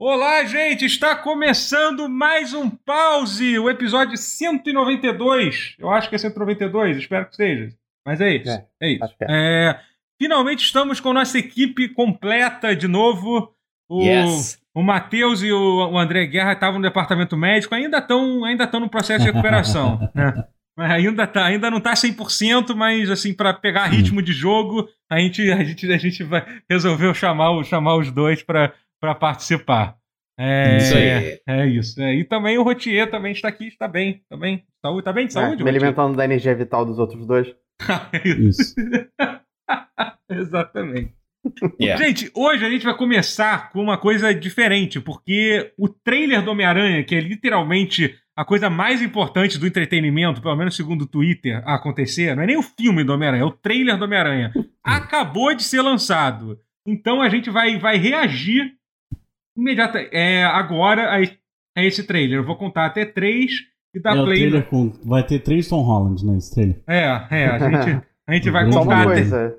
Olá, gente! Está começando mais um pause, o episódio 192. Eu acho que é 192, espero que seja. Mas é isso. É, é isso. É. É, finalmente estamos com nossa equipe completa de novo. O, yes. o Matheus e o, o André Guerra estavam no departamento médico, ainda estão ainda no processo de recuperação. né? Ainda, tá, ainda não tá 100%, mas assim, para pegar ritmo de jogo, a gente, a gente, a gente vai, resolveu chamar, chamar os dois para participar. É, isso aí. É isso. É, e também o Rotier também está aqui, está bem. Também. Saúde, tá bem de é, saúde? É, me alimentando da energia vital dos outros dois. isso. Exatamente. Yeah. Gente, hoje a gente vai começar com uma coisa diferente, porque o trailer do Homem-Aranha, que é literalmente a coisa mais importante do entretenimento, pelo menos segundo o Twitter, a acontecer, não é nem o filme do Homem-Aranha, é o trailer do Homem-Aranha. Acabou de ser lançado. Então a gente vai, vai reagir imediatamente é, agora a, a, esse trailer. Eu vou contar até três e dar é play. No... Com, vai ter três Tom Holland nesse trailer. É, é, a gente, a gente vai contar. Até...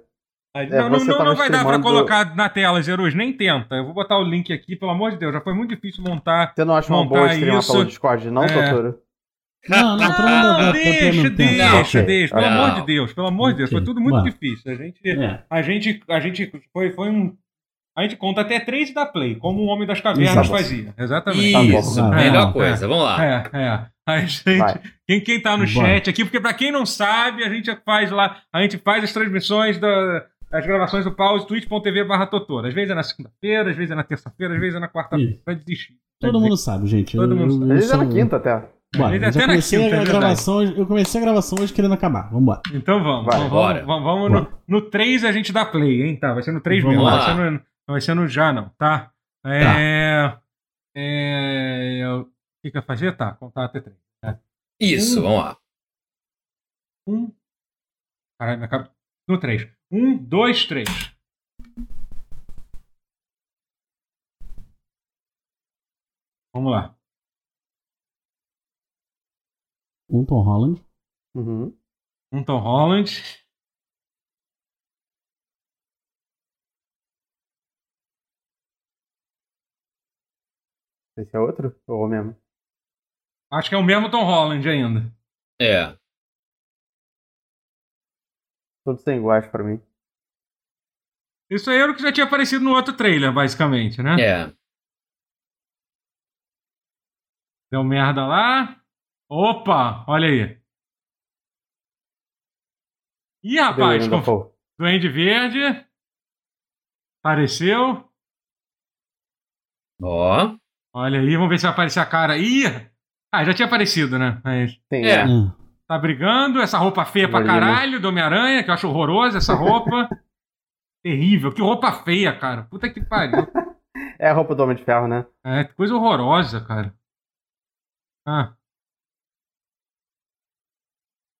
É, não, não, não, não vai dar pra colocar na tela, Zerus, nem tenta. Eu vou botar o link aqui, pelo amor de Deus. Já foi muito difícil montar. Você não acha uma boa streamar pelo Discord, não, é... não, não, não deixa, deixa, deixa. Pelo amor de Deus, pelo amor de Deus. Foi tudo muito difícil. A gente, é. a gente, a gente foi, foi um. A gente conta até três da Play, como o Homem das Cavernas Isso, fazia. Exatamente. Isso, é, melhor coisa. Vamos lá. É, é. A gente, quem, quem tá no chat aqui, porque para quem não sabe, a gente faz lá, a gente faz as transmissões da, as gravações do pause, twitch.tv barra Totoro. Às vezes é na segunda-feira, às vezes é na terça-feira, às vezes é na quarta-feira. Vai desistir. Todo mundo sabe, gente. Todo eu, mundo sabe. Às vezes é na quinta até. Bora, eu, até comecei quinta, a é gravação, eu comecei a gravação hoje querendo acabar. Vambora. Então vamos. Vai, vamos, bora. vamos, vamos no, no 3 a gente dá play, hein? Tá, vai ser no 3 mesmo. Vai ser no, não vai ser no já, não, tá? É. Tá. é o que, que eu fazer? Tá, contar até 3. Né? Isso, um, vamos lá. Um. Caralho, minha cabeça. No 3. Um, dois, três. Vamos lá. Um Tom Holland. Uhum. Um Tom Holland. Esse é outro? Ou o mesmo? Acho que é o mesmo Tom Holland ainda. É. Todos sem iguais pra mim. Isso aí era o que já tinha aparecido no outro trailer, basicamente, né? É. Deu merda lá. Opa, olha aí. Ih, rapaz, com... Duende Verde. Apareceu. Ó. Olha aí, vamos ver se vai aparecer a cara. Ih! Ah, já tinha aparecido, né? Mas... Sim, é. é. Tá brigando, essa roupa feia pra caralho do Homem-Aranha, que eu acho horrorosa essa roupa. Terrível, que roupa feia, cara. Puta que pariu. é a roupa do Homem de Ferro, né? É, coisa horrorosa, cara. Ah.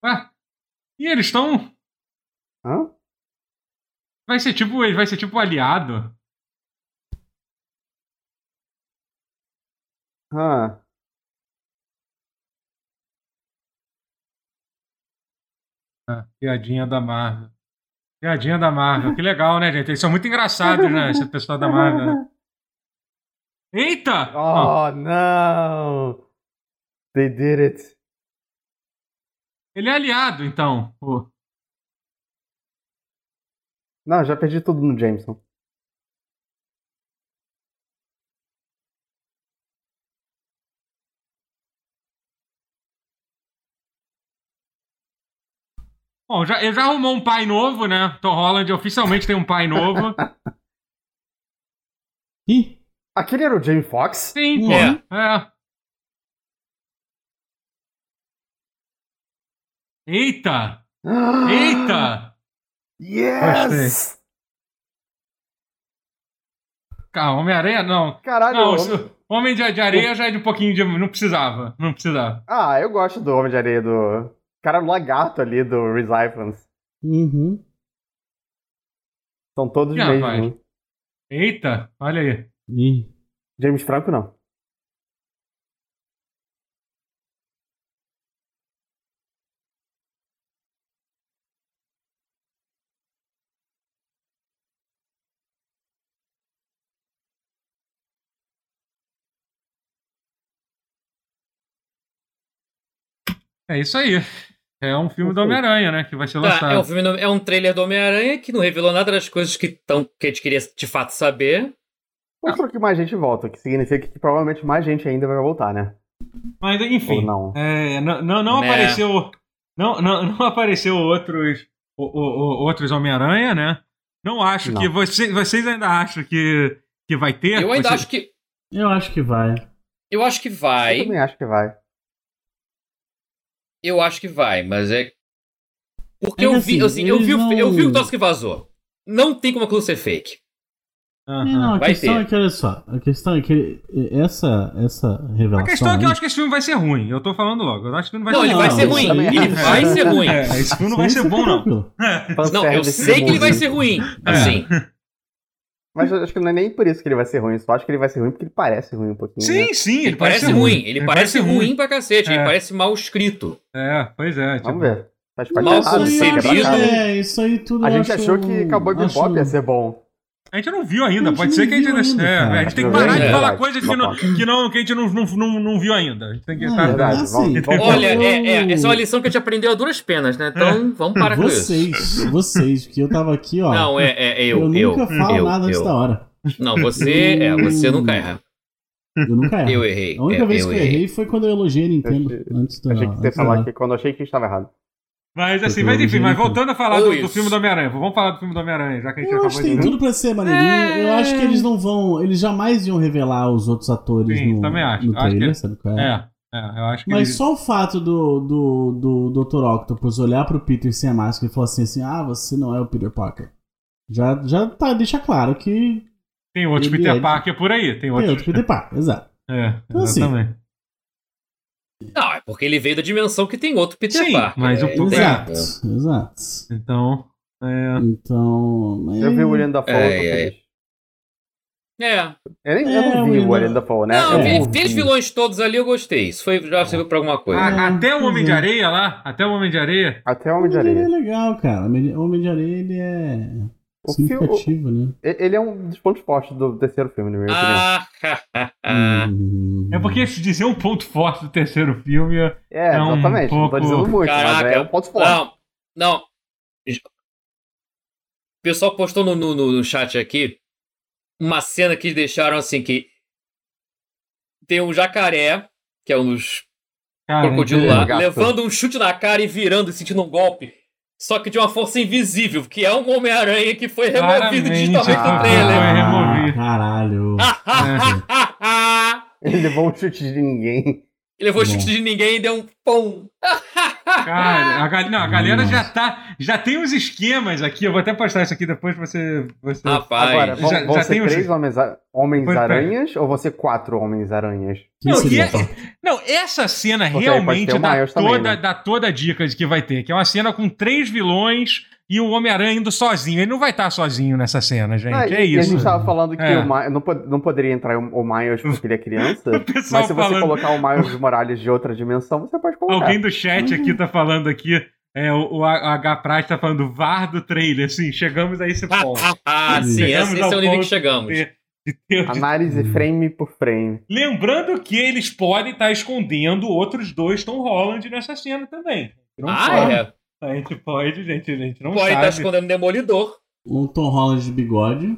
Ué? E eles estão. Hã? Vai ser tipo. Vai ser tipo aliado. Ah. Ah, piadinha da Marvel. Piadinha da Marvel. Que legal, né, gente? Eles são muito engraçados, né? Esse pessoal da Marvel. Né? Eita! Oh, oh, não! They did it. Ele é aliado, então. Oh. Não, já perdi tudo no Jameson. Bom, já, ele já arrumou um pai novo, né? Tom Holland oficialmente tem um pai novo. Ih? Aquele era o Jamie Foxx? Sim, pô. É. é. Eita! Eita! Yes! Calma, Homem-Aranha não. Caralho. Não, Homem de, de Areia já é de um pouquinho de. Não precisava. Não precisava. Ah, eu gosto do Homem de Areia do cara é lagarto ali do Recyphons. Uhum. São todos yeah, mesmo. Vai. Né? Eita, olha aí. Ih. James Franco não. É isso aí. É um filme do Homem-Aranha, né? Que vai ser lançado. Tá, é, um filme, é um trailer do Homem-Aranha que não revelou nada das coisas que, tão, que a gente queria de fato saber. Mostrou que mais gente volta, que significa que provavelmente mais gente ainda vai voltar, né? Mas, enfim. Ou não. É, não, não, não né? apareceu. Não, não, não apareceu outros, o, o, outros Homem-Aranha, né? Não acho não. que. Você, vocês ainda acham que, que vai ter? Eu ainda Você... acho que. Eu acho que vai. Eu acho que vai. Eu também acho que vai. Eu acho que vai, mas é. Porque é eu, vi, assim, eu, vi, não... eu vi o troço que vazou. Não tem como aquilo ser fake. Uhum. Não, a vai questão ter. é que, olha só, a questão é que essa, essa revelação. A questão é que eu acho que esse filme vai ser ruim. Eu tô falando logo. Eu acho que não vai não, ser ele vai ser ruim. Ele vai ser ruim. É, esse filme não vai ser bom, não. Não, eu sei que ele vai ser ruim. Assim. Mas eu acho que não é nem por isso que ele vai ser ruim. Eu só acho que ele vai ser ruim porque ele parece ruim um pouquinho. Sim, né? sim, ele, ele parece, parece ruim. Ele, ele parece, ruim, ruim pra cacete. É. Ele parece mal escrito. É, pois é. Tipo... Vamos ver. Faz mal concebido. É, isso aí tudo A gente achou que Cowboy Bebop acho... ia ser bom. A gente não viu ainda, pode ser que a gente ainda. É, a gente tem que parar de é, falar coisas que, não, que, não, que a gente não, não, não, viu ainda. A gente tem que. É, verdade, assim, Olha, é, é, essa é uma lição que a gente aprendeu a duras penas, né? Então é. vamos parar vocês, com isso. Vocês, vocês, que eu tava aqui, ó. Não, é, é, eu. Eu nunca eu, falo eu, nada antes eu. da hora. Não, você, é, você nunca erra. Eu nunca erro. Eu errei. A única eu, vez eu que eu errei foi quando eu elogiei a Nintendo achei, antes da. Achei que você falar que quando eu achei que estava errado. Mas assim, mas enfim, mas voltando a falar do, do, filme do Homem-Aranha, vamos falar do filme do Homem-Aranha, já que a gente eu acabou acho que tem tudo pra ser maneirinho. É... Eu acho que eles não vão. Eles jamais iam revelar os outros atores Sim, no, também acho. no trailer, acho que... sabe qual é? É. É, eu acho que Mas ele... só o fato do, do, do Dr. Octopus olhar pro Peter sem a máscara e falar assim, assim ah, você não é o Peter Parker. Já, já tá, deixa claro que. Tem outro Peter é... Parker por aí. Tem, tem outro... outro Peter Parker, exato. É, então, exatamente. Assim, não, é porque ele veio da dimensão que tem outro Peter Sim, Parker. Mas o é, exato, exato. Então. É... Então. Eu vi o William da Fall. É, é. É. Eu, nem, eu não vi o William da Fall, né? Não, eu vi, os vilões todos ali, eu gostei. Isso foi, já serviu pra alguma coisa. Ah, até o Homem de Areia lá? Até o Homem de Areia? Até o Homem de Areia. é legal, cara. O Homem de Areia, ele é. O significativo, filme, né? Ele é um dos pontos fortes do terceiro filme, na minha ah, opinião. é porque se dizer um ponto forte do terceiro filme é. É, é um exatamente. Pouco... Não tô dizendo muito, Caraca, mas é um ponto forte. Não, não. O pessoal postou no, no, no chat aqui uma cena que deixaram assim que tem um jacaré, que é um dos crocodilos lá, levando um chute na cara e virando e sentindo um golpe. Só que de uma força invisível, que é um Homem-Aranha que foi removido Claramente, digitalmente ah, do trailer. Foi removido. Caralho. Ele levou um chute de ninguém. Ele levou o chute de ninguém e deu um pum. Cara, a, não, a galera já tá. Já tem uns esquemas aqui. Eu vou até postar isso aqui depois pra você. você... Rapaz, Agora, vão, já, vão já ser tem três uns... Homens-Aranhas ou vão ser quatro Homens-Aranhas? Não, é, não, essa cena realmente dá toda, também, né? dá toda a dica de que vai ter. Que é uma cena com três vilões e o Homem-Aranha indo sozinho. Ele não vai estar sozinho nessa cena, gente. Ah, é isso. a gente tava falando que é. o Ma não, pod não poderia entrar o Miles porque ele é criança. mas se você colocar o Miles Morales de outra dimensão, você pode colocar. Alguém do chat aqui tá falando aqui. É, o, o H Prate tá falando VAR do trailer, assim, chegamos a esse ponto. ah, sim, esse, esse é o nível que chegamos. De, de Análise frame por frame. Lembrando que eles podem estar tá escondendo outros dois Tom Holland nessa cena também. Não ah, sabe. é? A gente pode, gente, a gente não pode. Pode estar escondendo Demolidor. Um Tom Holland de bigode.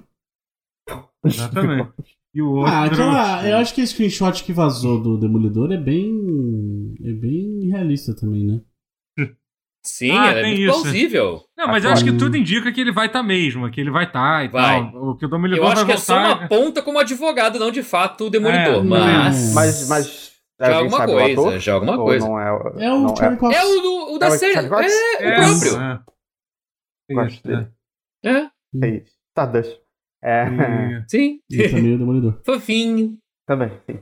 Exatamente. E o outro... Ah, aquela, eu acho que esse screenshot que vazou do Demolidor é bem. é bem realista também, né? Sim, ah, é muito plausível. Não, mas eu acho que tudo indica que ele vai estar tá mesmo, que ele vai estar tá e vai. tal. O que o Demolidor Eu acho que é só uma ponta como advogado, não de fato o Demolidor. É, mas... mas... mas já alguma coisa, já alguma coisa. Não é, o, é o Charlie Cox. É o, do, o da é série. É, é, o próprio. É. Gosto dele. É. É isso. Stardust. É. Sim. E também o Demolidor. Fofinho. Também, sim.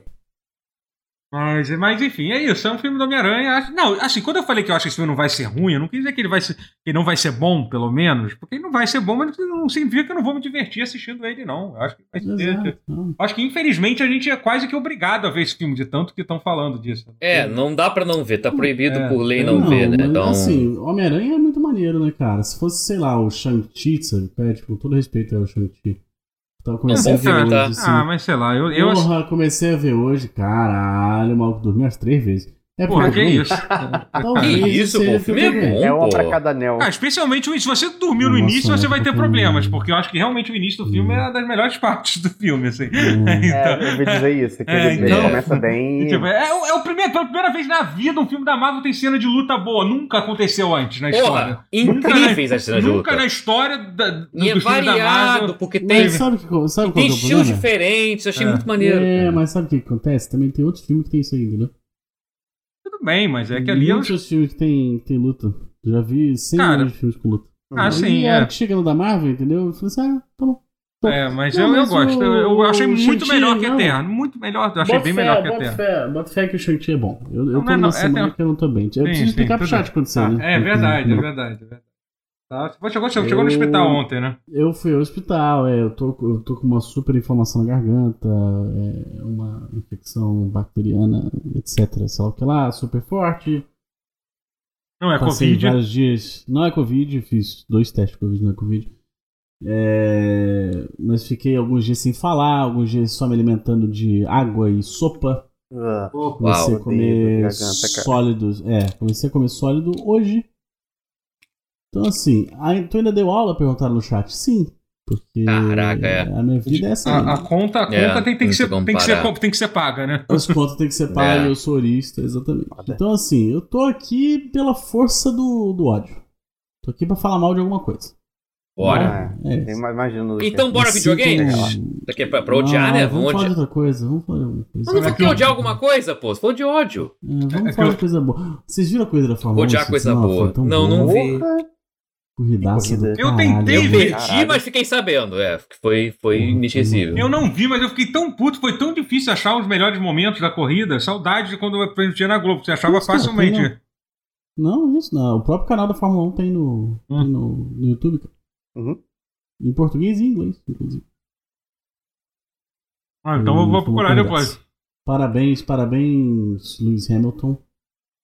Mas, mas enfim, é isso. É um filme do Homem-Aranha. Não, assim, quando eu falei que eu acho que esse filme não vai ser ruim, eu não quis dizer que ele vai ser, que não vai ser bom, pelo menos, porque ele não vai ser bom, mas não significa que eu não vou me divertir assistindo ele, não. Eu acho que vai ser. Acho que, infelizmente, a gente é quase que obrigado a ver esse filme, de tanto que estão falando disso. É, não dá pra não ver, tá proibido é, por lei não, não ver, né? Então... Assim, Homem-Aranha é muito maneiro, né, cara? Se fosse, sei lá, o Shang-Chi, sabe? É, tipo, com todo respeito ao Shang-Chi. Então, comecei é a ver filme, hoje, tá? assim. Ah, mas sei lá, eu. eu... Porra, comecei a ver hoje, caralho, o maluco dormiu umas três vezes. É Porra, que isso? que isso, pô? O filme é bom, É uma pra cada anel. Ah, especialmente se você dormiu no Nossa, início, você vai ter problemas, porque eu acho que realmente o início do filme é uma das melhores partes do filme, assim. Hum. então, é, eu vou dizer isso, que é, ele, então, começa bem... Tipo, é, é, o primeiro, pela primeira vez na vida um filme da Marvel tem cena de luta boa. Nunca aconteceu antes na história. Porra, incríveis as cenas de luta. Nunca na história da, do, e é variado, da Marvel. porque tem, mas sabe que, sabe tem estilos diferentes, achei é. muito maneiro. É, mas sabe o que acontece? Também tem outros filmes que tem isso aí, entendeu? Tudo bem, mas é que ali. Muitos eu... filmes que tem, tem luta. Já vi 100 Cara, de filmes com luta. Ah, e sim. É. que chega no da Marvel, entendeu? Eu falei assim, ah, tá bom. É, mas não, eu, mas eu gosto. Eu, eu achei muito melhor que Eterno. Muito melhor. Eu achei bem fé, melhor que Eterno. Fé, bota fé que o Shang-Chi é bom. Eu, eu não, tô é numa semana é, que eu não tô bem. Eu sim, preciso explicar sim, pro chat quando você, né? É verdade, é verdade, é verdade. Tá. Você chegou, chegou, chegou no hospital ontem, né? Eu fui ao hospital, é, eu, tô, eu tô com uma super inflamação na garganta, é, uma infecção bacteriana, etc. Sei lá o que lá, super forte. Não é Passei Covid? vários dias. Não é Covid, fiz dois testes de Covid, não é Covid. É, mas fiquei alguns dias sem falar, alguns dias só me alimentando de água e sopa. Uh, comecei uau, a comer garganta, sólidos. É, comecei a comer sólido hoje. Então, assim, a, tu ainda deu aula? Perguntaram no chat. Sim. Porque Caraca, é. a minha vida é essa. A, a conta, a conta é, tem, tem, que ser, tem, que ser, tem que ser paga, né? As contas tem que ser pagas, é. eu sou orista, exatamente. Então, assim, eu tô aqui pela força do, do ódio. Tô aqui pra falar mal de alguma coisa. Bora. É, é imagino então, bora videogame? Daqui é pra, pra odiar, não, né? Vamos, vamos falar de outra coisa. Vamos falar de alguma coisa. Mas não foi odiar alguma coisa, pô. Você falou de ódio. É, vamos falar de coisa boa. Vocês viram a coisa da Fórmula 1? Odiar coisa boa. Não, não vi. Corridaça do Eu tentei eu ver. perdi, mas fiquei sabendo. É, foi, foi inesquecível. Eu não vi, mas eu fiquei tão puto. Foi tão difícil achar os melhores momentos da corrida. Saudade de quando eu tinha na Globo. Você achava facilmente. Não, isso não. O próprio canal da Fórmula 1 tem no, hum. tem no, no YouTube. Uhum. Em português e inglês, inclusive. Ah, então eu vou procurar depois. Parabéns, parabéns, Lewis Hamilton.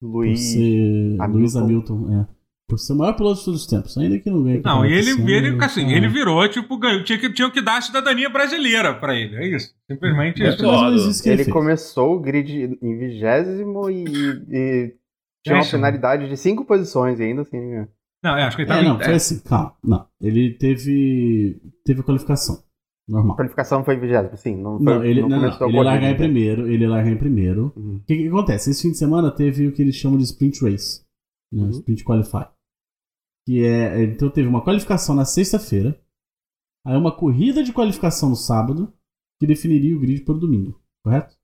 Luiz Hamilton. Luiz Hamilton, é. Por ser o maior piloto de todos os tempos, ainda que não ganhe. Não, e ele, ele, assim, ele virou, tipo, ganhou, tinha, que, tinha que dar a cidadania brasileira pra ele, é isso. Simplesmente é isso. isso ele, ele começou o grid em vigésimo e, e tinha uma penalidade de cinco posições ainda assim. Né? Não, é, acho que ele tava. É, não, foi assim, calma. Não, ele teve. Teve a qualificação. Normal. A qualificação foi em vigésimo, sim. Não, foi, não ele não, não, ele largar em primeiro. Ele largar em primeiro. O uhum. que, que, acontece? Esse fim de semana teve o que eles chamam de sprint race. Né? Uhum. Sprint qualify. Que é. Então teve uma qualificação na sexta-feira. Aí uma corrida de qualificação no sábado. Que definiria o grid para o domingo. Correto?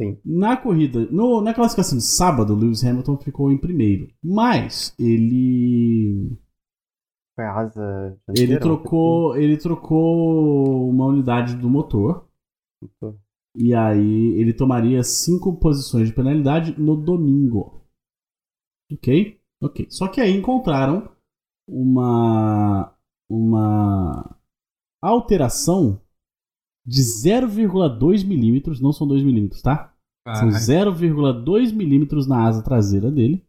Sim. Na corrida, no, na classificação de sábado, Lewis Hamilton ficou em primeiro. Mas ele. Foi a asa. Ele trocou, ele trocou uma unidade do motor. motor. E aí ele tomaria cinco posições de penalidade no domingo. Ok? Ok. Só que aí encontraram uma. Uma alteração de 0,2 milímetros, não são 2 milímetros, tá? São 0,2 milímetros na asa traseira dele.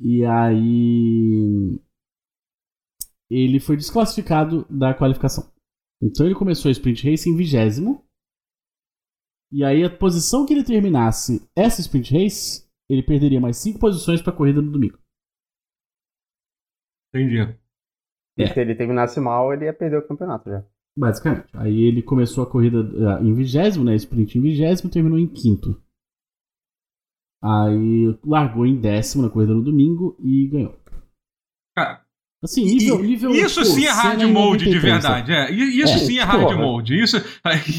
e aí. Ele foi desclassificado da qualificação. Então ele começou a sprint race em vigésimo. E aí a posição que ele terminasse essa sprint race, ele perderia mais 5 posições para a corrida no domingo. Entendi. E é. se ele terminasse mal, ele ia perder o campeonato já. Basicamente. Aí ele começou a corrida uh, em vigésimo, né? Sprint em vigésimo, terminou em quinto. Aí largou em décimo na corrida no domingo e ganhou. Assim, nível, nível isso sim é hard mode 93, de verdade. É. Isso é, sim é hard porra. mode. Isso,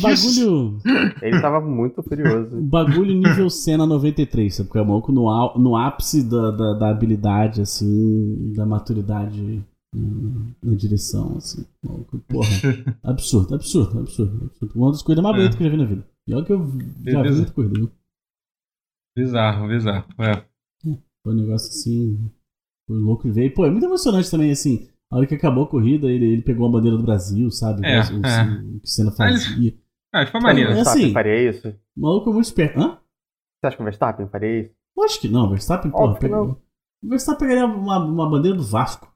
bagulho. Ele tava muito curioso. Bagulho nível cena 93, sabe? Porque é maluco no, no ápice da, da, da habilidade, assim, da maturidade na direção, assim. Porra, absurdo, absurdo, absurdo, absurdo. Uma das coisas mais bonitas é. que eu já vi na vida. E olha que eu já vi muita coisa, viu? Bizarro, bizarro. É. é. Foi um negócio assim. Foi louco e veio. Pô, é muito emocionante também, assim. A hora que acabou a corrida, ele, ele pegou a bandeira do Brasil, sabe? É, o, é. o que cena fazia. Ah, foi maneiro. É assim, faria isso? O maluco é muito esperto. Hã? Você acha que o Verstappen faria isso? Acho que não, o Verstappen, porra, pega... O Verstappen pegaria uma, uma bandeira do Vasco.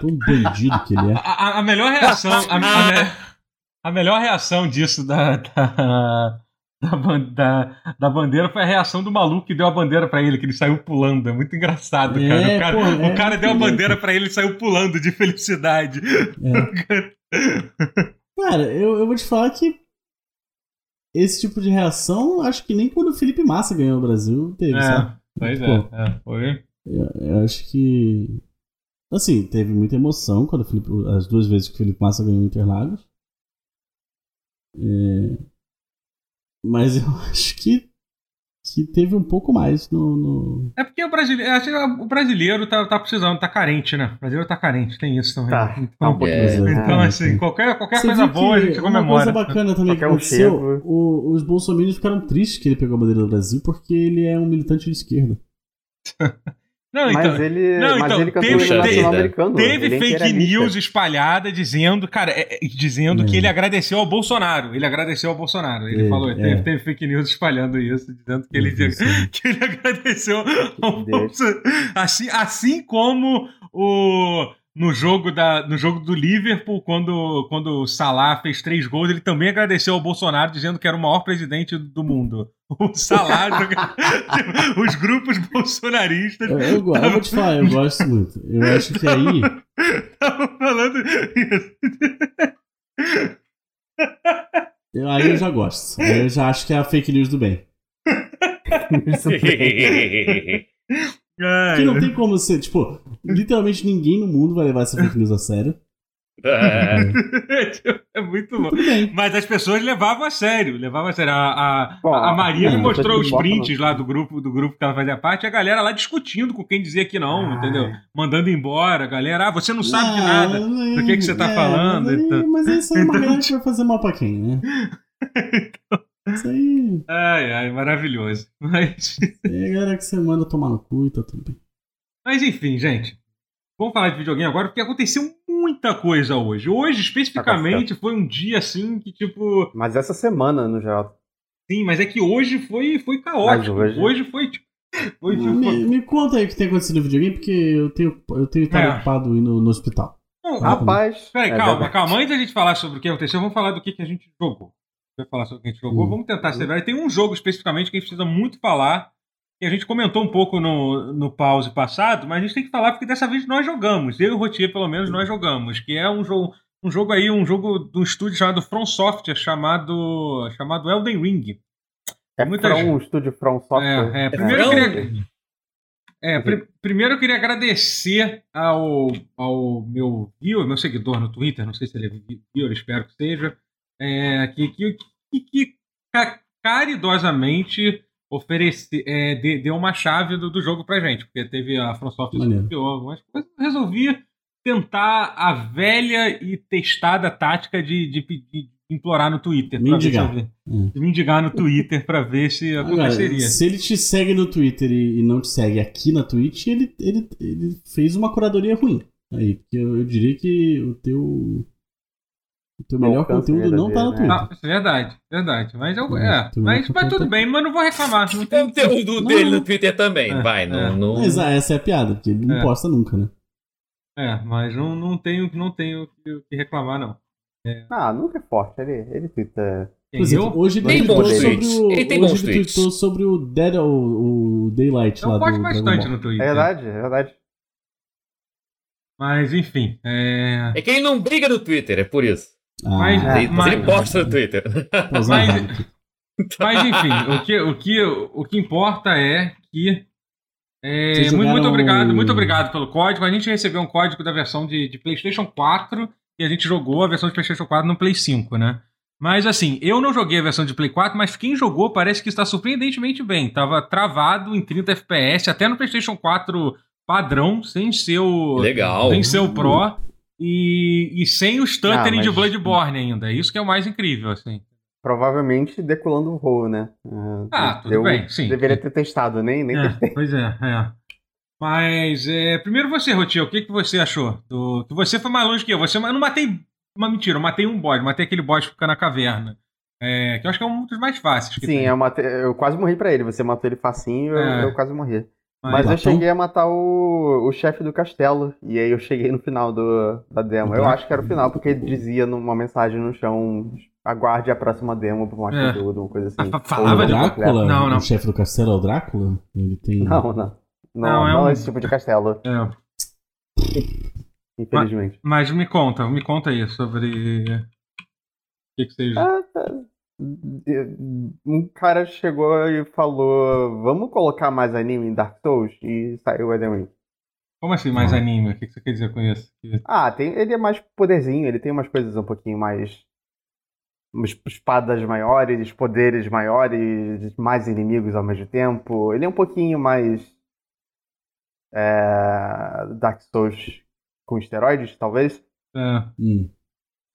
Tão bandido que ele é. A, a melhor reação. A, a, a, melhor reação disso da, da, da, da, da, bandeira foi a reação do maluco que deu a bandeira para ele, que ele saiu pulando. É muito engraçado, é, cara. O cara, pô, o é, cara deu a bandeira para ele e saiu pulando de felicidade. É. cara, eu, eu vou te falar que esse tipo de reação, acho que nem quando o Felipe Massa ganhou o Brasil teve, é, sabe? Pois é, é, foi. Eu, eu, acho que. Assim, teve muita emoção quando Felipe, as duas vezes que o Felipe Massa ganhou o Interlagos. É, mas eu acho que, que teve um pouco mais no. no... É porque o brasileiro, o brasileiro tá, tá precisando, tá carente, né? O brasileiro tá carente, tem isso também. Tá, então, tá é, então assim, qualquer, qualquer coisa boa a gente comemora. Uma coisa bacana também que aconteceu: o, os bolsominions ficaram tristes que ele pegou a bandeira do Brasil porque ele é um militante de esquerda. Não, mas então, ele, não, mas então, ele cantou teve, nacional americano. Teve ele fake news espalhada dizendo, cara, é, é, dizendo que ele agradeceu ao Bolsonaro. Ele agradeceu ao Bolsonaro. Ele falou, é. teve, teve, fake news espalhando isso, dizendo que ele, que ele agradeceu ao Bolsonaro. Assim, assim como o no jogo, da, no jogo do Liverpool, quando, quando o Salah fez três gols, ele também agradeceu ao Bolsonaro, dizendo que era o maior presidente do mundo. O Salah, os grupos bolsonaristas. Eu, eu, eu, vou te falar, eu gosto muito. Eu acho que aí. Tava falando isso. Eu, aí eu já gosto. Aí eu já acho que é a fake news do bem. Que não tem como ser, tipo, literalmente ninguém no mundo vai levar essa fake news a sério. É, é muito bom. Mas as pessoas levavam a sério, levavam a sério. A, a, a Maria me mostrou os prints lá do grupo, do grupo que ela fazia parte, a galera lá discutindo com quem dizia que não, ah. entendeu? Mandando embora, a galera, ah, você não sabe não, de nada do que, que você tá é, falando. Mas, então. mas isso é uma então, galera que vai fazer mal pra quem, né? então, isso aí. Ai, ai, maravilhoso. Mas. É galera que você manda tomar no cu e tá tudo bem. Mas enfim, gente. Vamos falar de videogame agora, porque aconteceu muita coisa hoje. Hoje, especificamente, foi um dia assim que, tipo. Mas essa semana, no geral. Sim, mas é que hoje foi, foi caótico. Hoje... hoje... foi, tipo. Foi, tipo... Me, me, conta aí o que tem acontecido no videogame, porque eu tenho, eu tenho estado é. ocupado indo no hospital. Não, Rapaz. Peraí, é calma, calma. Antes da gente falar sobre o que aconteceu, vamos falar do que, que a gente jogou vai falar sobre o que a gente jogou. Vamos tentar acelerar. E tem um jogo especificamente que a gente precisa muito falar, que a gente comentou um pouco no, no pause passado, mas a gente tem que falar porque dessa vez nós jogamos. Eu e o Rotier, pelo menos, nós jogamos. Que é um jogo, um jogo aí, um jogo de um estúdio chamado From Software, chamado, chamado Elden Ring. É Muita From, um estúdio From Software. É, é, primeiro eu queria... É, pr primeiro eu queria agradecer ao, ao meu viewer, meu seguidor no Twitter, não sei se ele é viewer, espero que seja, é, que, que, que, caridosamente ofereci, é, deu uma chave do, do jogo pra gente, porque teve a FromSoft copiou algumas coisas, resolvi tentar a velha e testada tática de, de, de implorar no Twitter. Mendigar. Ver, hum. Mendigar no Twitter pra ver se aconteceria. se ele te segue no Twitter e, e, não te segue aqui na Twitch, ele, ele, ele fez uma curadoria ruim. Aí, porque eu, eu diria que o teu o teu melhor conteúdo não tá no Twitter. Não, isso é verdade, verdade. Mas eu. É, mas, mas tudo bem, mas não vou reclamar. Não tem conteúdo não, dele no Twitter também, é, vai. Não, é. não... Mas essa é a piada, porque ele não é. posta nunca, né? É, mas não, não tenho, não tenho que, que reclamar, não. É. Ah, nunca é forte, ele, ele twitta. Exemplo, hoje ele tem bons tweets. O, ele tem bons ele tweetou sobre o Dead, o, o Daylight eu lá do bastante no Twitter. É verdade, é verdade. Mas enfim. É... é que ele não briga no Twitter, é por isso. Ah, mas, é, mas, ele posta no Twitter. Mas, mas enfim, o que, o, que, o que importa é que. É, muito, muito obrigado, muito obrigado pelo código. A gente recebeu um código da versão de, de PlayStation 4 e a gente jogou a versão de PlayStation 4 no Play 5, né? Mas assim, eu não joguei a versão de Play 4, mas quem jogou parece que está surpreendentemente bem. Tava travado em 30 FPS, até no PlayStation 4 padrão, sem ser o. Legal. Sem ser o Pro. E, e sem o stuttering ah, de Bloodborne ainda. Isso que é o mais incrível, assim. Provavelmente decolando o voo, né? Uh, ah, tudo bem, sim. Deveria ter testado, nem, nem é, testei. Pois é, é. Mas, é, primeiro você, Rotier, o que, que você achou? Do, que você foi mais longe que eu. Você, eu não matei uma mentira, eu matei um boss, matei aquele boss que fica na caverna. É, que eu acho que é um dos mais fáceis. Sim, eu, matei, eu quase morri pra ele. Você matou ele facinho, é. eu, eu quase morri. Mas, eu cheguei a matar o, o chefe do castelo. E aí eu cheguei no final do, da demo. Eu acho que era o final, porque ele dizia numa mensagem no chão aguarde a próxima demo pra mais é. conteúdo, uma coisa assim. Falava de Drácula? Não, não. O chefe do castelo é o Drácula? Ele tem... Não, não. Não, não, é, não um... esse tipo de castelo. É. Infelizmente. Mas, mas, me conta, me conta aí sobre. O que, que seja. Ah, tá. Um cara chegou e falou: Vamos colocar mais anime em Dark Souls? E saiu o Eden Ring. Como assim, mais anime? O que você quer dizer com isso? Ah, tem, ele é mais poderzinho, ele tem umas coisas um pouquinho mais. Espadas maiores, poderes maiores, mais inimigos ao mesmo tempo. Ele é um pouquinho mais. É, Dark Souls com esteroides, talvez. É. Hum.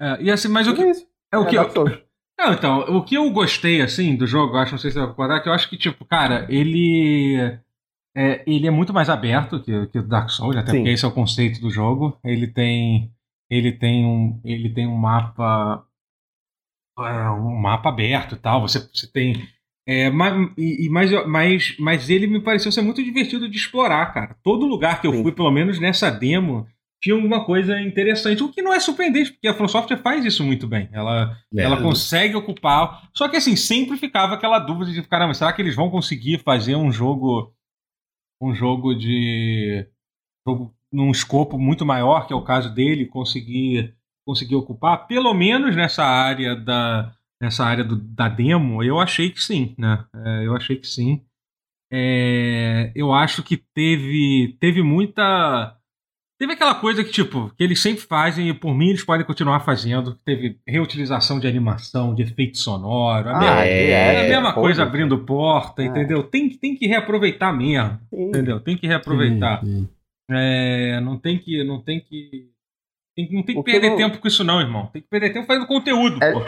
é e assim, mas o que. É, é o que. É não, então, o que eu gostei, assim, do jogo, acho, não sei se você vai concordar, que eu acho que, tipo, cara, ele. É, ele é muito mais aberto que, que o Dark Souls, até Sim. porque esse é o conceito do jogo. Ele tem. Ele tem um. Ele tem um mapa. É, um mapa aberto e tal. Você, você tem. É, mas, e, mas, mas, mas ele me pareceu ser muito divertido de explorar, cara. Todo lugar que eu Sim. fui, pelo menos nessa demo, tinha alguma coisa interessante, o que não é surpreendente, porque a From Software faz isso muito bem. Ela, é. ela consegue ocupar. Só que assim, sempre ficava aquela dúvida de caramba, será que eles vão conseguir fazer um jogo. Um jogo de. Jogo num escopo muito maior, que é o caso dele, conseguir, conseguir ocupar, pelo menos nessa área da. Nessa área do, da demo, eu achei que sim, né? É, eu achei que sim. É, eu acho que teve, teve muita Teve aquela coisa que, tipo, que eles sempre fazem e por mim eles podem continuar fazendo. Teve reutilização de animação, de efeito sonoro. A, ah, mesma, é, é, a mesma coisa abrindo porta, é. entendeu? Tem, tem que reaproveitar mesmo. Sim. Entendeu? Tem que reaproveitar. Sim, sim. É, não tem que. Não tem que. Tem, não tem que perder não... tempo com isso, não, irmão. Tem que perder tempo fazendo conteúdo, é, pô.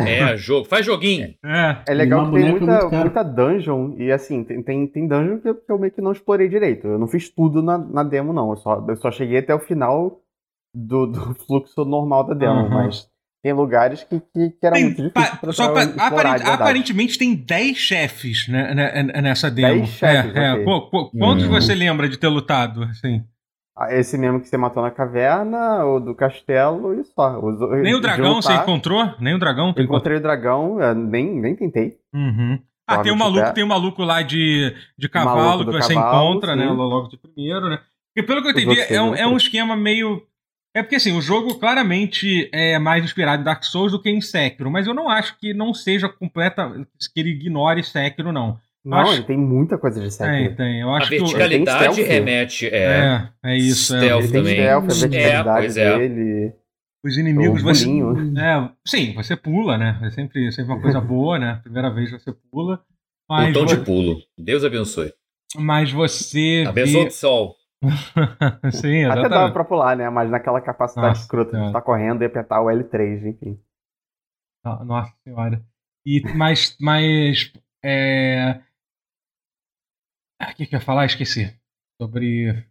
É, jogo. Faz joguinho. É, é legal que tem muita, muita dungeon. E assim, tem, tem, tem dungeon que eu, meio que não explorei direito. Eu não fiz tudo na, na demo, não. Eu só, eu só cheguei até o final do, do fluxo normal da demo. Uhum. Mas tem lugares que, que, que era tem, muito difícil pra, só pra, aparent, Aparentemente tem 10 chefes né, né, nessa demo. 10 chefes, é, okay. é. Quantos uhum. você lembra de ter lutado? Assim? Ah, esse mesmo que você matou na caverna, o do castelo e só. Os, nem o dragão você encontrou? Nem o dragão? Encontrei o dragão, nem, nem tentei. Uhum. Ah, tem um maluco, tem um maluco lá de, de cavalo que você cavalo, encontra, né, sim. né? Logo de primeiro, né? Porque pelo que eu entendi, é um, é um esquema meio. É porque assim, o jogo claramente é mais inspirado em Dark Souls do que em Sekiro, mas eu não acho que não seja completa. que ele ignore Sekiro, não. Não, acho... ele tem muita coisa de Sekiro. Tem, tem. Eu acho a verticalidade remete. É, é, é isso. É. Stealth é. também. Stealth, a verticalidade é, dele. Os inimigos você. É, sim, você pula, né? É sempre, sempre uma coisa boa, né? Primeira vez você pula. Mas Botão você... de pulo. Deus abençoe. Mas você. Abençoe vê... o sol. sim, exatamente. Até dá pra pular, né? Mas naquela capacidade Nossa, escrota de estar correndo e apertar o L3, enfim. Nossa senhora. E, mas, mas é, ah, o que, que eu ia falar? Esqueci. Sobre.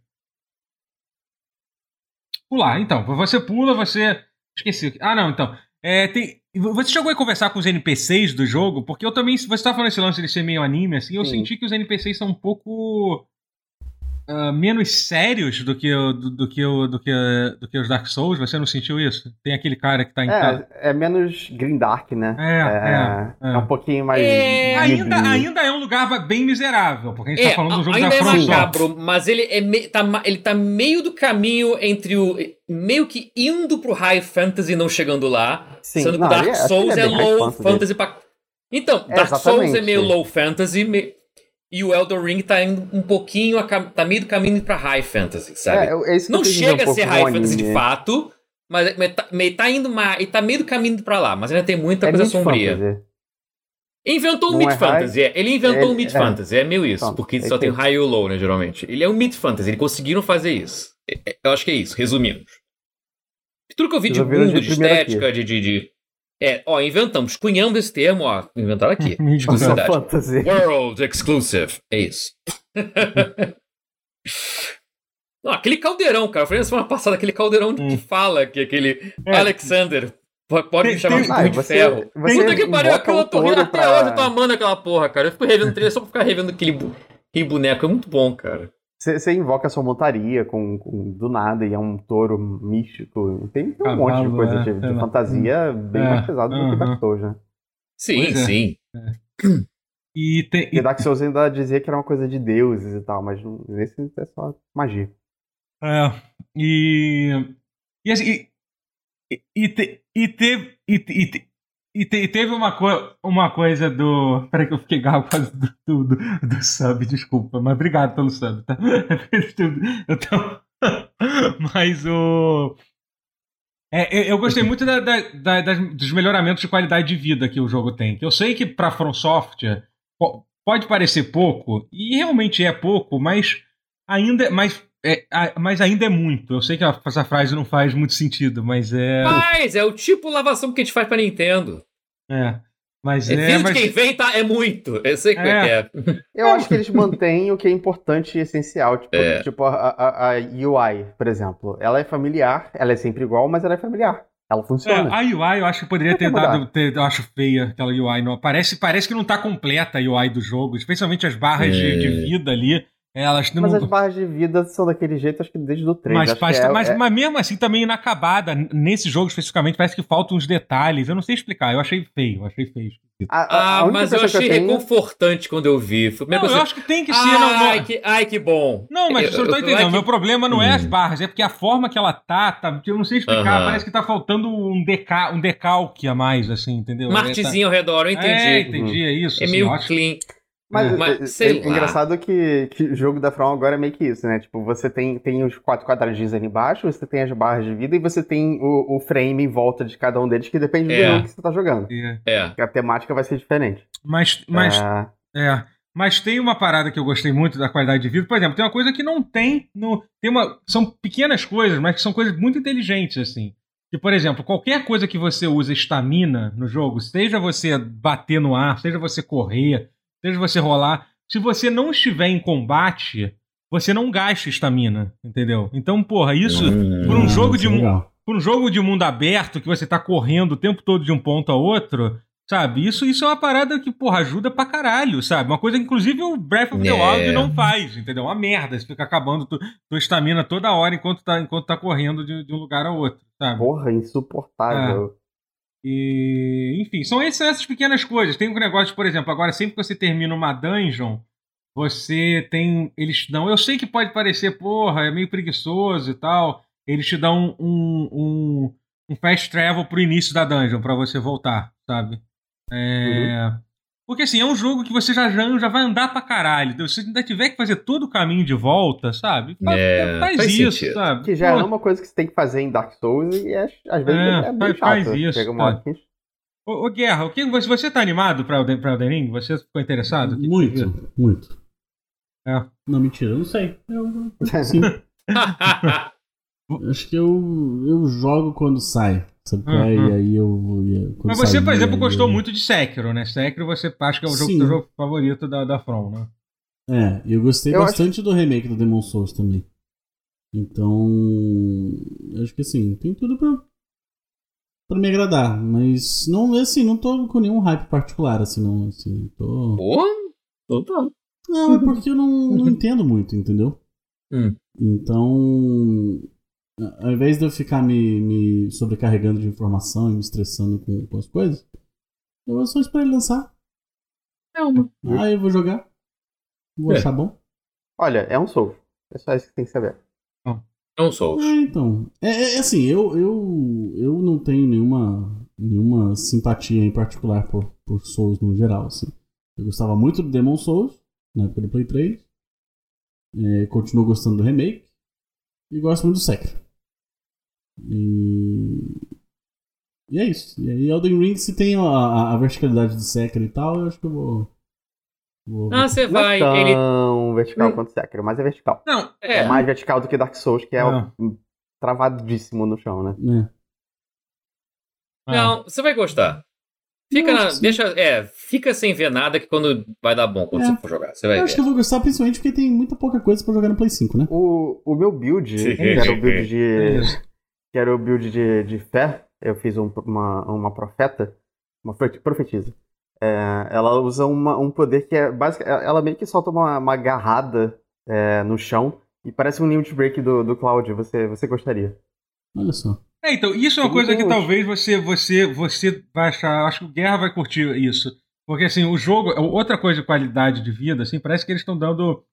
Pular, então. Você pula, você. Esqueci. Ah, não, então. É, tem... Você chegou a conversar com os NPCs do jogo? Porque eu também. Você estava falando esse lance de ser meio anime, assim. Eu Sim. senti que os NPCs são um pouco uh, menos sérios do que, o, do, do, que o, do, que, do que os Dark Souls? Você não sentiu isso? Tem aquele cara que tá em É, é menos Green Dark, né? É, é, é, é. um pouquinho mais. É... Ainda, ainda é um lugar bem miserável, porque a gente tá é, falando do jogo ainda da é macabro, mas ele, é me, tá, ele tá meio do caminho entre o. meio que indo pro High Fantasy não chegando lá. Sim, sendo que o Dark Souls é, low fantasy, fantasy pra. Então, Dark Souls é meio low fantasy. Meio e o Elden Ring tá indo um pouquinho, tá meio do caminho pra High Fantasy, sabe? É, é não chega um a ser High Fantasy de fato, mas, mas, tá, mas tá indo mais, e tá meio do caminho pra lá, mas ainda tem muita é coisa sombria. Fantasy. Inventou um Mid é Fantasy, high, ele inventou um Mid é, Fantasy, é meio isso, porque só tem High e o Low, né, geralmente. Ele é um Mid Fantasy, eles conseguiram fazer isso. Eu acho que é isso, resumindo. Tudo que eu vi de mundo, de estética, de, de, de é, ó, inventamos, cunhamos esse termo, ó, inventaram aqui. Exclusividade. World Exclusive. É isso. Não, aquele caldeirão, cara. Eu falei na semana passada, aquele caldeirão hum. que fala que aquele é. Alexander pode me chamar de ah, de você, ferro. Você Puta que pariu, aquela torre até pra... hoje eu tô amando aquela porra, cara. Eu fico revendo trilha só pra ficar revendo aquele, bu... aquele boneco. É muito bom, cara. Você invoca a sua montaria com, com, do nada e é um touro místico. Tem, tem um Cavalo, monte de coisa é, de, de fantasia bem é, mais pesado uh -huh. do que Dark Souls, né? Sim, é. sim. E, te, e... e Dark Souls ainda dizia que era uma coisa de deuses e tal, mas nesse é só magia. É, e. E assim. E, e, te, e teve. E, e, e, te, e teve uma, co uma coisa do. Peraí que eu fiquei galo quase do, do, do, do, sub, desculpa, mas obrigado pelo sub, tá? Eu mas o. É, eu gostei muito da, da, da, dos melhoramentos de qualidade de vida que o jogo tem. Eu sei que para From Software pode parecer pouco, e realmente é pouco, mas ainda, mas, é, mas ainda é muito. Eu sei que essa frase não faz muito sentido, mas é. Faz! É o tipo lavação que a gente faz pra Nintendo. É. Mas é, é mas... de quem vem tá, é muito. Eu sei que é. é. é. Eu acho que eles mantêm o que é importante e essencial. Tipo, é. tipo a, a, a, UI, por exemplo. Ela é familiar, ela é sempre igual, mas ela é familiar. Ela funciona. É, a UI eu acho que poderia ter dado. Ter, eu acho feia aquela UI. Não, parece, parece que não tá completa a UI do jogo, especialmente as barras de, de é. vida ali. Elas não... Mas as barras de vida são daquele jeito, acho que desde o 3. Mas, mas, é, mas, é... mas, mesmo assim, também inacabada, nesse jogo especificamente, parece que faltam uns detalhes. Eu não sei explicar, eu achei feio, eu achei feio. A, a, ah, mas eu achei tenho... reconfortante quando eu vi. Foi não, eu acho que tem que ser. Ai, não, não... Que, ai, que bom. Não, mas você não tá entendendo. O meu problema não é as hum. barras, é porque a forma que ela tá, tá eu não sei explicar, uh -huh. parece que tá faltando um, deca, um decalque a mais, assim, entendeu? Um artezinho tá... ao redor, eu entendi. É, entendi, é isso. É assim, meio clean. Mas, é, mas é, é engraçado que, o jogo da From agora é meio que isso, né? Tipo, você tem, tem os quatro quadradinhos ali embaixo, você tem as barras de vida e você tem o, o frame em volta de cada um deles, que depende é. do jogo que você tá jogando. É. A temática vai ser diferente. Mas, mas, é. é. Mas tem uma parada que eu gostei muito da qualidade de vida. Por exemplo, tem uma coisa que não tem no. Tem uma, são pequenas coisas, mas que são coisas muito inteligentes, assim. Que, por exemplo, qualquer coisa que você usa estamina no jogo, seja você bater no ar, seja você correr, seja você rolar. Se você não estiver em combate, você não gasta estamina, entendeu? Então, porra, isso hum, por um jogo de é por um jogo de mundo aberto que você tá correndo o tempo todo de um ponto a outro, sabe? Isso isso é uma parada que, porra, ajuda pra caralho, sabe? Uma coisa que inclusive o Breath of the é. Wild não faz, entendeu? Uma merda, você fica acabando tua estamina toda hora enquanto tá enquanto tá correndo de, de um lugar a outro, sabe? Porra, insuportável. É. E, enfim, são essas pequenas coisas. Tem um negócio, por exemplo, agora sempre que você termina uma dungeon, você tem. Eles dão. Eu sei que pode parecer, porra, é meio preguiçoso e tal. Eles te dão um, um, um fast travel pro início da dungeon para você voltar, sabe? É. Uhum. Porque assim, é um jogo que você já, já, já vai andar pra caralho. Se ainda tiver que fazer todo o caminho de volta, sabe? Faz, é, faz, faz isso, sentido. sabe? Que já Pô, é uma coisa que você tem que fazer em Dark Souls e é, às vezes é, é bem faz, chato. Faz isso. Chega uma tá. Ô, ô, Guerra, o que, você, você tá animado pra, pra Elden Ring? Você ficou interessado? Muito, muito. É. Não, mentira, eu não sei. Eu, sim. Acho que eu, eu jogo quando sai. Sabe uhum. E aí eu. Ia, Mas você, por exemplo, gostou eu... muito de Sekiro, né? Sekiro você acha que é o jogo, teu jogo favorito da, da From, né? É, eu gostei eu bastante acho... do remake do Demon Souls também. Então. Acho que assim, tem tudo pra, pra me agradar. Mas não, assim, não tô com nenhum hype particular, assim, não. Assim, tô. Pô? Total. Não, é porque eu não, não entendo muito, entendeu? Hum. Então, ao invés de eu ficar me, me sobrecarregando de informação e me estressando com, com as coisas, eu vou só esperar ele lançar. É uma. Aí eu vou jogar. Vou é. achar bom. Olha, é um Soul. É só isso que tem que saber. É um Soul. É, então. É, é, é, assim, eu, eu, eu não tenho nenhuma, nenhuma simpatia em particular por, por Souls no geral. Assim. Eu gostava muito do Demon Souls, na época do Play 3. É, continuo gostando do remake. E gosto muito do Sekiro. E. E é isso. E aí, Elden Ring, se tem a, a, verticalidade do Sekiro e tal, eu acho que eu vou. vou ah, você vai. Não é tão ele... vertical hum. quanto Sekiro, mas é vertical. Não, é. é mais vertical do que Dark Souls, que é ah. travadíssimo no chão, né? É. Não, você vai gostar. Fica na, deixa, é, fica sem ver nada que quando vai dar bom quando é. você for jogar. Você vai eu ver. acho que eu vou gostar principalmente porque tem muita pouca coisa pra jogar no Play 5, né? O, o meu build, que era o build de. Que era o build de, de fé, eu fiz um, uma, uma profeta, uma profetisa. É, ela usa uma, um poder que é basicamente. Ela meio que solta uma, uma agarrada é, no chão. E parece um limit break do, do Cloud. Você, você gostaria? Olha só. É, então, isso é uma coisa que talvez você, você, você vai achar. Acho que o Guerra vai curtir isso. Porque, assim, o jogo. Outra coisa de qualidade de vida, assim, parece que eles estão dando.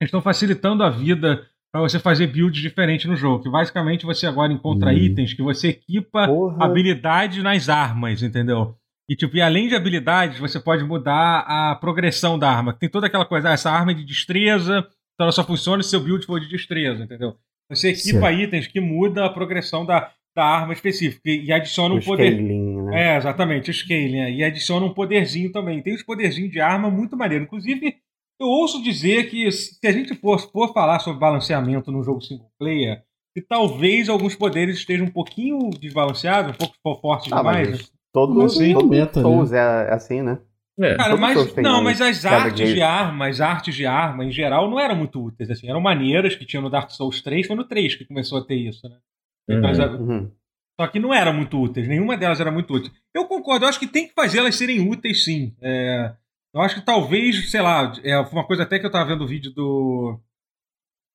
Eles estão facilitando a vida para você fazer builds diferentes no jogo. Que basicamente você agora encontra hum. itens que você equipa Porra. habilidade nas armas, entendeu? E, tipo, e além de habilidades, você pode mudar a progressão da arma. Tem toda aquela coisa, ah, essa arma é de destreza, então ela só funciona se seu build for de destreza, entendeu? Você equipa certo. itens que muda a progressão da, da arma específica e adiciona um o poder. Scaling, né? É, exatamente, o scaling. É, e adiciona um poderzinho também. Tem os poderzinhos de arma muito maneiro. Inclusive, eu ouço dizer que se a gente for, for falar sobre balanceamento no jogo single player, que talvez alguns poderes estejam um pouquinho desbalanceados, um pouco fortes ah, demais. Mas todo assim, todo meta, Souls né? é assim, né? É. Cara, mas, não, mas as artes de arma, as artes de arma em geral não eram muito úteis, assim, eram maneiras que tinham no Dark Souls 3, foi no 3 que começou a ter isso, né? Uhum. uhum. Só que não eram muito úteis, nenhuma delas era muito útil. Eu concordo, eu acho que tem que fazer elas serem úteis sim. É, eu acho que talvez, sei lá, é uma coisa até que eu tava vendo o vídeo do.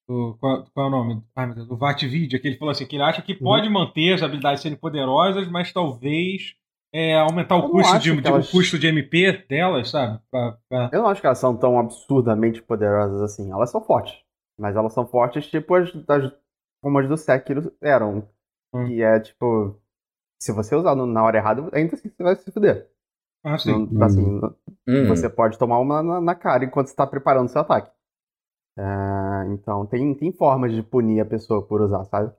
do qual, qual, é o nome? Ah, meu Deus, do Vatvid, que ele falou assim: que ele acha que uhum. pode manter as habilidades serem poderosas, mas talvez é, aumentar o custo de, de elas... o custo de MP delas, sabe? Pra, pra... Eu não acho que elas são tão absurdamente poderosas assim. Elas são fortes. Mas elas são fortes tipo as das, como as do Sekiro eram. Hum. Que é tipo. Se você usar na hora errada, ainda assim você vai se fuder. Ah, sim. Não, assim, uhum. Você pode tomar uma na, na cara enquanto você está preparando seu ataque. É, então, tem, tem formas de punir a pessoa por usar, sabe?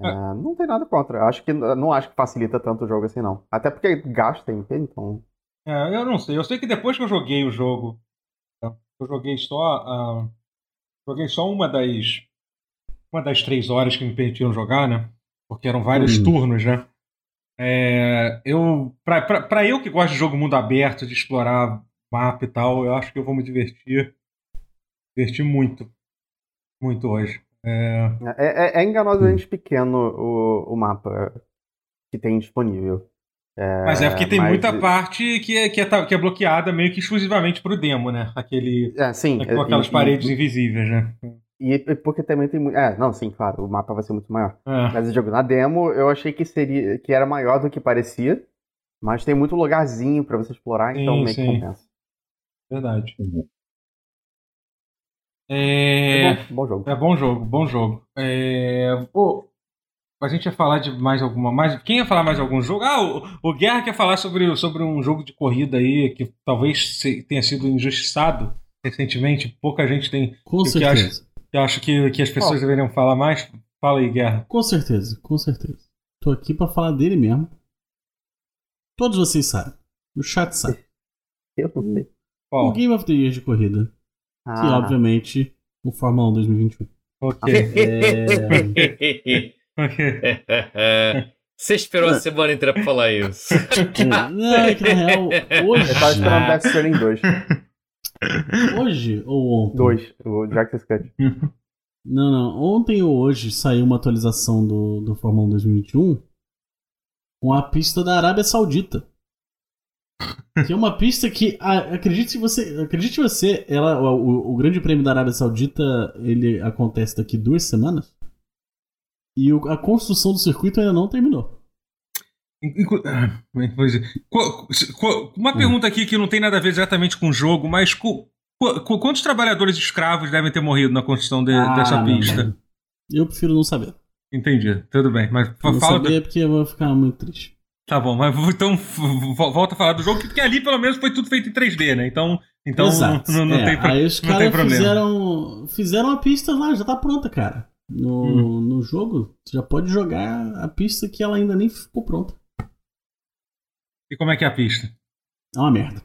É, é. não tem nada contra. Acho que não acho que facilita tanto o jogo assim, não. Até porque gasta MP, então. É, eu não sei. Eu sei que depois que eu joguei o jogo, eu joguei só. Uh, joguei só uma das. Uma das três horas que me permitiram jogar, né? Porque eram vários hum. turnos, né? É, eu, pra, pra, pra, eu que gosto de jogo mundo aberto, de explorar mapa e tal, eu acho que eu vou me divertir. Divertir muito. Muito hoje. É, é, é, é enganosamente pequeno o, o mapa que tem disponível. É, mas é porque tem mas... muita parte que é, que, é, que é bloqueada meio que exclusivamente pro demo, né? Aquele. É, sim. Com aquelas e, paredes e, invisíveis, né? E porque também tem muito. É, não, sim, claro, o mapa vai ser muito maior. É. Mas o jogo na demo eu achei que seria que era maior do que parecia. Mas tem muito lugarzinho para você explorar, então sim, então meio sim. que compensa. Verdade. Uhum. É... é bom, bom, jogo. É bom jogo, bom jogo. É... Pô, a gente ia falar de mais alguma. Mais... Quem ia falar mais algum jogo? Ah, o, o Guerra quer falar sobre, sobre um jogo de corrida aí que talvez tenha sido injustiçado recentemente. Pouca gente tem. Com certeza. Acha eu acho que, que as pessoas oh. deveriam falar mais? Fala aí, Guerra. Com certeza, com certeza. Tô aqui para falar dele mesmo. Todos vocês sabem. O chat sabe. Eu não sei. Oh. O Game of the Year de corrida. Ah. Que, obviamente, o Fórmula 1 2021. Ok. É... Você esperou a semana inteira pra falar isso. Não, é que na real, hoje. Eu tava esperando Death Stranding 2. Hoje ou ontem? Dois, o Director's Cut. Não, não. Ontem ou hoje saiu uma atualização do, do Fórmula 1 2021 com a pista da Arábia Saudita. Que é uma pista que, acredite você, acredite você, ela, o, o Grande Prêmio da Arábia Saudita ele acontece daqui duas semanas e a construção do circuito ainda não terminou. Ah, uma hum. pergunta aqui que não tem nada a ver exatamente com o jogo, mas quantos trabalhadores escravos devem ter morrido na construção de, ah, dessa pista? Não. Eu prefiro não saber. Entendi, tudo bem. Mas não fala. saber porque eu vou ficar muito triste. Tá bom, mas então volta a falar do jogo, porque ali pelo menos foi tudo feito em 3D, né? Então, então Exato. não, não, é, tem, Aí os caras fizeram, fizeram a pista lá, já tá pronta, cara. No, hum. no jogo, você já pode jogar a pista que ela ainda nem ficou pronta. E como é que é a pista? É uma merda.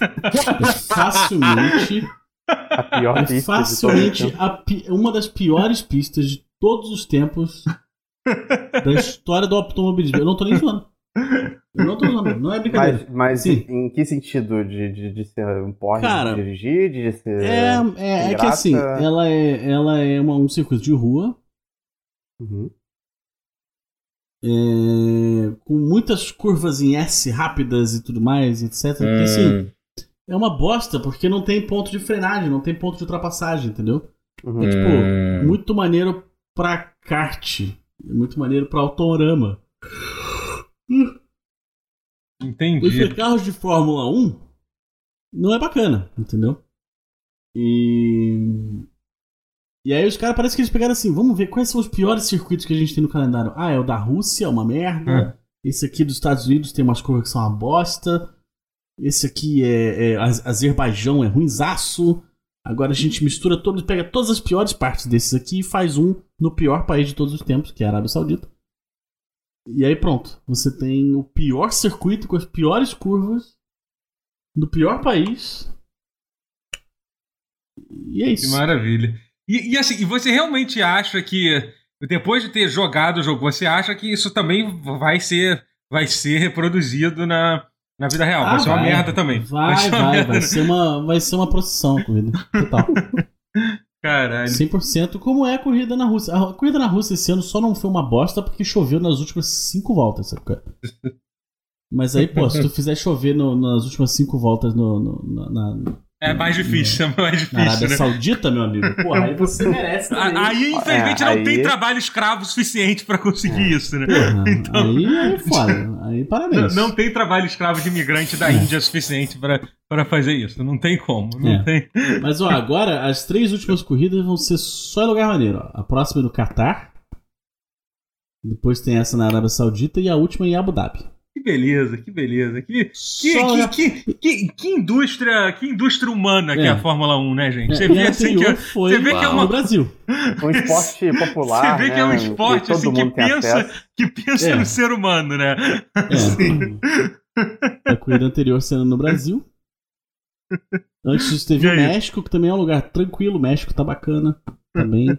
é facilmente. A pior é pista facilmente pi uma das piores pistas de todos os tempos da história do automobilismo. Eu não tô nem zoando. Eu não tô zoando, não é brincadeira. Mas, mas em que sentido? De, de, de ser um porre de dirigir? De ser. É, é, é que assim, ela é, ela é uma, um circuito de rua. Uhum é, com muitas curvas em S rápidas e tudo mais, etc. Hum. Porque assim, é uma bosta, porque não tem ponto de frenagem, não tem ponto de ultrapassagem, entendeu? Uhum. É tipo, hum. muito maneiro pra kart. Muito maneiro pra autorama. Entendi. Os carros de Fórmula 1 não é bacana, entendeu? E. E aí os caras parece que eles pegaram assim, vamos ver quais são os piores circuitos que a gente tem no calendário. Ah, é o da Rússia, uma merda. É. Esse aqui dos Estados Unidos tem umas curvas que são uma bosta. Esse aqui é, é Azerbaijão, é ruinzaço. Agora a gente mistura todos, pega todas as piores partes desses aqui e faz um no pior país de todos os tempos, que é a Arábia Saudita. E aí pronto, você tem o pior circuito com as piores curvas do pior país. E é isso. Que maravilha. E, e assim, e você realmente acha que depois de ter jogado o jogo, você acha que isso também vai ser vai ser reproduzido na, na vida real. Ah, vai ser uma merda também. Vai, vai, vai, merda, vai, ser uma, vai ser uma procissão a corrida. Total. Caralho. 100% como é a corrida na Rússia. A corrida na Rússia esse ano só não foi uma bosta porque choveu nas últimas cinco voltas, sabe? Mas aí, pô, se tu fizer chover no, nas últimas cinco voltas no, no na, é mais difícil, é mais difícil. Na Arábia né? Saudita, meu amigo. Porra, aí você merece. Também. Aí, infelizmente, é, não aí... tem trabalho escravo suficiente para conseguir é. isso, né? Porra, então... Aí, aí foda. Aí parabéns. Não, não tem trabalho escravo de imigrante da é. Índia suficiente para fazer isso. Não tem como. Não é. tem. Mas, ó, agora as três últimas corridas vão ser só em lugar maneiro. Ó. A próxima é no Catar. Depois tem essa na Arábia Saudita e a última em Abu Dhabi. Que beleza, que beleza. Que, que, que, que, que, indústria, que indústria humana é. que é a Fórmula 1, né, gente? Você é, vê assim que, foi você vê que é uma... no Brasil. Um esporte popular. Você vê que é um né? esporte assim, que, pensa, que pensa é. no ser humano, né? É. Assim. A corrida anterior sendo no Brasil. Antes disso teve o México, que também é um lugar tranquilo. O México tá bacana também.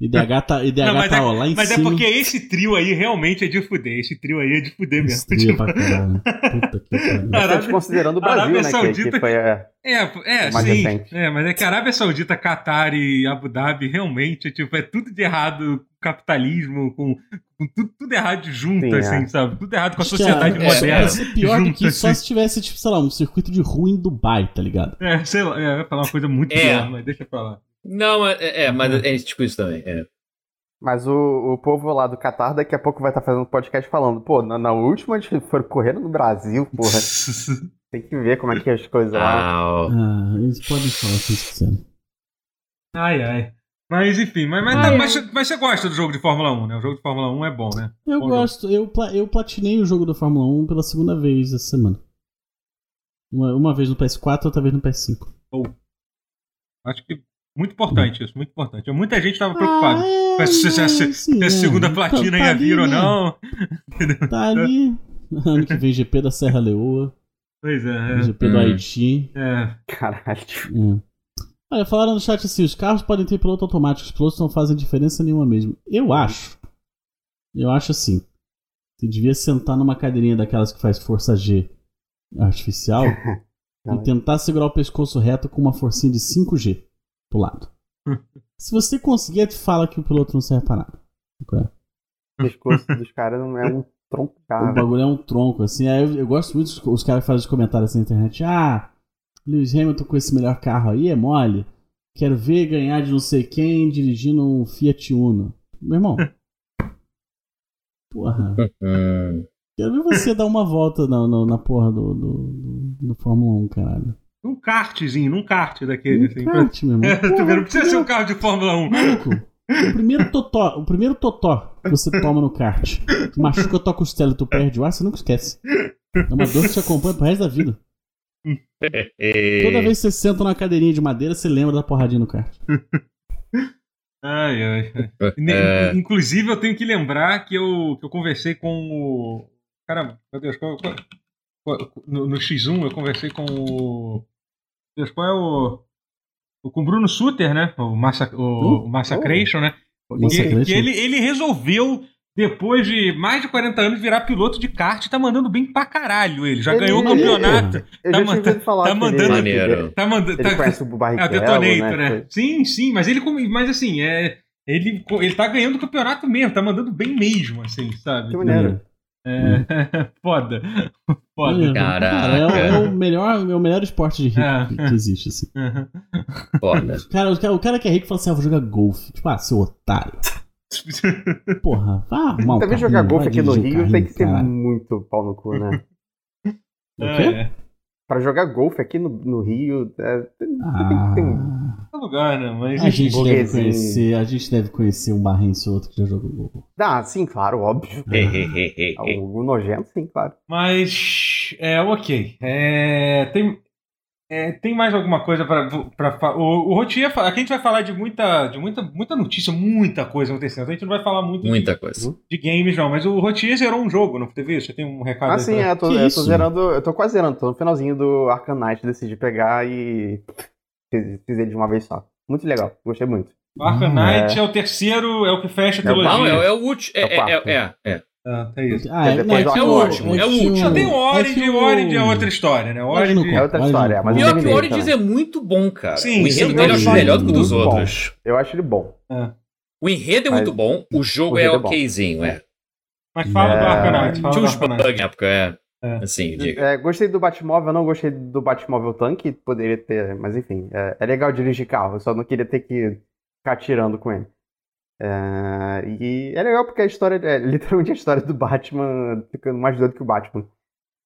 IDH tá, IDH não, tá é, ó, lá em mas cima. Mas é porque esse trio aí realmente é de fuder. Esse trio aí é de fuder mesmo. Esse trio é pra caralho. Puta que pariu. Arábia, considerando o Brasil, né? Saudita, que, que foi é, é, mais sim. Recente. É, mas é que a Arábia Saudita, Qatar e Abu Dhabi realmente tipo, é tudo de errado com capitalismo, com, com tudo, tudo, errado junto, sim, assim, é. sabe? Tudo errado com a sociedade é, moderna. Ser pior junto, do que assim. só se tivesse, tipo, sei lá, um circuito de rua em Dubai, tá ligado? É, sei lá, é, eu ia falar uma coisa muito é. pior, mas deixa pra lá. Não, é, é mas é tipo isso também. É. Mas o, o povo lá do Catar daqui a pouco vai estar tá fazendo podcast falando, pô, na, na última eles foram correndo no Brasil, porra. Tem que ver como é que é as coisas lá. Ah, eles podem falar o que eles quiserem. Ai, ai. Mas enfim, mas, mas, ai, mas, mas, você gosta do jogo de Fórmula 1, né? O jogo de Fórmula 1 é bom, né? Eu bom gosto. Eu, eu platinei o jogo da Fórmula 1 pela segunda vez essa semana. Uma, uma vez no PS4, outra vez no PS5. Oh. Acho que muito importante isso, muito importante. Muita gente estava preocupada ah, se, se, se, se, a segunda é. platina tá ia vir ou né? não. Tá ali. Ano que vem GP da Serra Leoa. Pois é. GP do hum. Haiti. É. Caralho. É. Olha, falaram no chat assim: os carros podem ter piloto automático, os pilotos não fazem diferença nenhuma mesmo. Eu acho. Eu acho assim. Você devia sentar numa cadeirinha daquelas que faz força G artificial e tentar segurar o pescoço reto com uma forcinha de 5G pro lado. Se você conseguir, tu fala que o piloto não serve pra nada. O pescoço dos caras não é um tronco cara. O bagulho é um tronco, assim. Aí eu, eu gosto muito dos os caras que fazem os comentários assim na internet. Ah, Lewis Hamilton com esse melhor carro aí é mole. Quero ver ganhar de não sei quem dirigindo um Fiat Uno. Meu irmão. Porra. Quero ver você dar uma volta na, na, na porra do, do, do, do Fórmula 1, caralho. Num kartzinho, num kart daquele. Um assim, kart, pra... meu irmão. É, tu vendo? Não precisa ser um carro de Fórmula 1. Maluco, o primeiro totó, o primeiro totó que você toma no kart, que machuca a tua costela e tu perde o ar, você nunca esquece. É uma dor que te acompanha pro resto da vida. Toda vez que você senta numa cadeirinha de madeira, você lembra da porradinha no kart. Ai, ai. É... Inclusive, eu tenho que lembrar que eu, que eu conversei com o. Caramba, meu Deus, qual, qual, no, no, X1 eu conversei com o. Deus, qual é o. o com o Bruno Suter, né? O, Massa, o, uh, o Massacration, oh. né? Que, que, ele, ele resolveu, depois de mais de 40 anos, virar piloto de kart e tá mandando bem pra caralho ele. Já ele, ganhou o campeonato. Eu tá, já tá, falar tá mandando. Ele, tá mandando. Ele tá, conhece o Barrichello, é o Detonator, né? né? Sim, sim, mas ele. Mas assim, é. Ele, ele tá ganhando o campeonato mesmo, tá mandando bem mesmo, assim, sabe? Que maneiro. É, foda. Foda. Caraca. Cara, é, é, o melhor, é o melhor esporte de rico é. que, existe, assim. Foda. Cara, o, cara, o cara que é rico fala assim: ah, vou jogar golfe. Tipo, ah, seu otário. Porra, vá arrumar Também jogar golfe aqui no Rio carrinho, tem que ser muito pau no cu, né? o quê? Pra jogar golfe aqui no, no Rio, é, tem, ah, tem, tem lugar, né? Mas a gente deve conhecer, a gente deve conhecer um barrense ou outro que já jogou golfe. Ah, sim, claro, óbvio. Algo nojento, sim, claro. Mas é ok. É, tem, é, tem mais alguma coisa para falar? O, o Rotier, aqui a gente vai falar de muita, de muita, muita notícia, muita coisa acontecendo. A gente não vai falar muito muita de, coisa. de games, não. Mas o Rotier zerou um jogo, não teve isso? Você tem um recado Ah, sim, pra... é, eu, tô, eu tô zerando, eu tô quase zerando, tô no finalzinho do Arcanite, decidi pegar e fiz, fiz ele de uma vez só. Muito legal, gostei muito. O Arcanite hum, é... é... o terceiro, é o que fecha a trilogia. Não, é, é o último. É, é, é, é, ah, é isso. Ah, é, não, é, é, o último, é o último. Já tem o Origin, o Origin é outra história, né? O Origin é outra história. Mas Pior que o Origin é muito bom, cara. Sim, o enredo dele eu acho melhor do que o dos outros. Bom. Eu acho ele bom. É. O enredo é mas... muito bom, o jogo o é, é okzinho, é. Mas fala do Arcanite. Tinha uns bugs na época, é. É. Assim, é, gostei do Batmóvel, não gostei do Batmóvel tanque, poderia ter, mas enfim, é, é legal dirigir carro, eu só não queria ter que ficar tirando com ele. É, e é legal porque a história, é literalmente a história do Batman ficando mais doido que o Batman.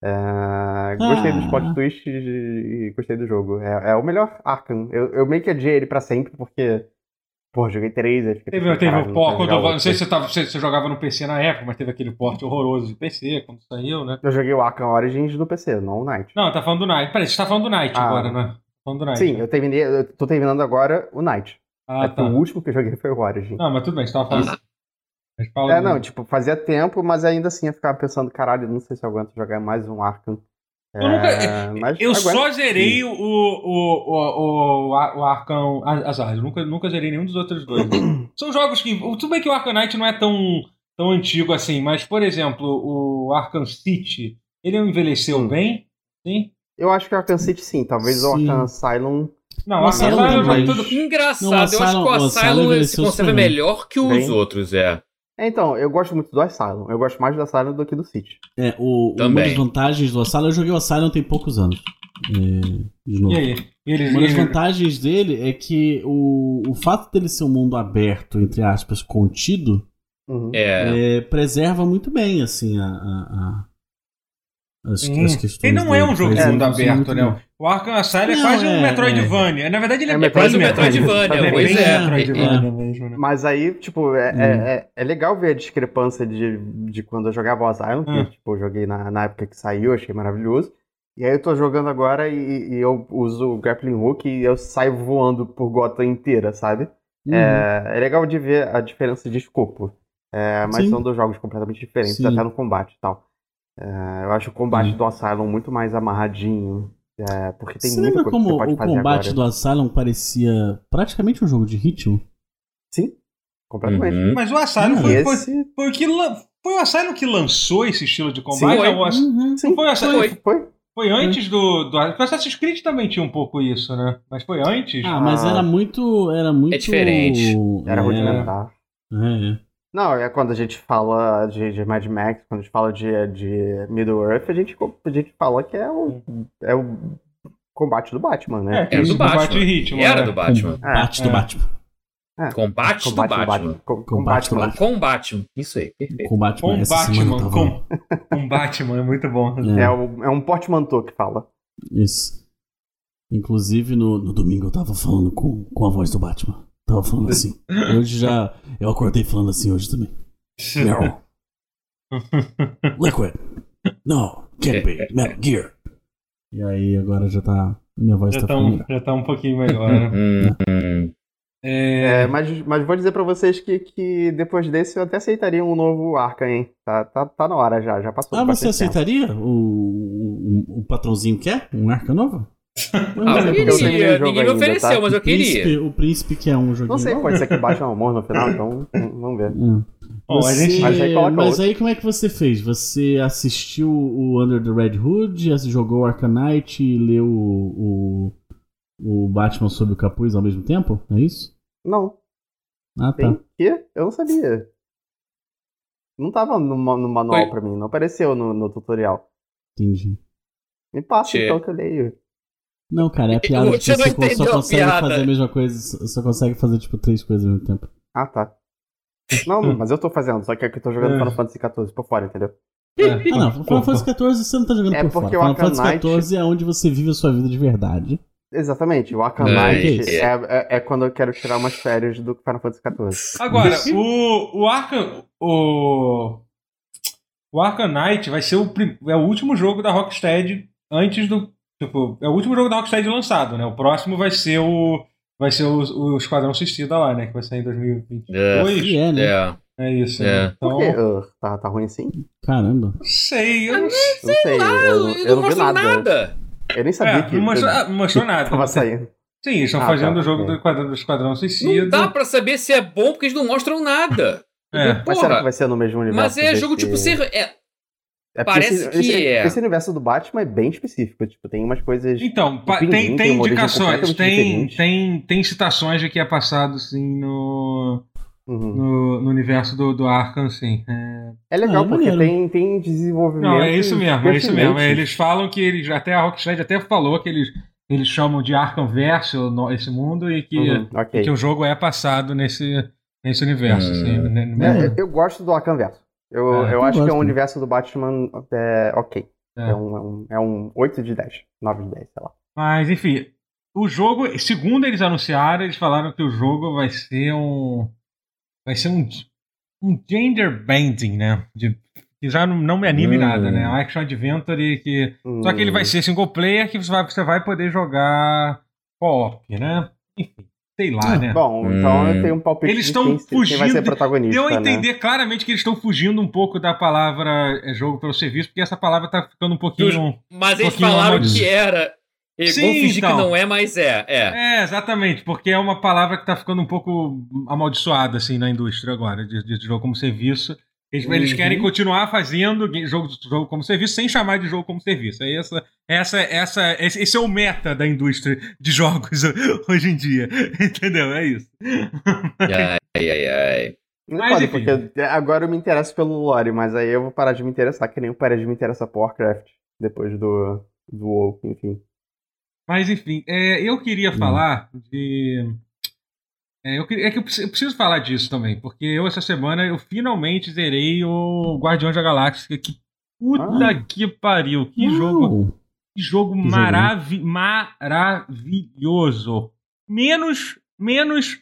É, gostei dos plot ah. twists e gostei do jogo. É, é o melhor Arkham. Eu, eu meio que adiei ele pra sempre porque. Pô, joguei três. Teve, teve o port, não, não sei se você, tava, se você jogava no PC na época, mas teve aquele porte horroroso de PC quando saiu, né? Eu joguei o Arkham Origins no PC, não o Night. Não, tá falando do Night. Peraí, você tá falando do Night ah, agora, né? Tá falando do Night. Sim, né? eu terminei, eu tô terminando agora o Night. Ah, é tá. O último que eu joguei foi o Origin. Não, mas tudo bem, você tava falando. é, não, tipo, fazia tempo, mas ainda assim eu ficava pensando, caralho, não sei se eu aguento jogar mais um Arkham. É, eu, nunca, mas eu só zerei o, o, o, o, o Arkham Azar. Eu nunca, nunca zerei nenhum dos outros dois. São jogos que. Tudo bem que o Arkham Knight não é tão, tão antigo assim, mas, por exemplo, o Arkham City, ele envelheceu sim. bem? Sim? Eu acho que o Arkham City sim. Talvez sim. o Arkham Asylum não, o Asylum, é tudo engraçado. Não, Asylum, eu acho que o Asylum, Asylum se conserva melhor que os Bem... outros, é. é. Então, eu gosto muito do Asylum. Eu gosto mais do Asylum do que do City. É, o, uma das vantagens do Asylum, eu joguei o Asylum tem poucos anos. É, de novo. E aí? Ele, uma das vantagens dele é que o, o fato dele ser um mundo aberto, entre aspas, contido, uhum. é. é. preserva muito bem, assim, a, a, as, hum. as questões. Ele não é um jogo de mundo aberto, né? O Arkham Asylum é quase um Metroidvania. É. Na verdade, ele é, é quase um Metroidvania. É, pois é. Metroidvania mesmo, né? Mas aí, tipo, é, hum. é, é, legal ver a discrepância de, de quando eu jogava o Asylum, que, hum. tipo, eu joguei na, na época que saiu, achei maravilhoso. E aí eu tô jogando agora e, e eu uso o grappling hook e eu saio voando por Gotham inteira, sabe? Uhum. É, é legal de ver a diferença de escopo. É, mas Sim. são dois jogos completamente diferentes, Sim. até no combate e tal. É, eu acho o combate Sim. do Asylum muito mais amarradinho. É, porque tem você muita coisa como que você pode o combate agora. do Asylum parecia praticamente um jogo de ritmo? Sim, completamente. Uhum. Mas o Asylum foi, esse... foi, foi, o que foi o Asylum que lançou esse estilo de combate? Sim, foi. O Uhum. Sim, foi, foi, foi. Foi antes do, do. O Assassin's Creed também tinha um pouco isso, né? Mas foi antes. Ah, mas ah. era muito. Era muito. É diferente. Era é... rudimentar. É, é. Não, é quando a gente fala de, de Mad Max, quando a gente fala de, de Middle Earth, a gente, a gente fala que é o, é o combate do Batman, né? É, era do Batman. Ritmo, era né? do Batman. Combate é, do Batman. É. Combate, combate do Batman. Batman. Com, combate, do Batman. Com Batman. Isso aí, perfeito. Com Batman. Com Batman. Com, com Batman, é muito bom. É, é, o, é um portmanteau que fala. Isso. Inclusive, no, no domingo eu tava falando com, com a voz do Batman. Tava falando assim. Hoje já. Eu acordei falando assim hoje também. Meryl. Liquid. No, can't be. Metal Gear. E aí agora já tá. Minha voz já tá, tá um, Já tá um pouquinho melhor, né? É... é... mas, mas vou dizer pra vocês que, que depois desse eu até aceitaria um novo Arca, hein? Tá, tá, tá na hora já, já passou. Ah, você aceitaria? O, o, o patrãozinho quer um Arca novo? Ah, eu queria. Ninguém me ofereceu, tá? mas eu queria. Príncipe, o príncipe que é um joguinho. Não sei, pode ser que baixe um amor no final, então vamos ver. Hum. Você... Mas, aí, mas aí, como é que você fez? Você assistiu o Under the Red Hood, jogou Arcanite e leu o, o, o Batman sob o capuz ao mesmo tempo? É isso? Não. Ah, tá. Tem que? Eu não sabia. Não tava no, no manual Foi. pra mim, não apareceu no, no tutorial. Entendi. Me passa che. então que eu leio. Não, cara, é a piada que você só consegue fazer a mesma coisa, só consegue fazer, tipo, três coisas ao mesmo tempo. Ah, tá. Não, mas eu tô fazendo, só que é que eu tô jogando é. Final Fantasy XIV por fora, entendeu? É. Ah, não, Final Fantasy XIV você não tá jogando é por fora. Final Fantasy XIV é onde você vive a sua vida de verdade. Exatamente, o Arcanite é, é, é, quando eu quero tirar umas férias do Final Fantasy XIV. Agora, o, o Arcan. O. O Arcanite vai ser o, é o último jogo da Rocksteady antes do. Tipo, é o último jogo da Rocksteady lançado, né? O próximo vai ser o. Vai ser o, o Esquadrão Suicida lá, né? Que vai sair em 2022. É, é, né? É. É isso. Né? É. Então... Uh, tá, tá ruim assim? Caramba. Sei, eu não, não sei. sei lá, eu, eu, eu, não vi nada. nada. Eu nem sabia é, que. Não mostrou, ah, mostrou nada. Tava saindo. Sim, eles estão ah, fazendo tá, o jogo é. do, Esquadrão, do Esquadrão Suicida. Não dá pra saber se é bom porque eles não mostram nada. É. Então, mas será que vai ser no mesmo universo? Mas é jogo, tipo, ser. É, é Parece esse, que esse, é. Esse universo do Batman é bem específico. Tipo, tem umas coisas. Então, tem, tem, indicações. Tem, tem, tem citações de que é passado, sim, no. Uhum. No, no, universo do, do Arkham, sim. É, é legal, ah, porque tem, tem desenvolvimento. Não, é isso mesmo, é isso mesmo. Eles falam que eles. Até a Rocksteady até falou que eles, eles chamam de Arkham Verso esse mundo e que, uhum, okay. que o jogo é passado nesse, nesse universo. Assim, hum. é, eu gosto do Arkham Verso. Eu, é, eu acho que é um universo do Batman é, ok. É. é. um, é, um, é um 8 de 10, 9 de 10, sei lá. Mas, enfim, o jogo, segundo eles anunciaram, eles falaram que o jogo vai ser um vai ser um, um gender bending, né? De, que já não, não me anime hum. nada, né? Um action adventure que. Hum. Só que ele vai ser single player que você vai, você vai poder jogar co-op, né? Enfim. Sei lá, né? Bom, então hum. eu tenho um palpite eles estão fugindo, quem vai ser protagonista. Deu a né? entender né? claramente que eles estão fugindo um pouco da palavra é, jogo pelo serviço, porque essa palavra tá ficando um pouquinho. Mas um eles falaram que era e Sim, vamos fingir então. que não é, mas é, é. É, exatamente, porque é uma palavra que está ficando um pouco amaldiçoada assim na indústria agora, de, de jogo como serviço. Eles, uhum. eles, querem continuar fazendo jogo, jogo como serviço sem chamar de jogo como serviço. É essa, essa, essa, esse é o meta da indústria de jogos hoje em dia. Entendeu? É isso. Ai, ai, ai. Mas, pode, porque agora eu me interesso pelo lore, mas aí eu vou parar de me interessar, que nem eu parei de me interessar por Warcraft depois do, do WoW, enfim. Mas enfim, é, eu queria hum. falar de. É, eu, é que eu preciso, eu preciso, falar disso também, porque eu essa semana eu finalmente zerei o Guardiões da Galáxia. Que puta ah. que pariu! Que jogo! Que jogo que maravi maravilhoso! Menos, menos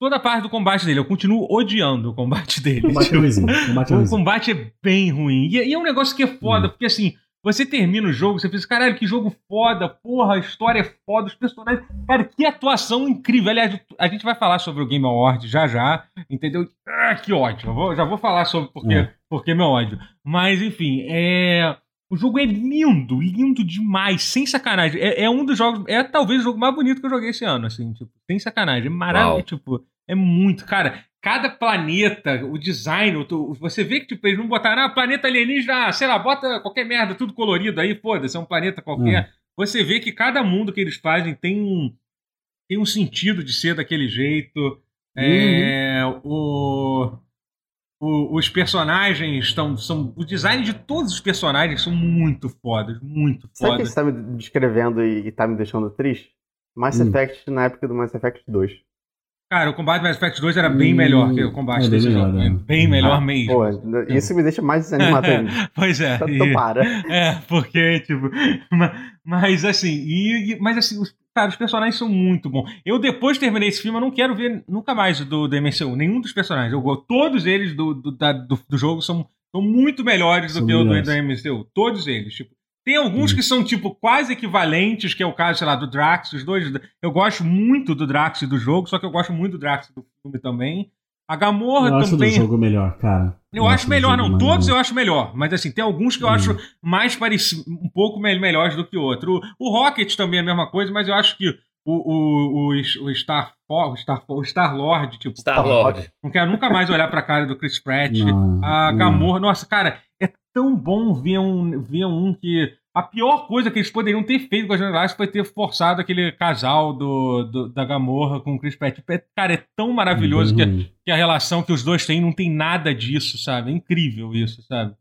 toda a parte do combate dele. Eu continuo odiando o combate dele. O combate, é ruim, o combate, é o combate é bem ruim. E, e, é um negócio que é foda, hum. porque assim, você termina o jogo, você pensa, caralho, que jogo foda, porra, a história é foda, os personagens. Cara, que atuação incrível. Aliás, a gente vai falar sobre o Game Award já já, entendeu? Ah, que ódio. Vou, já vou falar sobre porque, é. porque meu ódio. Mas, enfim, é. O jogo é lindo, lindo demais, sem sacanagem. É, é, um dos jogos, é talvez o jogo mais bonito que eu joguei esse ano, assim, tipo, sem sacanagem. É maravilhoso, tipo, é muito. Cara, cada planeta, o design, você vê que tipo, eles não botaram ah, planeta alienígena, ah, sei lá, bota qualquer merda, tudo colorido aí, foda-se, é um planeta qualquer. Hum. Você vê que cada mundo que eles fazem tem um, tem um sentido de ser daquele jeito. Uhum. É, o, o, os personagens estão. São, o design de todos os personagens são muito fodas, muito fodas. Sabe que você está me descrevendo e, está me deixando triste? Mass hum. Effect na época do Mass Effect 2. Cara, o combate Mass Effect 2 era bem melhor que o combate é desse jogo. É bem melhor ah, mesmo. Pô, isso me deixa mais desanimado ainda. pois é. Então, e, para. É, porque, tipo. Mas assim, e, mas assim, os, cara, os personagens são muito bons. Eu, depois de terminei esse filme, eu não quero ver nunca mais do, do MCU, nenhum dos personagens. Eu, todos eles do, do, da, do, do jogo são, são muito melhores do são que o do, do MCU. Todos eles. Tipo, tem alguns hum. que são, tipo, quase equivalentes, que é o caso, sei lá, do Drax, os dois. Eu gosto muito do Drax e do jogo, só que eu gosto muito do Drax do filme também. A Gamorra eu também. Eu acho o jogo melhor, cara. Eu, eu acho, acho melhor, não. Todos eu acho melhor. Mas assim, tem alguns que eu hum. acho mais parecidos, um pouco melhores do que outro. O, o Rocket também é a mesma coisa, mas eu acho que o, o, o, o Star o Star, o Star Lord, tipo, Star Lord. não quero nunca mais olhar pra cara do Chris Pratt. Não, a Gamorra, nossa, cara, é tão bom ver um, ver um que. A pior coisa que eles poderiam ter feito com a Jornada foi ter forçado aquele casal do, do, da Gamorra com o Chris Pratt. Cara, é tão maravilhoso uhum. que, que, a relação que os dois têm não tem nada disso, sabe? É incrível isso, sabe?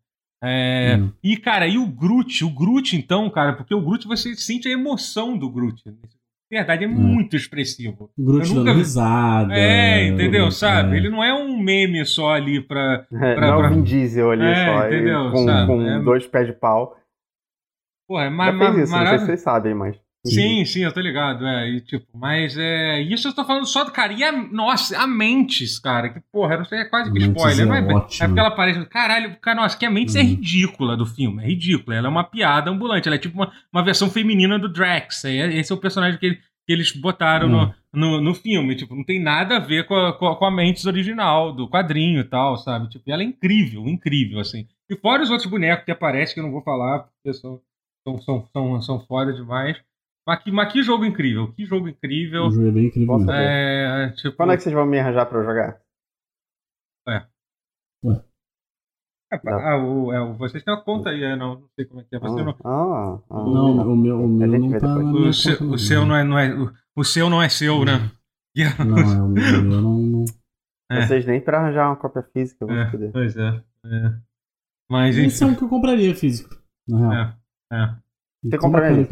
É, uhum. E, cara, e o Groot? O Groot, então, cara, porque o Groot você sente a emoção do Groot verdade, é, é. muito expressivo. O Groot nunca... dando risada. É, entendeu? Sabe? É. Ele não é um meme só ali pra. É, pra não é o Vin Diesel ali é, só. Entendeu? Com, com é... dois pés de pau. Pô, é ma ma isso, maravilhoso. Não sei se vocês sabem, mas. Sim, sim, eu tô ligado, é, e tipo, mas é, isso eu tô falando só do cara, e a, nossa, a Mentes, cara, que porra, eu não sei, é quase que spoiler, é, é, é porque ela parece, caralho, cara, nossa, que a Mentes é uhum. é ridícula do filme, é ridícula, ela é uma piada ambulante, ela é tipo uma, uma versão feminina do Drax, é, esse é o personagem que ele, que eles botaram uhum. no, no, no, filme, tipo, não tem nada a ver com a, com a, com a Mentes original, do quadrinho e tal, sabe, tipo, ela é incrível, incrível, assim, e fora os outros bonecos que aparecem, que eu não vou falar, porque são, são, são, são, são foda demais, mas que, mas que jogo incrível, que jogo incrível. O jogo é bem incrível. É, tipo... Quando é que vocês vão me arranjar pra eu jogar? É. Ué. É, ah, o, é, vocês têm uma conta aí, é, não, não sei como é que é. Você ah, não... Ah, ah, não, o meu, o meu não tá o, seu, o seu não é, não é o, o, seu não é seu, né? Não, é, o meu não. não... É. Vocês nem pra arranjar uma cópia física vão é, poder. Pois é. é. Mas Esse é um que eu compraria físico, na real. É. é. Você compraria?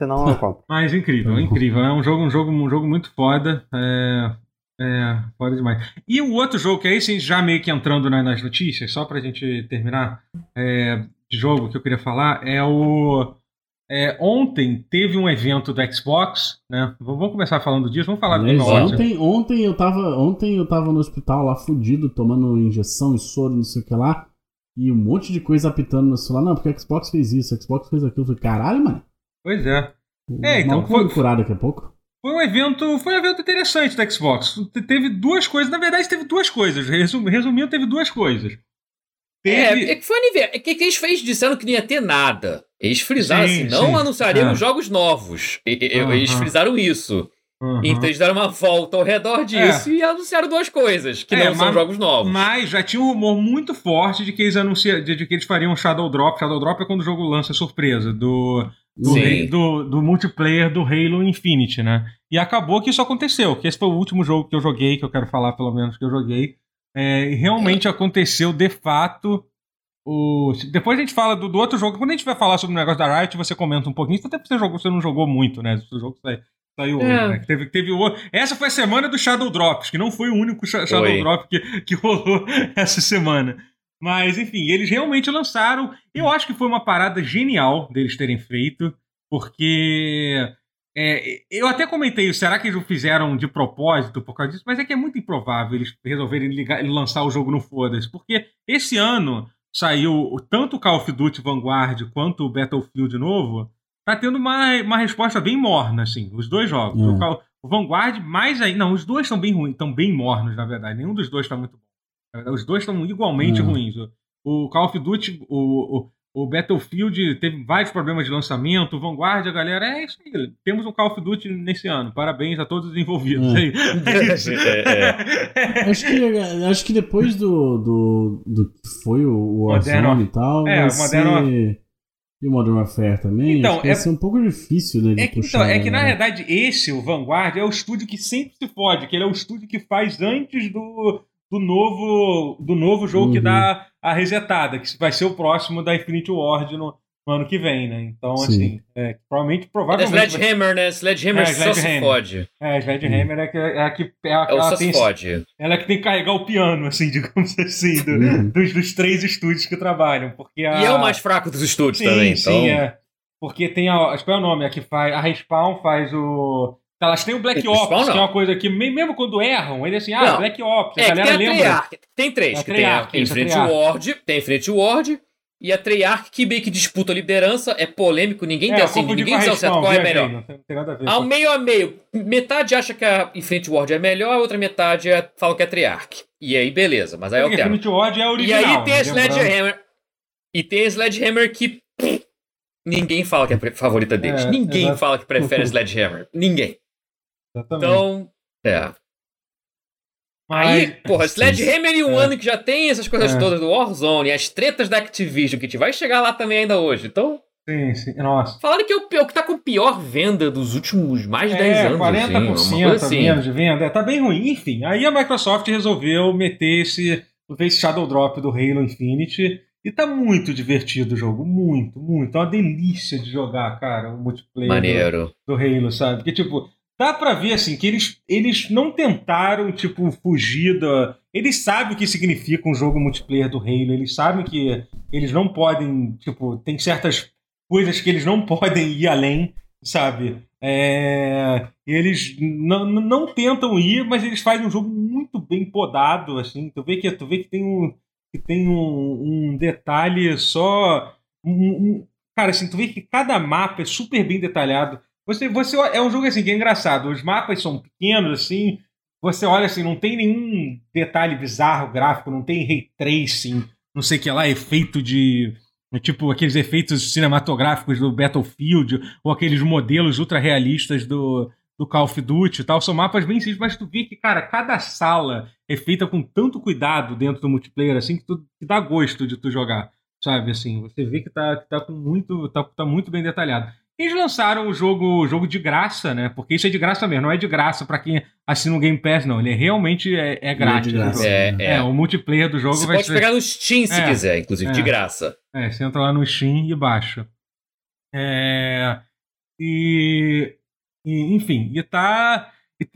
Senão eu compro. Mas incrível, tá incrível. É um jogo, um jogo, um jogo muito foda. É, é foda demais. E o outro jogo, que é esse, já meio que entrando nas notícias, só pra gente terminar, é, de jogo que eu queria falar, é o. É, ontem teve um evento do Xbox, né? Vamos começar falando disso, vamos falar do ontem, ontem eu tava Ontem eu tava no hospital lá fudido, tomando injeção e soro, não sei o que lá. E um monte de coisa apitando no celular. Não, porque o Xbox fez isso, o Xbox fez aquilo. Eu falei, caralho, mano. Pois é. É, então. Foi curado daqui a pouco. Foi um evento, foi um evento interessante da Xbox. Teve duas coisas, na verdade teve duas coisas. Resumindo, teve duas coisas. Teve... É, é que foi aniversário. É que, que eles fez dizendo que não ia ter nada. Eles frisaram sim, assim, não sim. anunciaremos é. jogos novos. Eles frisaram isso. Uhum. Então eles deram uma volta ao redor disso é. e anunciaram duas coisas, que é, não mas, são jogos novos. Mas já tinha um rumor muito forte de que eles anunciam, de, de, que eles fariam Shadow Drop. Shadow Drop é quando o jogo lança surpresa do do, rei, do, do, multiplayer do Halo Infinite, né? E acabou que isso aconteceu, que esse foi o último jogo que eu joguei, que eu quero falar pelo menos que eu joguei. É, e realmente é. aconteceu de fato. O... Depois a gente fala do, do, outro jogo. Quando a gente vai falar sobre o negócio da Riot, você comenta um pouquinho. Até porque você, jogou, você não jogou muito, né? O jogo saiu, é. hoje, né? Teve, teve o... Essa foi a semana do Shadow Drops, que não foi o único Shadow Oi. Drop que, que rolou essa semana. Mas, enfim, eles realmente lançaram. Eu acho que foi uma parada genial deles terem feito, porque. É, eu até comentei, será que eles o fizeram de propósito por causa disso? Mas é que é muito improvável eles resolverem ligar, lançar o jogo no Foda-se, porque esse ano saiu tanto o Call of Duty Vanguard quanto o Battlefield novo, tá tendo uma, uma resposta bem morna, assim, os dois jogos. O, Call, o, Vanguard, mais aí. Não, os dois estão bem ruins, estão bem mornos, na verdade. Nenhum dos dois está muito bom. Os dois estão igualmente uhum. ruins. O Call of Duty, o, o, o, Battlefield teve vários problemas de lançamento. O Vanguard, a galera, é isso aí. Temos um Call of Duty nesse ano. Parabéns a todos os envolvidos. É. É isso. É, é. acho, que, acho que depois do, do, do foi o Warzone e tal. É, o Modern ser... E o Modern Warfare também? Então, é, ser um pouco difícil né, de é que, puxar, então, é que, na verdade, esse, o Vanguard, é o estúdio que sempre se fode, que ele é o estúdio que faz antes do, do novo, do novo jogo uhum. que dá a resetada, que vai ser o próximo da Infinity Ward no, no ano que vem, né? Então, Sim. assim, é, provavelmente, provavelmente... É Sledgehammer, né? Sledgehammer é, só se fode. É, Sledgehammer é, que, é a que... É, a, é ela, tem, fode. ela é que tem que carregar o piano, assim, digamos assim, do, uhum. dos, dos, três estúdios que trabalham, porque a... E é o mais fraco dos estúdios sim, também, então... Sim, é. Porque tem a... Qual é o nome? A que faz... A Respawn faz o... Elas têm o Black Ops, que é uma coisa que, mesmo quando erram, ele é assim, ah, não. Black Ops, a é, galera tem a lembra. Tem três, é que tem a Infinite Ward, tem Infinite Ward, e a Treyarch que meio que disputa a liderança, é polêmico, ninguém é, tem assim, ninguém diz ao certo qual é melhor. Não tem, nada a ver. Ao meio a meio, metade acha que a Infinite Ward é melhor, a outra metade é, fala que é Treyarch. E aí, beleza, mas aí é o tema. Infinite Ward é a original. E aí tem a Sledgehammer, e tem a Sledgehammer que ninguém fala que é a favorita deles. É, ninguém exato. fala que prefere a Sledgehammer. Ninguém. Exatamente. Então, é. Aí, porra, Sledgehammer e um é. ano que já tem essas coisas é. todas do Warzone, as tretas da Activision, que a gente vai chegar lá também ainda hoje. Então. Sim, sim. Nossa. Falaram que é o, que tá com pior venda dos últimos mais de é, 10 anos. 40% assim, assim. menos de venda. É, tá bem ruim. Enfim, aí a Microsoft resolveu meter esse, esse Shadow Drop do Halo Infinite. E tá muito divertido o jogo, muito, muito. É uma delícia de jogar, cara, o multiplayer Maneiro. Do, do Halo, sabe? Porque, tipo, dá pra ver, assim, que eles, eles não tentaram, tipo, fugir da... Eles sabem o que significa um jogo multiplayer do Halo, eles sabem que eles não podem, tipo, tem certas coisas que eles não podem ir além, sabe? É... Eles não, não tentam ir, mas eles fazem um jogo muito bem podado, assim. Tu vê que, tu vê que tem um que tem um, um detalhe só. Um, um, cara, assim, tu vê que cada mapa é super bem detalhado. Você, você é um jogo assim que é engraçado. Os mapas são pequenos, assim. Você olha assim, não tem nenhum detalhe bizarro gráfico, não tem ray tracing, não sei o que lá, efeito de. Tipo, aqueles efeitos cinematográficos do Battlefield, ou aqueles modelos ultra realistas do, do Call of Duty e tal. São mapas bem simples, mas tu vê que, cara, cada sala é feita com tanto cuidado dentro do multiplayer, assim, que, tu, que dá gosto de tu jogar. Sabe, assim, você vê que tá, que tá com muito. Tá, tá muito bem detalhado. Eles lançaram o jogo, jogo de graça, né? Porque isso é de graça mesmo, não é de graça para quem assina o Game Pass, não. Ele é realmente é, é grátis. É, é, é, o multiplayer do jogo você vai pode ser... pegar no Steam se é, quiser, inclusive, de é. graça. É, você entra lá no Steam e baixa. É, e e, enfim, e tá.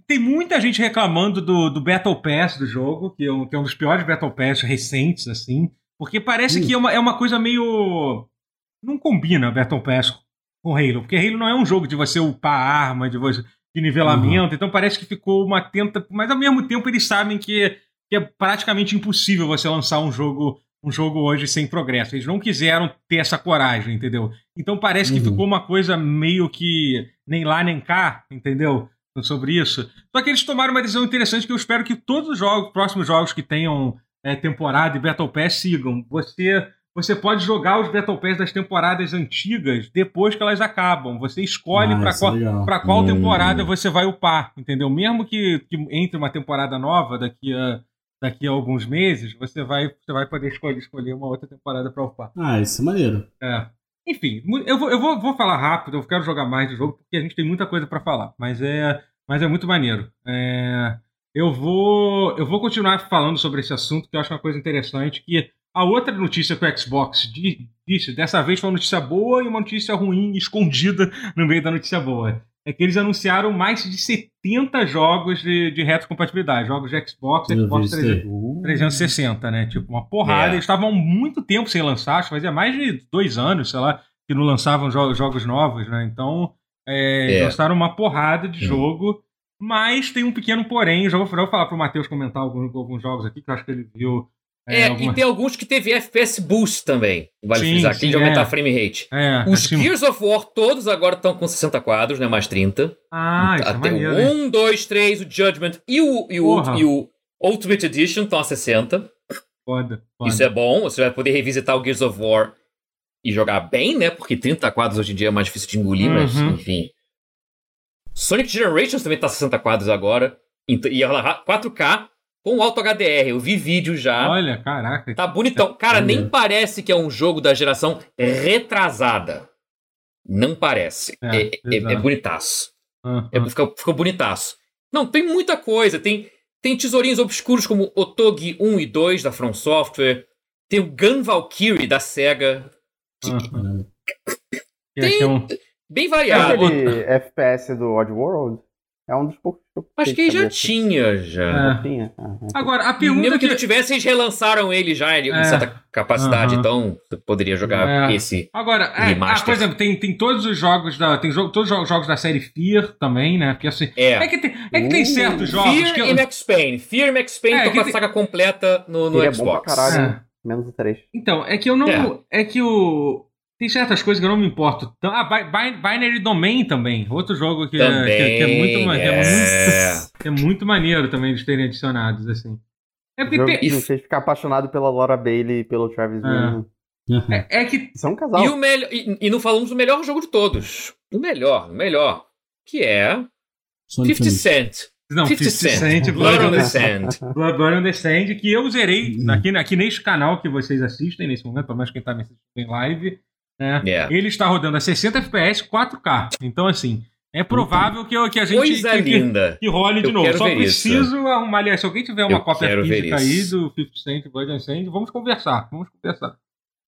Tem muita gente reclamando do, do Battle Pass do jogo, que é, um, que é um dos piores Battle Pass recentes, assim. Porque parece hum. que é uma, é uma coisa meio. Não combina Battle Pass com Halo. Porque Halo não é um jogo de você upar arma, de, você, de nivelamento. Uhum. Então parece que ficou uma tenta. Mas ao mesmo tempo eles sabem que, que é praticamente impossível você lançar um jogo um jogo hoje sem progresso. Eles não quiseram ter essa coragem, entendeu? Então parece que uhum. ficou uma coisa meio que nem lá nem cá, entendeu? Sobre isso. Só que eles tomaram uma decisão interessante que eu espero que todos os jogos, próximos jogos que tenham é, temporada e Battle Pass sigam. Você você pode jogar os Battle Pass das temporadas antigas depois que elas acabam. Você escolhe ah, para qual, pra qual hum. temporada você vai upar, entendeu? Mesmo que, que entre uma temporada nova daqui a daqui a alguns meses, você vai, você vai poder escolher, escolher uma outra temporada para upar. Ah, isso é maneiro. É. Enfim, eu, vou, eu vou, vou falar rápido, eu quero jogar mais do jogo, porque a gente tem muita coisa para falar, mas é, mas é muito maneiro. É, eu, vou, eu vou continuar falando sobre esse assunto, que eu acho uma coisa interessante, que a outra notícia que o Xbox disse, dessa vez foi uma notícia boa e uma notícia ruim escondida no meio da notícia boa é que eles anunciaram mais de 70 jogos de, de retrocompatibilidade, jogos de Xbox, Xbox 360, né? Tipo, uma porrada. É. Eles estavam há muito tempo sem lançar, acho que fazia mais de dois anos, sei lá, que não lançavam jo jogos novos, né? Então, é, é. lançaram uma porrada de jogo, mas tem um pequeno porém. Já vou, já vou falar pro Matheus comentar alguns, alguns jogos aqui, que eu acho que ele viu é, é alguma... e tem alguns que teve FPS boost também. Vale sim, frisar, sim, de aumentar é. frame rate. É, Os assim... Gears of War todos agora estão com 60 quadros, né? Mais 30. Ah, isso Até é maneiro, o 1, 2, 3, o Judgment e o, e o, e o Ultimate Edition estão a 60. Foda, foda. Isso é bom, você vai poder revisitar o Gears of War e jogar bem, né? Porque 30 quadros hoje em dia é mais difícil de engolir, uhum. mas enfim. Sonic Generations também tá a 60 quadros agora. E 4K com Alto HDR. Eu vi vídeo já. Olha, caraca. Tá bonitão. Cara, nem parece que é um jogo da geração retrasada. Não parece. É, é, é, é bonitaço. Uhum. É, ficou, ficou bonitaço. Não, tem muita coisa. Tem, tem tesourinhos obscuros como Otogi 1 e 2 da From Software. Tem o Gun Valkyrie da SEGA. Que... Uhum. Tem... Um... Bem variado. É aquele FPS do Oddworld? É um dos poucos que eu Acho que já tinha, já. É. tinha. Agora, a pergunta. Mesmo que, que não tivesse, eles relançaram ele já em é. certa capacidade, uhum. então você poderia jogar é. esse. Agora, é, ah, por exemplo, tem, tem todos os jogos da. Tem jo todos os jogos da série Fear também, né? Porque assim. É, é que tem, é que tem uh, certos jogos. Fear que eu... e Max Payne. Fear e Max Payne é, estão com a tem... saga completa no, no Xbox. É bom pra caralho. É. Menos o 3. Então, é que eu não. É, é que o. Tem certas coisas que eu não me importo. Ah, Binary Domain também. Outro jogo que, também, é, que, que é, muito, é. É, muito, é muito maneiro também de terem adicionados, assim. É porque tem... Não sei ficar apaixonado pela Laura Bailey e pelo Travis é. é. é, que. São um casal. E, o melhor, e, e, não falamos do melhor jogo de todos. O melhor, o melhor. Que é. Sonic 50 Cent. Não, 50, 50 Cent, Blood, on the Sand. Blood, Blood on the Sand, que eu zerei hum. aqui, aqui neste canal que vocês assistem nesse momento, pelo menos quem está me assistindo em live. Né? Yeah. Ele está rodando a 60 FPS 4K. Então, assim, é provável que, que a gente Coisa que, linda. que, que role de eu novo. Só preciso isso. arrumar. Aliás, se alguém tiver uma eu cópia física aí do 50 Cent Blood the Sand, vamos conversar. Vamos conversar.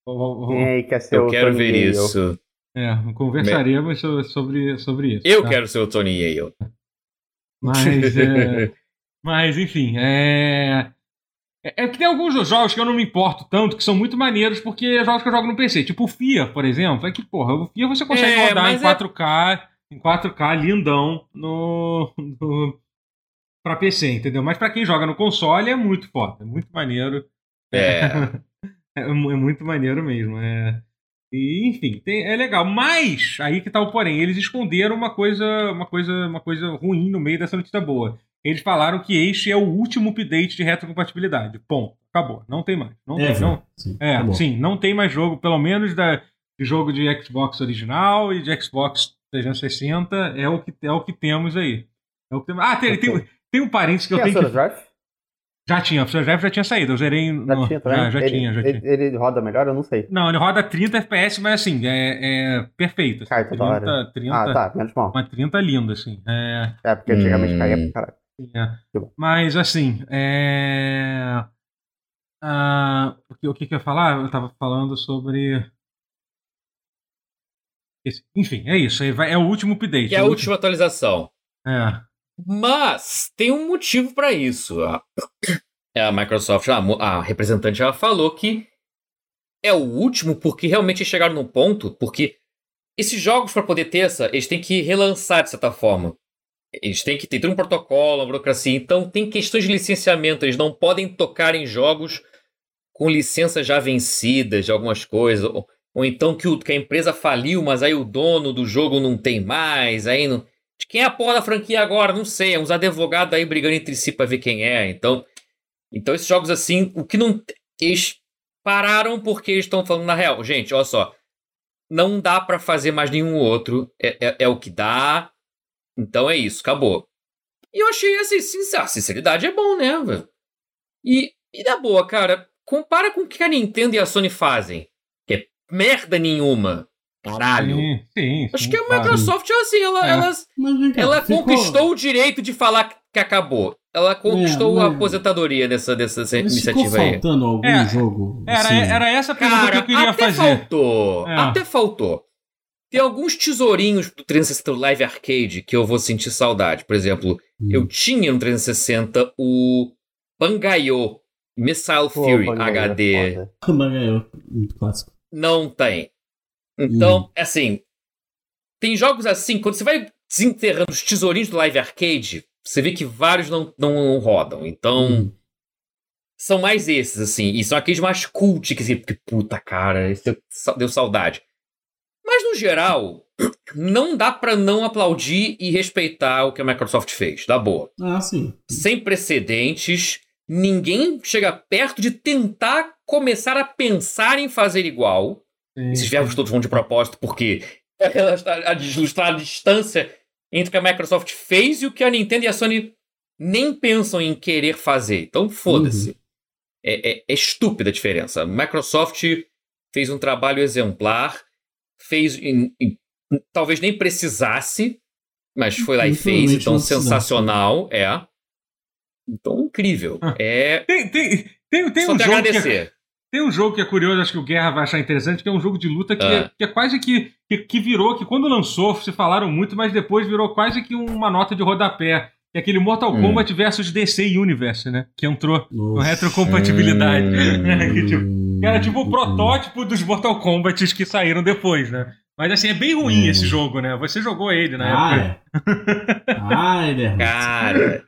Quem aí quer ser eu quero Tony ver isso. É, conversaremos Me... sobre, sobre isso. Eu tá? quero ser o Tony Yale. Mas, é, mas enfim, é... É, é que tem alguns jogos que eu não me importo tanto, que são muito maneiros, porque é jogos que eu jogo no PC. Tipo o FIA, por exemplo. É que, porra, o FIA você consegue é, rodar em 4K, é... em 4K lindão no, no, pra PC, entendeu? Mas para quem joga no console é muito foda, é muito maneiro. É. é, é muito maneiro mesmo. É. E, enfim, tem, é legal. Mas, aí que tá o porém, eles esconderam uma coisa, uma coisa, uma coisa ruim no meio dessa notícia boa. Eles falaram que este é o último update de retrocompatibilidade. Ponto. Acabou. Não tem mais. Não é, tem, não, sim, é, sim, não tem mais jogo, pelo menos da, de jogo de Xbox original e de Xbox 360. É o que, é o que temos aí. É o que tem, ah, tem, okay. tem, tem um parênteses que tem eu tenho que. Drive? Já tinha, o Jeff já tinha saído, eu zerei. No... Já tinha também? Já, já ele, tinha, já ele, tinha. Ele roda melhor? Eu não sei. Não, ele roda 30 FPS, mas assim, é, é perfeito. Assim, Cai toda 30, hora. 30, ah, tá, menos mal. Uma 30 linda, assim. É, é porque antigamente hum. caía pra caralho. É. Mas assim, é. Ah, o que eu ia falar? Eu tava falando sobre. Esse. Enfim, é isso. É o último update. Que é a última atualização. É. Mas tem um motivo para isso. A, a Microsoft, a, a, representante, ela falou que é o último porque realmente chegaram num ponto, porque esses jogos, para poder ter essa, eles têm que relançar de certa forma. Eles têm que ter, um protocolo, uma burocracia. Então tem questões de licenciamento. Eles não podem tocar em jogos com licenças já vencidas de algumas coisas. Ou, ou então que, o, que a empresa faliu, mas aí o dono do jogo não tem mais. Aí não de quem é a porra da franquia agora? Não sei. É uns advogados aí brigando entre si pra ver quem é. Então, então esses jogos assim, o que não. Eles pararam porque eles estão falando na real. Gente, olha só. Não dá para fazer mais nenhum outro. É, é, é, o que dá. Então é isso, acabou. E eu achei assim, sincer, sinceridade é bom, né, velho? E, e da boa, cara, compara com o que a Nintendo e a Sony fazem. Que é merda nenhuma. Caralho. Sim, sim, Acho que a Microsoft, claro. assim, ela, é. ela, ela ficou... conquistou o direito de falar que acabou. Ela conquistou é, a aposentadoria dessa, dessa iniciativa ficou aí. faltando algum é, jogo? Era, assim. era essa pergunta Cara, que eu queria até fazer. Faltou, é. Até faltou. Tem alguns tesourinhos do 360 Live Arcade que eu vou sentir saudade. Por exemplo, hum. eu tinha no 360 o Bangayo Missile Fury Pô, HD. Bangayo, muito clássico. Não tem. Então, hum. assim, tem jogos assim, quando você vai desenterrando os tesourinhos do Live Arcade, você vê que vários não, não rodam. Então, hum. são mais esses, assim. E são aqueles mais cult, que assim, porque, puta cara, isso deu saudade. Mas, no geral, não dá para não aplaudir e respeitar o que a Microsoft fez, da boa. Ah, sim. Sem precedentes, ninguém chega perto de tentar começar a pensar em fazer igual. Sim. Esses verbos todos vão de propósito, porque a ilustrar a distância entre o que a Microsoft fez e o que a Nintendo e a Sony nem pensam em querer fazer. Então, foda-se. Uhum. É, é, é, estúpida a diferença. A Microsoft fez um trabalho exemplar, fez. Em, em, talvez nem precisasse, mas foi lá e fez, então sensacional, é. Então, incrível. Ah. É. Tem, tem, tem, tem Só um jogo agradecer. Que tem um jogo que é curioso, acho que o Guerra vai achar interessante, que é um jogo de luta que, é, ah. que é quase que, que, que, virou, que quando lançou se falaram muito, mas depois virou quase que uma nota de rodapé. É aquele Mortal hum. Kombat versus DC Universe, né? Que entrou Nossa. no retrocompatibilidade. Hum. que, tipo, era tipo o protótipo dos Mortal Kombats que saíram depois, né? Mas assim, é bem ruim hum. esse jogo, né? Você jogou ele na ah, época. É. ah, é. Cara.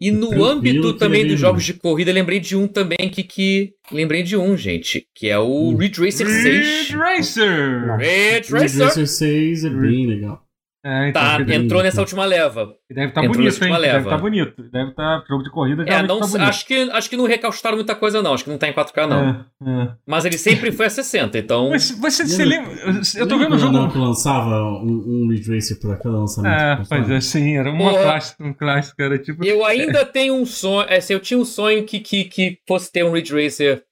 E no âmbito também dos jogos de corrida, lembrei de um também que, que. Lembrei de um, gente, que é o hum. Ridge Racer 6. Ridge Racer! Ridge Racer! Ridge Racer 6 é bem legal. É, então, tá, deve... entrou nessa última leva. Deve estar tá bonito, hein? Leva. Deve estar tá bonito. Deve estar tá, jogo de corrida é, não, tá bonito. Acho que, acho que não recaustaram muita coisa, não. Acho que não tá em 4K, não. É, é. Mas ele sempre foi a 60, então. Mas você se lembra. Eu tô vendo o jogo. Não, que lançava um, um Ridge Racer por aquele lançamento. É, pois é, sim. Era uma clássica, um clássico. Era tipo. Eu ainda tenho um sonho. É, assim, eu tinha um sonho que, que, que fosse ter um Ridge Racer.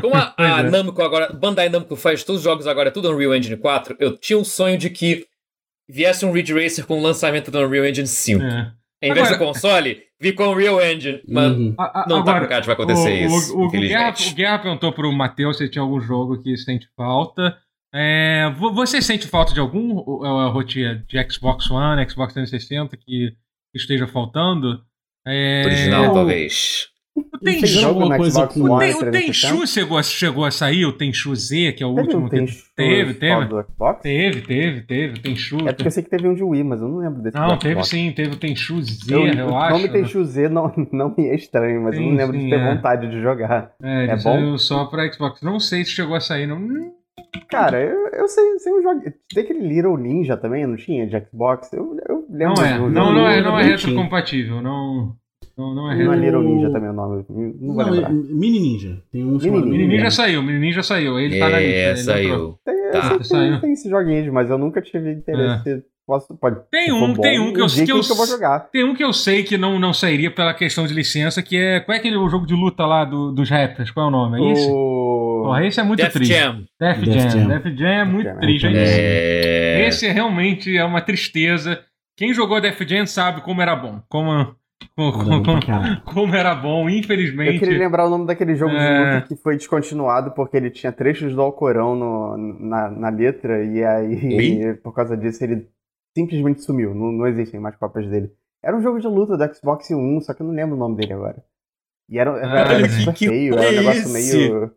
Como a, a é. Namco agora. Bandai Namco faz todos os jogos agora, é tudo Unreal Engine 4. Eu tinha um sonho de que viesse um Ridge Racer com o lançamento do Unreal Engine 5. É. Em vez do console, vi com o Unreal Engine. Mas uhum. não agora, tá com cara de vai acontecer o, isso. O, o, Guerra, o Guerra perguntou pro Matheus se tinha algum jogo que sente falta. É, você sente falta de algum, Rotia, de Xbox One, Xbox 360 que esteja faltando? É... Original, talvez. O Tenchu, alguma coisa com o, o Tenchu chegou, chegou a sair, o Tenchu Z, que é o teve último. Um que teve, teve. Teve, teve, teve. O Tenchu. É porque eu sei que teve um de Wii, mas eu não lembro desse. Não, teve sim, teve o Tenchu Z, eu, eu o acho. O nome Tenchu Z não, não me é estranho, mas sim, eu não lembro sim, de ter é. vontade de jogar. É, é bom? só pra Xbox. Não sei se chegou a sair, não. Cara, eu, eu sei, sei um jogo. Tem aquele Little Ninja também, não tinha? De Xbox? Eu, eu lembro. Não é, não, não, é, não é retrocompatível, não. Não, não é Não é Little Ninja também o nome. Não vou lembrar. Mini Ninja. Tem um Mini, Ninja. Mini Ninja saiu, Mini Ninja saiu. Ele é, tá na lista. É, saiu. Tem, tá. tem, saiu. tem esses joguinhos, mas eu nunca tive interesse. É. Posso, pode, tem um, bom, tem um que eu, que, eu, que eu vou jogar. Tem um que eu sei que não, não sairia pela questão de licença, que é. Qual é aquele jogo de luta lá do, dos rappers? Qual é o nome? É esse? O... Esse é muito Def triste. Jam. Def, Def Jam. Jam. Def Jam é muito Jam. triste. É... Esse realmente é uma tristeza. Quem jogou Def Jam sabe como era bom. Como como, como, como, era bom, infelizmente. Eu queria lembrar o nome daquele jogo é... de luta que foi descontinuado porque ele tinha trechos do Alcorão no, na, na letra e aí, por causa disso, ele simplesmente sumiu. Não, não existem mais cópias dele. Era um jogo de luta do Xbox One, só que eu não lembro o nome dele agora. E era, era, era super feio, era um negócio meio.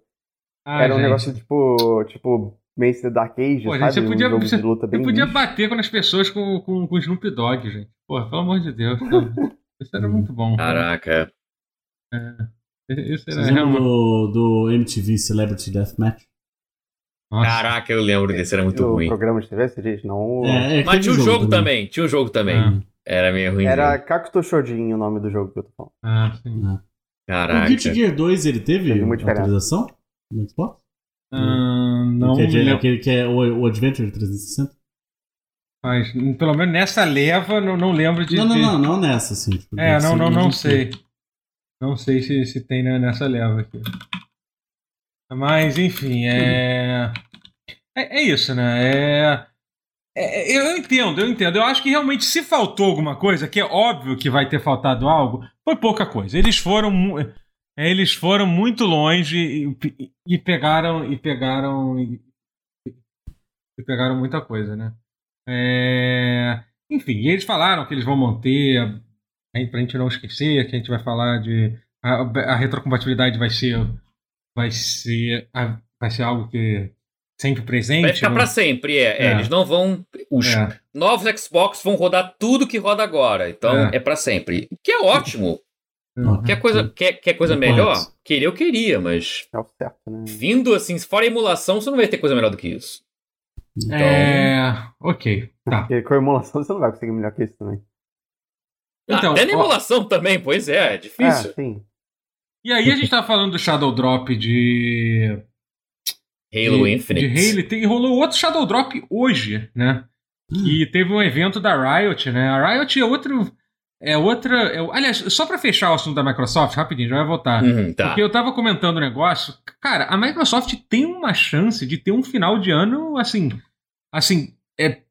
Ah, era um gente. negócio tipo. tipo Mace the Dark Age, Pô, sabe? Você podia, um você, você podia bater com as pessoas com, com, com Snoop Dogg, gente. Pô, pelo amor de Deus. Isso era muito bom. Caraca. É. Isso era realmente... do, do MTV Celebrity Deathmatch? Nossa. Caraca, eu lembro desse, era muito o ruim. O programa de TV, você diz? Não... É, é Mas tinha um jogo, jogo também. tinha um jogo também. É. Era meio ruim. Era Cacto Shojin o nome do jogo que eu tô falando. Ah, sim. É. Caraca. O Guilty Gear 2, ele teve, teve atualização no Xbox? Uh, não. Que é, aquele que é o, o Adventure 360? Mas pelo menos nessa leva, não, não lembro de. Não, não, não, não nessa, sim. Tipo, é, não, não, não sei. Não sei se, se tem nessa leva aqui. Mas, enfim, é. É, é isso, né? É... é... Eu entendo, eu entendo. Eu acho que realmente se faltou alguma coisa, que é óbvio que vai ter faltado algo, foi pouca coisa. Eles foram. É, eles foram muito longe e, e pegaram. E pegaram. E, e pegaram muita coisa, né? É... Enfim, eles falaram que eles vão manter, para a gente não esquecer, que a gente vai falar de. A, a retrocompatibilidade vai ser. Vai ser, vai ser algo que sempre presente. Vai ficar para sempre, é, é. é, Eles não vão. Os é. novos Xbox vão rodar tudo que roda agora. Então é, é para sempre. Que é ótimo. Uhum. Quer coisa, quer, quer coisa melhor? Queria, eu queria, mas. É o certo, né? Vindo assim, fora emulação, você não vai ter coisa melhor do que isso. Então... É. Ok. Tá. Porque com a emulação você não vai conseguir melhor que isso também. Ah, então, até na emulação ó... também, pois é, é difícil. É, sim. E aí a gente tava falando do Shadow Drop de. Halo de, Infinite. De Halo. Tem, rolou outro Shadow Drop hoje, né? E teve um evento da Riot, né? A Riot é outro. É outra. É, aliás, só para fechar o assunto da Microsoft, rapidinho, já vai voltar. Uhum, tá. Porque eu tava comentando o um negócio. Cara, a Microsoft tem uma chance de ter um final de ano, assim. Assim, é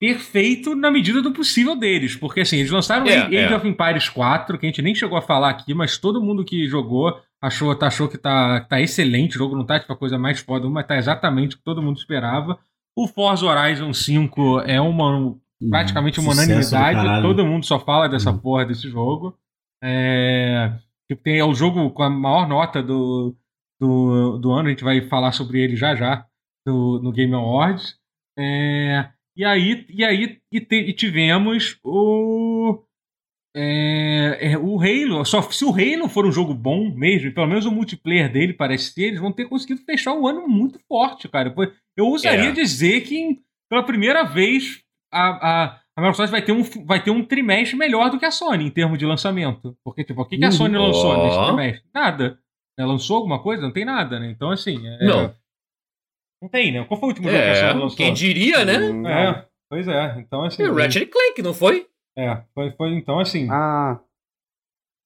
perfeito na medida do possível deles. Porque, assim, eles lançaram é, Age é. of Empires 4, que a gente nem chegou a falar aqui, mas todo mundo que jogou achou, tá, achou que tá, tá excelente. O jogo não tá tipo a coisa mais foda, mas tá exatamente o que todo mundo esperava. O Forza Horizon 5 é uma praticamente uma unanimidade. Todo mundo só fala dessa uhum. porra desse jogo. É, tipo, tem, é o jogo com a maior nota do, do, do ano, a gente vai falar sobre ele já já do, no Game Awards. É, e aí, e aí e, te, e tivemos o. É, é, o Halo, só se o Halo for um jogo bom mesmo, pelo menos o multiplayer dele parece ser, eles vão ter conseguido fechar o ano muito forte, cara. Eu ousaria é. dizer que pela primeira vez a, a, a Microsoft vai ter, um, vai ter um trimestre melhor do que a Sony em termos de lançamento. Porque, tipo, o que, que a Sony lançou oh. nesse trimestre? Nada. Ela lançou alguma coisa? Não tem nada, né? Então, assim. É, não. Não tem, né? Qual foi o último jogo que a Sony lançou? Quem diria, né? É, pois é. Então, assim. É, Ratchet Clank, não foi? É, foi, foi então assim. Ah.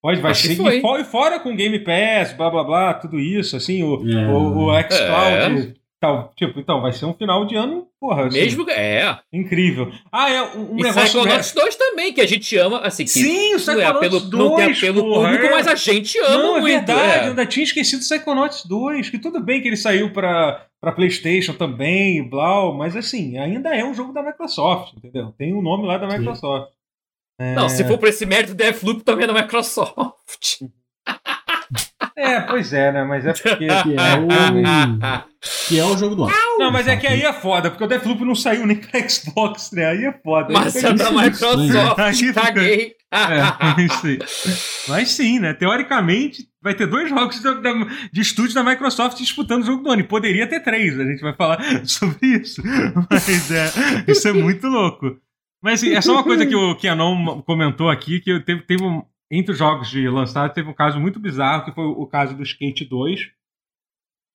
Pode, vai ser. E fora, fora com Game Pass, blá blá blá, tudo isso, assim, o, é. o, o xCloud. É. Tal, tipo, então, vai ser um final de ano, porra. Assim, Mesmo. É. Incrível. Ah, é um e negócio. Psychonauts 2 também, que a gente ama, assim. Que Sim, o Psychonauts não é pelo, 2. Não é pelo porra, público, é. mas a gente ama não, muito. É verdade, eu ainda tinha esquecido o Psychonauts 2, que tudo bem que ele saiu pra, pra PlayStation também, blá, mas assim, ainda é um jogo da Microsoft, entendeu? Tem o um nome lá da Microsoft. É... Não, se for por esse mérito, Deathloop também é da Microsoft. É, pois é, né? Mas é porque. Que é o, que é o jogo do ano. Não, mas é que aí é foda, porque o Deathloop não saiu nem pra Xbox, né? Aí é foda. Mas é da Microsoft, caguei. É, sim. Mas sim, né? Teoricamente, vai ter dois jogos de, de estúdio da Microsoft disputando o jogo do ano. E poderia ter três, a gente vai falar sobre isso. Mas é, isso é muito louco. Mas assim, é só uma coisa que o Kenon comentou aqui, que teve, teve um, entre os jogos de lançado, teve um caso muito bizarro, que foi o caso do Skate 2.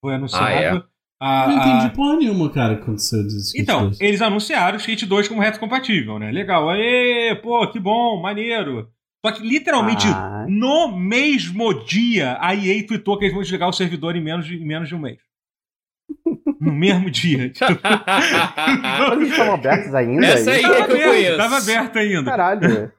Foi anunciado. Ah, é? a, não entendi a... porra nenhuma, cara, que aconteceu disso. Então, 2. eles anunciaram o Skate 2 como reto compatível, né? Legal. Aê, pô, que bom, maneiro. Só que literalmente ah. no mesmo dia a EA tweetou que eles vão desligar o servidor em menos de, em menos de um mês no mesmo dia. Eles estão abertos ainda? Essa aí é que eu conheço. Tava aberto ainda. Caralho.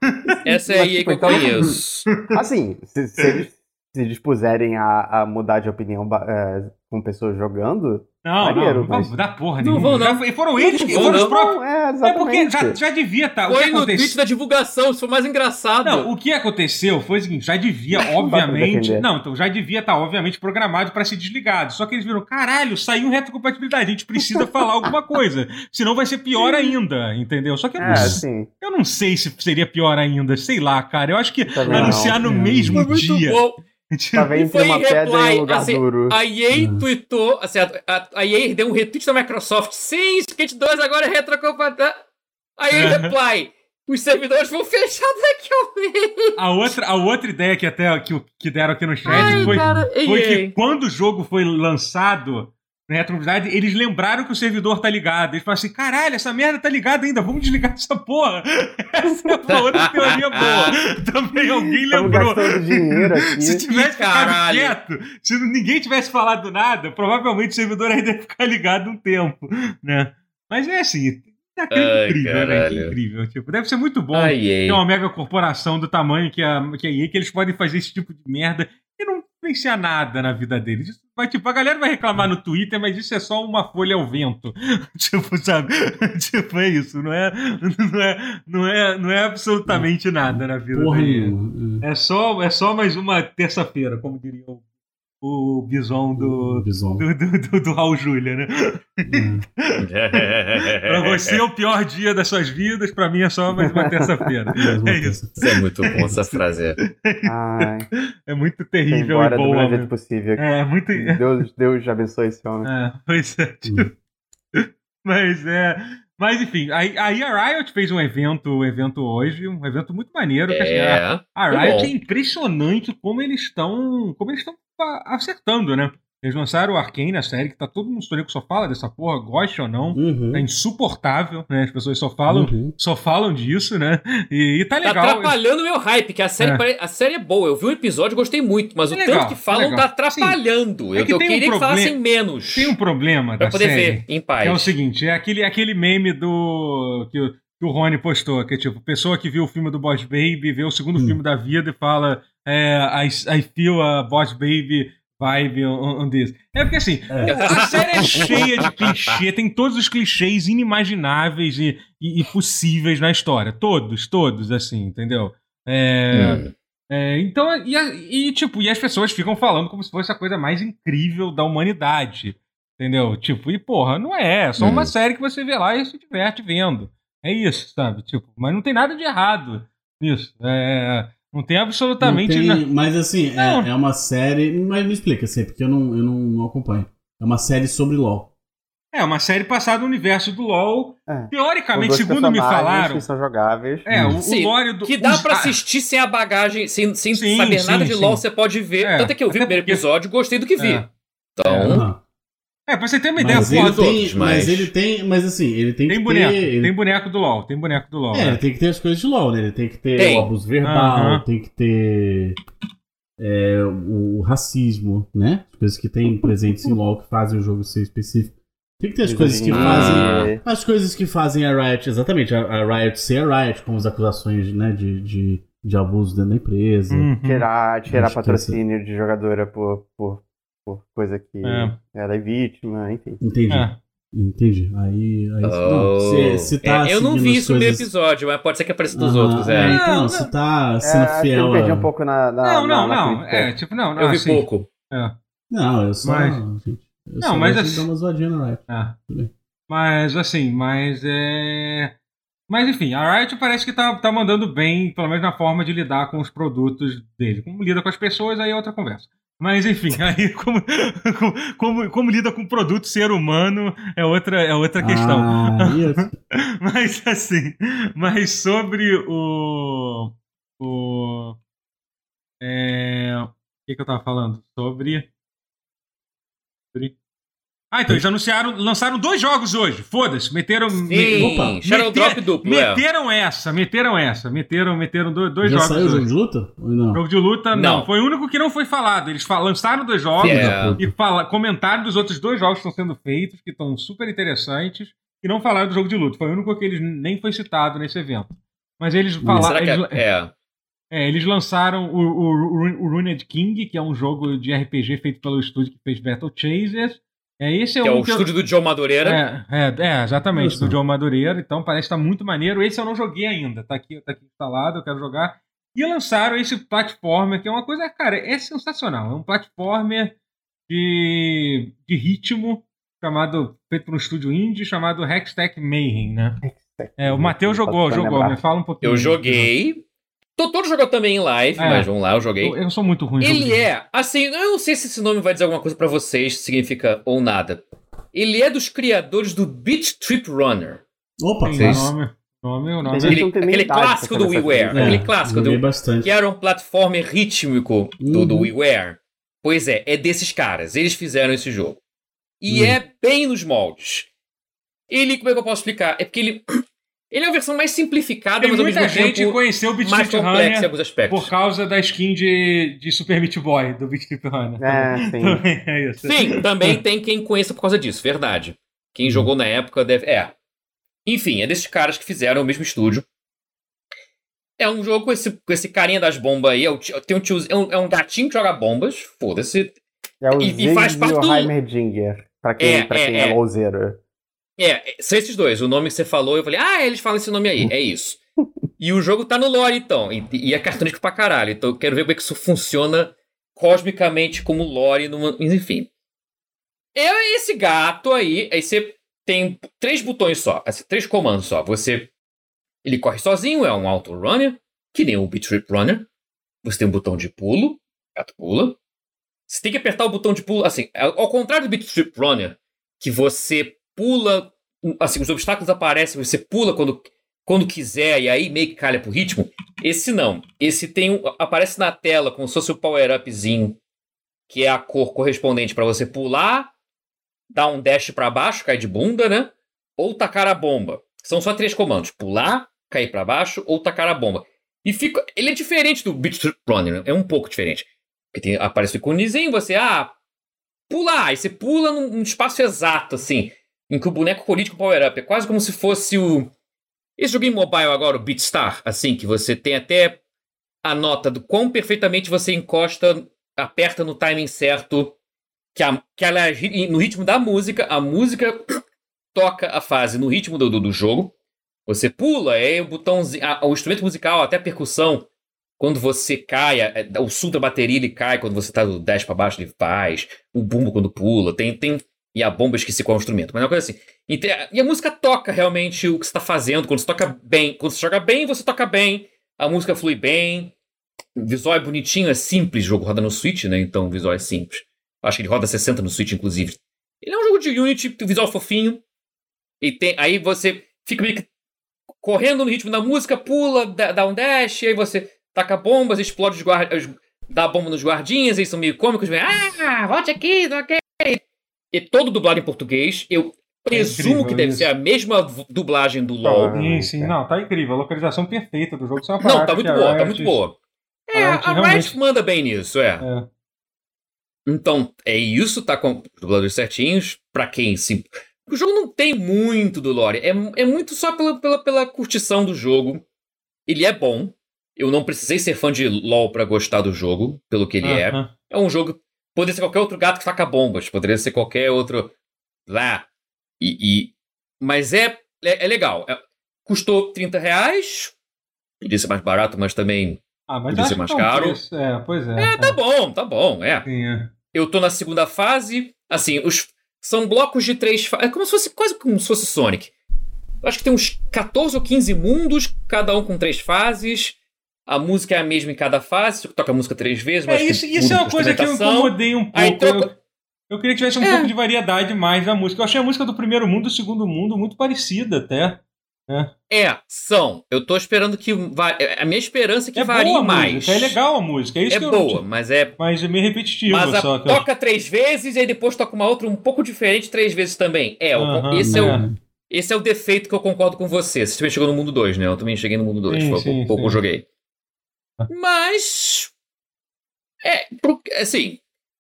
Essa aí é tipo, que eu então, conheço. Assim, se, se, eles se dispuserem a, a mudar de opinião é, com pessoas jogando, não, Maneiro, não, mas... não dá porra não Vão, não. E foram eles que foram os próprios. É, é, porque já, já devia estar. Tá, foi no aconteceu... tweet da divulgação, isso foi mais engraçado. Não, o que aconteceu foi o seguinte: já devia, obviamente. não, então já devia estar, tá, obviamente, programado para ser desligado. Só que eles viram, caralho, saiu retrocompatibilidade, a gente precisa falar alguma coisa. Senão vai ser pior ainda, entendeu? Só que eu não, é, sei, eu não sei se seria pior ainda. Sei lá, cara. Eu acho que Também anunciar não. no mesmo dia. Bom. Tava entre uma reply, pedra e um lugar assim, duro. A EA uhum. tweetou, assim, a, a EA deu um retweet da Microsoft. Sim, Skate 2 agora é retrocompatível. A EA uhum. reply. Os servidores vão fechar daqui a um mês. A outra, a outra ideia que até que, que deram aqui no chat Ai, foi, cara, foi que quando o jogo foi lançado, na retrovisade, eles lembraram que o servidor tá ligado. Eles falaram assim: caralho, essa merda tá ligada ainda, vamos desligar essa porra. Essa é uma outra teoria boa. Também alguém lembrou. dinheiro aqui. Se tivesse ficado quieto, se ninguém tivesse falado nada, provavelmente o servidor ainda ia ficar ligado um tempo, né? Mas é assim, é incrível, né? Que incrível. Tipo, deve ser muito bom Ai, ter uma mega corporação do tamanho que a, que a EA, que eles podem fazer esse tipo de merda e não influenciar nada na vida deles. Isso vai, tipo, a galera vai reclamar no Twitter, mas isso é só uma folha ao vento. tipo, sabe? tipo, é isso. Não é, não é, não é, não é absolutamente nada na vida Porra, deles. É só, é só mais uma terça-feira, como diria o o bison do, bison. do, do, do, do Raul Júlia, né? Hum. pra você é o pior dia das suas vidas, pra mim é só mais uma terça-feira. É isso. Isso é muito bom essa frase. Ai. É muito terrível embora e boa. do melhor jeito possível. É, muito... Deus, Deus abençoe esse homem. É, pois é. Tipo... Mas é... Mas enfim, aí, aí, a Riot fez um evento, um evento hoje, um evento muito maneiro. É, a, a Riot é impressionante como eles estão. Como eles estão acertando, né? Eles lançaram o Arcane, a série, que tá todo mundo que só fala dessa porra, goste ou não. Uhum. É insuportável, né? As pessoas só falam, uhum. só falam disso, né? E, e tá, tá legal. Tá atrapalhando o meu hype, que a série, é. pare... a série é boa. Eu vi um episódio, gostei muito, mas é o legal, tanto que falam é tá atrapalhando. Sim. eu, é que eu queria um que falassem menos. Tem um problema pra da poder série, ver em paz. é o seguinte, é aquele, aquele meme do... Que, que o Rony postou, que é tipo, pessoa que viu o filme do Boss Baby, vê o segundo hum. filme da vida e fala é, I, I feel a Boss Baby vibe on, on this. É porque assim, é. a série é cheia de clichê, tem todos os clichês inimagináveis e, e, e possíveis na história. Todos, todos, assim, entendeu? É, hum. é, então, e, e, tipo, e as pessoas ficam falando como se fosse a coisa mais incrível da humanidade. Entendeu? Tipo, e porra, não é. É só uma hum. série que você vê lá e se diverte vendo. É isso, sabe? Tipo, mas não tem nada de errado nisso. É. Não tem absolutamente nada. Mas assim, é, é, uma série. Mas me explica assim, porque eu não, eu não, não acompanho. É uma série sobre LOL. É, uma série passada no universo do LoL. É. Teoricamente, segundo me falaram. Que são jogáveis. É, o, Sim, o lore do. Que dá os... pra assistir sem a bagagem, sem, sem sim, saber sim, nada de sim. LoL, você pode ver. É, Tanto é que eu vi o primeiro porque... episódio gostei do que vi. É. Então. É, pra você ter uma ideia, mas ele tem, outros, mas... mas... ele tem, mas assim, ele tem, tem que boneco, ter... Tem boneco do LoL, tem boneco do LoL. É, né? ele tem que ter as coisas de LoL, né? Ele tem que ter tem. o abuso verbal, uhum. tem que ter é, o, racismo, né? As coisas que tem presentes em LoL que fazem o jogo ser específico. Tem que ter as coisas que fazem. As coisas que fazem a Riot, exatamente, a, a Riot ser a Riot, como as acusações né, de, de, de abuso dentro da empresa. Uhum. Tirar, tirar patrocínio de jogadora por, por, por coisa que é. era vítima, enfim. Entendi. É. Entendi. Aí. aí oh. não, se, se tá é, eu não vi isso coisas... no episódio, mas pode ser que apareça dos outros. É. é então, se tá sendo é, fiel. Eu perdi um pouco na. na não, não, na, não. Na é, tipo, não, não. Eu vi assim, pouco. É. Não, eu só. Mas... Gente, eu não, só mas assim. Dar uma zoadinha no Riot. É. Mas assim, mas é. Mas enfim, a Riot parece que tá, tá mandando bem, pelo menos na forma de lidar com os produtos dele. Como lida com as pessoas, aí é outra conversa. Mas enfim, aí como, como, como, lida com o produto ser humano é outra, é outra questão. Ah, mas assim, mas sobre o. o é, o que, que eu tava falando? Sobre. Sobre. Ah, então eles anunciaram, lançaram dois jogos hoje. Foda-se, meteram. Sim, me, opa, Shadow meter, Drop duplo. É. Meteram é. essa, meteram essa, meteram, meteram dois, dois Já jogos. Saiu o jogo de luta? Ou não? Jogo de luta, não. não. Foi o único que não foi falado. Eles lançaram dois jogos yeah. e fala, comentaram dos outros dois jogos que estão sendo feitos, que estão super interessantes, e não falaram do jogo de luta. Foi o único que eles nem foi citado nesse evento. Mas eles falaram. Eles, é, é, eles lançaram o, o, o, o Runed King, que é um jogo de RPG feito pelo estúdio que fez Battle Chasers. É, esse é, que é o estúdio eu... do Joe Madureira. É, é, é exatamente, Isso. do Joe Madureira. Então parece estar tá muito maneiro. Esse eu não joguei ainda. Tá aqui, tá aqui instalado, eu quero jogar. E lançaram esse platformer, que é uma coisa, cara, é sensacional. É um platformer de, de ritmo chamado, feito por um estúdio indie chamado Hextech Mayhem, né? É, o Matheus jogou, jogou. Me fala um pouquinho. Eu joguei. Totoro jogou também em live, é, mas vamos lá, eu joguei. Eu, eu sou muito ruim. Ele é, assim, eu não sei se esse nome vai dizer alguma coisa para vocês, significa ou nada. Ele é dos criadores do Beat Trip Runner. Opa, vocês... nome. Nome, nome. Aquele, aquele clássico do WiiWare. É, aquele clássico do. Bastante. Que era um platformer rítmico do, uhum. do WiiWare. Pois é, é desses caras. Eles fizeram esse jogo. E uhum. é bem nos moldes. Ele, como é que eu posso explicar? É porque ele ele é a versão mais simplificada, Tem mas ao mesmo gente tempo conheceu o Beat mais complexa em alguns aspectos. Por causa da skin de, de Super Meat Boy, do Beat Trip Runner. É, sim. também é isso. Sim, também tem quem conheça por causa disso, verdade. Quem hum. jogou na época deve... É. Enfim, é desses caras que fizeram o mesmo estúdio. É um jogo com esse, com esse carinha das bombas aí. É, o, tem um tio, é, um, é um gatinho que joga bombas. Foda-se. É o e, e faz parte do... Heimerdinger, pra quem é, pra quem é, é, é é, são esses dois. O nome que você falou, eu falei, ah, eles falam esse nome aí. É isso. e o jogo tá no lore, então. E, e é cartunístico pra caralho. Então eu quero ver como é que isso funciona cosmicamente como lore. Numa... Enfim. É esse gato aí. Aí você tem três botões só. Assim, três comandos só. Você. Ele corre sozinho, é um auto runner, que nem o Beat Trip Runner. Você tem um botão de pulo. Gato pula. Você tem que apertar o botão de pulo. Assim, ao contrário do Beat Trip Runner, que você pula, assim, os obstáculos aparecem, você pula quando, quando quiser e aí meio que calha pro ritmo. Esse não. Esse tem um, aparece na tela como se fosse o power-upzinho, que é a cor correspondente para você pular, dar um dash para baixo, cair de bunda, né? Ou tacar a bomba. São só três comandos: pular, cair para baixo ou tacar a bomba. E fica, ele é diferente do Beat Runner, né? é um pouco diferente. Porque tem, aparece o iconezinho, você ah, pular, aí você pula num, num espaço exato assim em que o boneco com power-up. É quase como se fosse o. Esse joguinho mobile agora, o Beatstar, assim, que você tem até a nota do quão perfeitamente você encosta, aperta no timing certo, que, a, que ela é no ritmo da música, a música toca a fase no ritmo do, do, do jogo. Você pula, é o botãozinho, a, o instrumento musical, até a percussão, quando você cai, a, o sul da bateria ele cai, quando você tá do 10 para baixo ele faz, o bumbo quando pula, tem, tem e a bomba, esqueci qual é o instrumento, mas é uma coisa assim. E a música toca realmente o que você está fazendo. Quando você toca bem, quando você joga bem, você toca bem, a música flui bem. O visual é bonitinho, é simples. O jogo roda no Switch, né? Então o visual é simples. Acho que ele roda 60 no Switch, inclusive. Ele é um jogo de Unity, visual fofinho. E tem, aí você fica meio que correndo no ritmo da música, pula, dá um dash, aí você taca bombas, explode os guardas, dá bomba nos guardinhas, eles são meio cômicos, vem, ah, volte aqui, ok. E todo dublado em português. Eu é presumo é que deve isso. ser a mesma dublagem do LoL. Sim, sim, não, tá incrível. A localização perfeita do jogo. É não, tá muito boa, tá muito boa. É, a Riot, a Riot manda bem nisso, é. é. Então, é isso, tá com dubladores certinhos. Pra quem se. O jogo não tem muito do lore. É, é muito só pela, pela, pela curtição do jogo. Ele é bom. Eu não precisei ser fã de LoL para gostar do jogo, pelo que ele uh -huh. é. É um jogo. Poderia ser qualquer outro gato que faca bombas. Poderia ser qualquer outro. Lá. E, e... Mas é, é, é legal. É, custou 30 reais. Podia ser mais barato, mas também ah, mas podia ser mais caro. É, pois é. É, tá é. bom, tá bom, é. Sim, é. Eu tô na segunda fase. Assim, os são blocos de três fases. É como se fosse quase como se fosse Sonic. Eu acho que tem uns 14 ou 15 mundos, cada um com três fases. A música é a mesma em cada fase, toca a música três vezes. É, isso, isso é uma coisa que eu incomodei um pouco. Aí troca... eu, eu, queria que tivesse um é. pouco de variedade mais na música. Eu achei a música do primeiro mundo e do segundo mundo muito parecida até. É. é, são. Eu tô esperando que. Va... É, a minha esperança é que é varie mais. Música, é legal a música. É, isso é que boa, eu... mas é. Mas é meio repetitivo. Mas a... toca três vezes e depois toca uma outra um pouco diferente três vezes também. É, uhum, esse é, o. É. Esse é o defeito que eu concordo com você. Você também chegou no mundo 2, né? Eu também cheguei no mundo 2. Foi sim, pouco eu joguei. Mas. É, assim.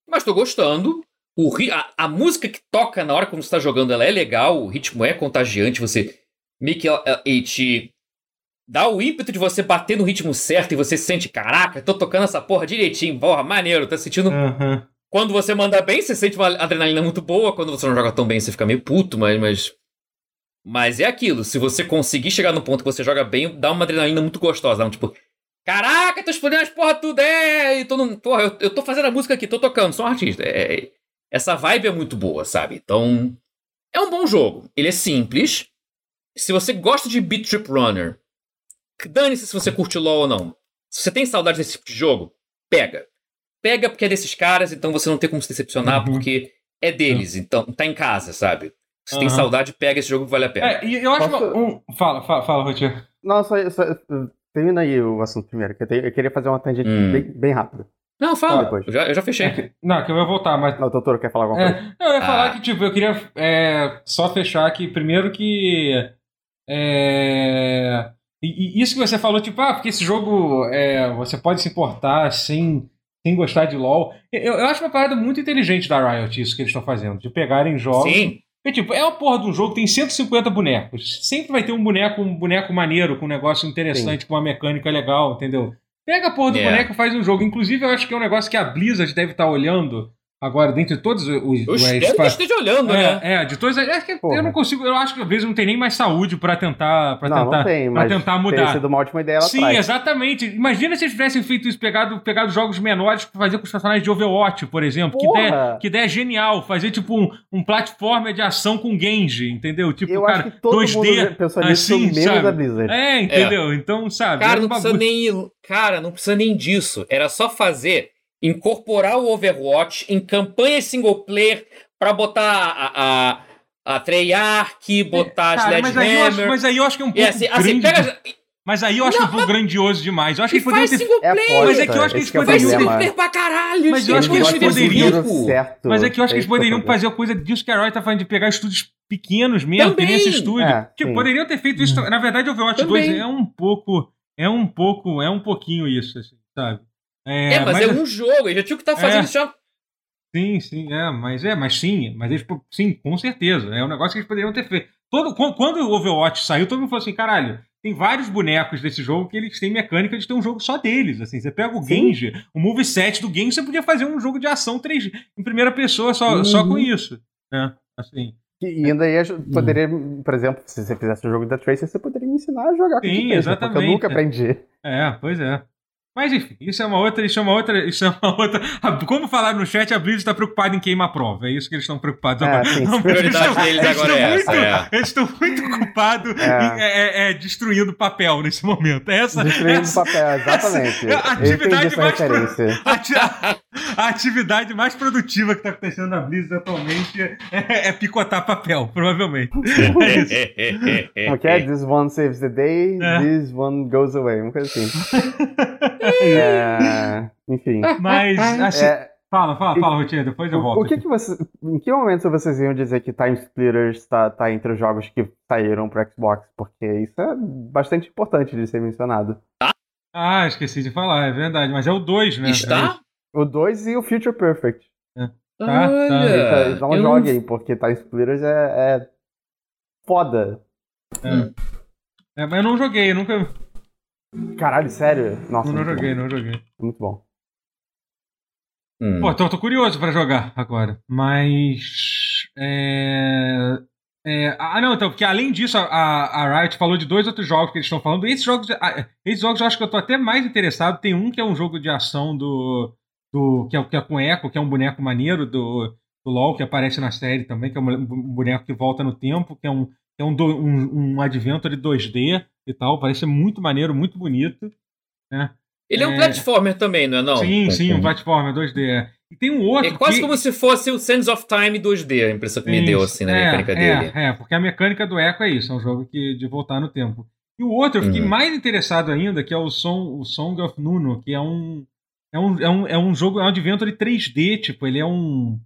Mas tô gostando. O, a, a música que toca na hora que você está jogando, ela é legal, o ritmo é contagiante, você meio que e te dá o ímpeto de você bater no ritmo certo e você sente, caraca, tô tocando essa porra direitinho, porra, maneiro, tá sentindo. Uhum. Quando você manda bem, você sente uma adrenalina muito boa, quando você não joga tão bem, você fica meio puto, mas. Mas, mas é aquilo, se você conseguir chegar no ponto que você joga bem, dá uma adrenalina muito gostosa, não, tipo. Caraca, tô explodindo as porra tudo, é! E tô no, porra, eu, eu tô fazendo a música aqui, tô tocando, sou um artista. É, essa vibe é muito boa, sabe? Então. É um bom jogo. Ele é simples, se você gosta de Beat Trip Runner, dane-se se você curte LoL ou não. Se você tem saudade desse tipo de jogo, pega. Pega porque é desses caras, então você não tem como se decepcionar, uhum. porque é deles, uhum. então tá em casa, sabe? Se uhum. tem saudade, pega esse jogo que vale a pena. É, e eu acho Posso... um... Fala, fala, fala Rotier. Não, só, só, termina aí o assunto primeiro, que eu, eu queria fazer uma tangente hum. bem, bem rápida. Não, fala. Depois. Eu, já, eu já fechei. É não, que eu ia voltar, mas. Não, o doutor quer falar alguma é, coisa? eu ia falar ah. que, tipo, eu queria é, só fechar aqui primeiro que é... E, isso que você falou, tipo, ah, porque esse jogo é, você pode se importar sem, sem gostar de LoL. Eu, eu acho uma parada muito inteligente da Riot isso que eles estão fazendo, de pegarem jogos. Sim. Porque, tipo, é uma porra de um jogo que tem 150 bonecos. Sempre vai ter um boneco, um boneco maneiro, com um negócio interessante, Sim. com uma mecânica legal, entendeu? Pega a porra do yeah. boneco e faz um jogo. Inclusive, eu acho que é um negócio que a Blizzard deve estar olhando Agora, dentre todos os. Eu espero que esteja olhando, é, né? É, de todos. É que eu não consigo. Eu acho que às vezes não tem nem mais saúde pra tentar. Pra não, tentar, não tem, pra tentar mudar. Tem sido uma ótima ideia lá Sim, atrás. exatamente. Imagina se eles tivessem feito isso, pegado, pegado jogos menores pra fazer com os personagens de Overwatch, por exemplo. Que ideia, que ideia genial. Fazer tipo um, um platformer de ação com Genji, entendeu? Tipo, eu cara, acho que todo 2D. Mundo pensou nisso assim, menos sabe? a Blizzard. É, entendeu? É. Então, sabe. Cara, não precisa nem. Cara, não precisa nem disso. Era só fazer incorporar o Overwatch em campanha single player para botar a, a, a Treyarch, botar Cara, a Sledgehammer. Mas aí eu acho que é um pouco assim, assim, pega... Mas aí eu acho não, um pouco grandioso demais. Eu acho que poderiam ter. Single player. É mas é que eu acho que eles poderiam. Faz single player pra caralho. Mas eu acho que eles poderiam. Certo. Mas é que eu acho que eles poderiam fazer a coisa disso que a Roy tá fazendo de pegar estúdios pequenos mesmo, Também. esse estúdio. É, tipo, poderiam ter feito isso. Na verdade, o Overwatch Também. 2 é um pouco. É um pouco. É um pouquinho isso, assim, sabe? É, é mas, mas, é um jogo, eles já tinham que estar tá fazendo é, isso já. Sim, sim, é, mas é, mas sim, mas eles, sim, com certeza. É um negócio que eles poderiam ter feito. Todo, quando o Overwatch saiu, todo mundo falou assim: caralho, tem vários bonecos desse jogo que eles têm mecânica de ter um jogo só deles. Assim, você pega o Genji, o moveset do Genji, você podia fazer um jogo de ação 3 em primeira pessoa só, uhum. só com isso. Né? Assim. E ainda aí poderia, por exemplo, se você fizesse o jogo da Tracer, você poderia me ensinar a jogar Sim, com exatamente. Porque eu nunca aprendi. É, pois é. Mas enfim, isso é uma outra, isso é uma outra, isso é uma outra. Como falar no chat, a Blizzard está preocupada em queimar a prova. É isso que eles estão preocupados é, agora. Sim, a prioridade deles agora é muito, essa. É. Eles estão muito ocupados é. Em, é, é, destruindo papel nesse momento. Essa, destruindo essa, papel, exatamente. Essa, a atividade mais pro, a, a, atividade mais produtiva que está acontecendo na Blizzard atualmente é, é, picotar papel, provavelmente. É isso. ok, this one saves the day, this one goes away. Uma coisa assim. é, enfim. Mas, assim, é, fala, fala, fala, Rotinha, depois eu volto. O que que você, em que momento vocês iam dizer que Time Splitters está tá entre os jogos que saíram para Xbox? Porque isso é bastante importante de ser mencionado. Ah, esqueci de falar, é verdade. Mas é o 2, né? Está? É o 2 e o Future Perfect. É. Tá, Olha, tá. Então, não joguem, porque Time Splitters é, é foda. É. é. Mas eu não joguei, eu nunca. Caralho, sério? Nossa. Não, não joguei, bom. não joguei. Muito bom. Hum. Pô, tô, tô curioso pra jogar agora. Mas. É. É, ah, não, então, porque além disso, a, a Riot falou de dois outros jogos que eles estão falando. Esses jogos, esses jogos eu acho que eu tô até mais interessado. Tem um que é um jogo de ação do. do que, é, que é com Echo, que é um boneco maneiro do, do LoL, que aparece na série também, que é um boneco que volta no tempo, que é um, é um, um, um adventure 2D e tal. Parece muito maneiro, muito bonito. Né? Ele é, um é... platformer também, não é não? Sim, sim, um platformer 2D. E tem um outro. É quase que... como se fosse o Sands of Time 2D, a impressão que me deu, assim, na é, mecânica é, dele. É, porque a mecânica do Echo é isso, é um jogo que, de voltar no tempo. E o outro, eu fiquei uhum. mais interessado ainda, que é o, Song, o Song of Nuno, que é um. É um, é um, é um jogo, é um adventure 3D, tipo, ele é um.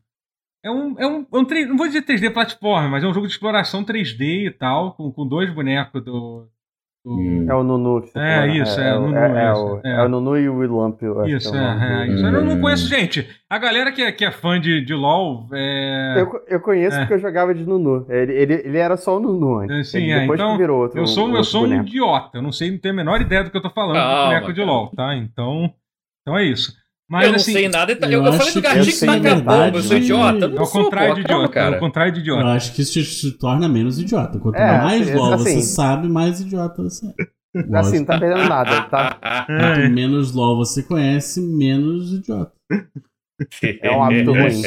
É um, é um, é um 3, não vou dizer 3D platform, mas é um jogo de exploração 3D e tal, com, com dois bonecos do, do... É o Nunu que você É, fala. isso, é, é, o Nunu. É, é, o, é, o Nunu e o Willamp. Isso, é, isso. Eu não conheço, gente. A galera que é, que é fã de, de LoL. Eu, eu conheço porque eu jogava de Nunu. Ele, ele, ele era só o Nunu antes. Sim, é, depois então, que virou outro. Eu sou, outro eu sou um idiota. Eu não sei, não tenho a menor ideia do que eu tô falando ah, do boneco de LoL, tá? Então, então é isso. Mas, eu não assim, sei nada. Eu, eu, eu falei do gatinho que taca bomba, eu sou idiota. Eu é o contrário de idiota, cara. É o contrário de idiota. Eu acho que isso te torna menos idiota. Quanto é, mais assim, LOL assim, você sabe, mais idiota você é. Assim, não tá perdendo nada, tá? Quanto menos LOL você conhece, menos idiota. É um hábito ruim.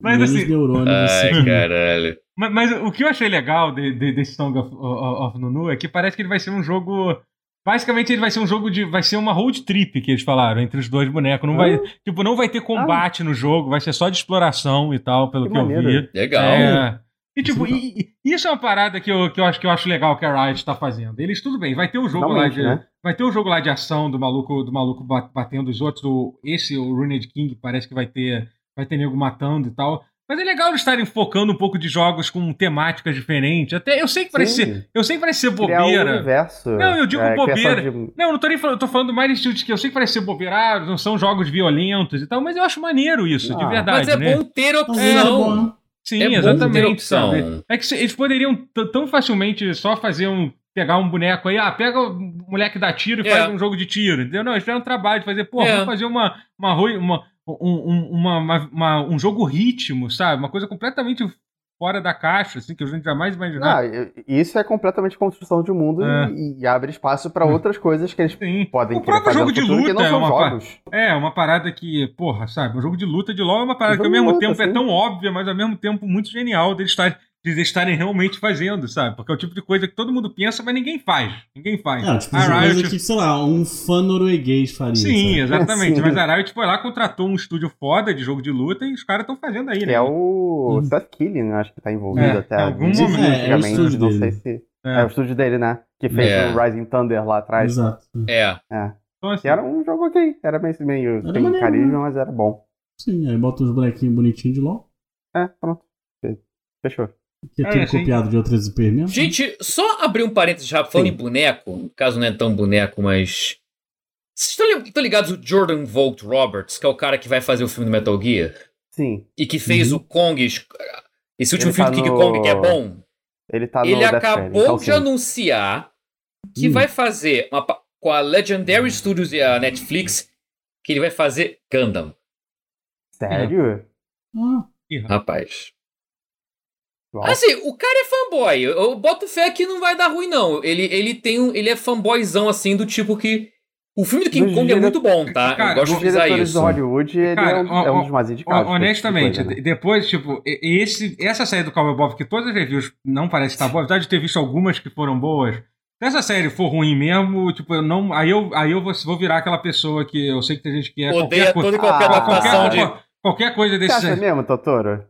Mas menos assim. Neurônio Ai, caralho. Mas, mas, o que eu achei legal de, de, desse Song of, of, of Nunu é que parece que ele vai ser um jogo Basicamente ele vai ser um jogo de. Vai ser uma road trip que eles falaram entre os dois bonecos. Não vai, tipo, não vai ter combate ah. no jogo, vai ser só de exploração e tal, pelo que, que eu vi. Legal. É, e tipo, e, e, isso é uma parada que eu, que, eu acho, que eu acho legal que a Riot tá fazendo. Eles, tudo bem, vai ter um jogo lá de. Né? Vai ter um jogo lá de ação do maluco, do maluco batendo os outros. O, esse, o Runed King, parece que vai ter. Vai ter nego matando e tal. Mas é legal eles estarem focando um pouco de jogos com temáticas diferentes. Até eu sei que parece ser, eu sei que parece ser bobeira. Um universo, não, eu digo é, bobeira. De... Não, não tô nem falando, eu tô falando mais de que eu sei que parece ser bobeira, ah, não são jogos violentos e tal, mas eu acho maneiro isso, ah, de verdade. Mas é né? bom ter opção. É, Sim, é exatamente. Sabe? É que eles poderiam tão facilmente só fazer um. Pegar um boneco aí, ah, pega o moleque da tiro e é. faz um jogo de tiro, entendeu? Não, eles fizeram um trabalho de fazer, pô, é. vamos fazer uma, uma, uma, um, uma, uma, uma, um jogo ritmo, sabe? Uma coisa completamente fora da caixa, assim, que a gente jamais imaginar. isso é completamente construção de mundo é. e, e, abre espaço para outras coisas que eles Sim. podem O próprio jogo de luta é uma, jogos. é uma parada que, porra, sabe? O jogo de luta de LoL é uma parada que ao mesmo luta, tempo é tão óbvia, mas ao mesmo tempo muito genial deles estar de estarem realmente fazendo, sabe? Porque é o tipo de coisa que todo mundo pensa, mas ninguém faz. Ninguém faz. É, tipo, a Riot... que, sei lá, um fã norueguês faria. Sim, sabe? exatamente. Sim. Mas a Riot foi lá, contratou um estúdio foda de jogo de luta e os caras estão fazendo aí, né? É o hum. Seth Killing, acho que tá envolvido é, até. algum momento. É, é o estúdio não dele. sei se... É. é. o estúdio dele, né? Que fez é. o Rising Thunder lá atrás. Exato. É. É. Então, assim, era um jogo ok. Era meio, meio era sem carisma, mas era bom. Sim, aí bota uns bonequinhos bonitinhos de LOL. É, pronto. Fechou. Que é tudo é, copiado de outras IP mesmo. Gente, só abrir um parênteses já falando Sim. em boneco, no caso não é tão boneco, mas. Vocês estão ligados o Jordan Vogt Roberts, que é o cara que vai fazer o filme do Metal Gear? Sim. E que fez uhum. o Kong. Esse último Ele filme tá do King no... Kong, que é bom. Ele tá Ele acabou então, de anunciar que hum. vai fazer uma, com a Legendary Studios e a Netflix que ele vai fazer Gundam. Sério? Hum. Rapaz. Assim, o cara é fanboy. Eu boto fé que não vai dar ruim, não. Ele, ele tem um. Ele é fanboyzão, assim, do tipo que. O filme do King Kong é muito bom, tá? Cara, eu gosto de usar isso. do Hollywood, ele cara, é, um, é, um, dos mais indicados. Honestamente, coisa, né? depois, tipo, esse, essa série do Cowboy Bob, que todas as reviews não parecem estar boas, apesar de ter visto algumas que foram boas, se essa série for ruim mesmo, tipo, eu não, aí eu, aí eu vou, vou virar aquela pessoa que eu sei que tem gente que é. Odeia toda e qualquer ah, adaptação de. Qualquer coisa desse. Você acha mesmo, Totoro?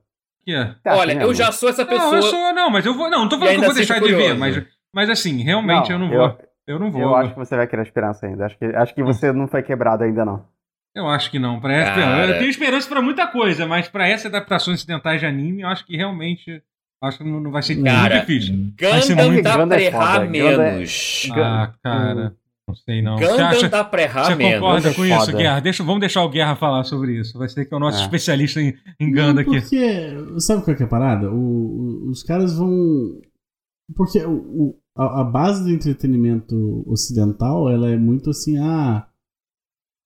Yeah. Olha, mesmo? eu já sou essa pessoa. Não, eu sou, não, mas eu vou. Não, não tô falando que eu vou deixar de ver, mas, mas assim, realmente não, eu não vou. Eu... Eu não vou. Eu acho que você vai criar esperança ainda. Acho que, acho que você não foi quebrado ainda, não. Eu acho que não. Pra essa, eu tenho esperança para muita coisa, mas para essa adaptação ocidentais de anime, eu acho que realmente. Acho que não vai ser cara, muito difícil. Gundam muito... dá pra errar é menos. É... Ah, cara. Não sei não. Gundam acha, dá pra errar menos. Você concorda é com isso, Guerra? Deixa, vamos deixar o Guerra falar sobre isso. Vai ser que é o nosso é. especialista em, em Gundam aqui. Porque, sabe qual é a parada? O, o, os caras vão... Porque o, a, a, base do entretenimento ocidental ela é muito assim ah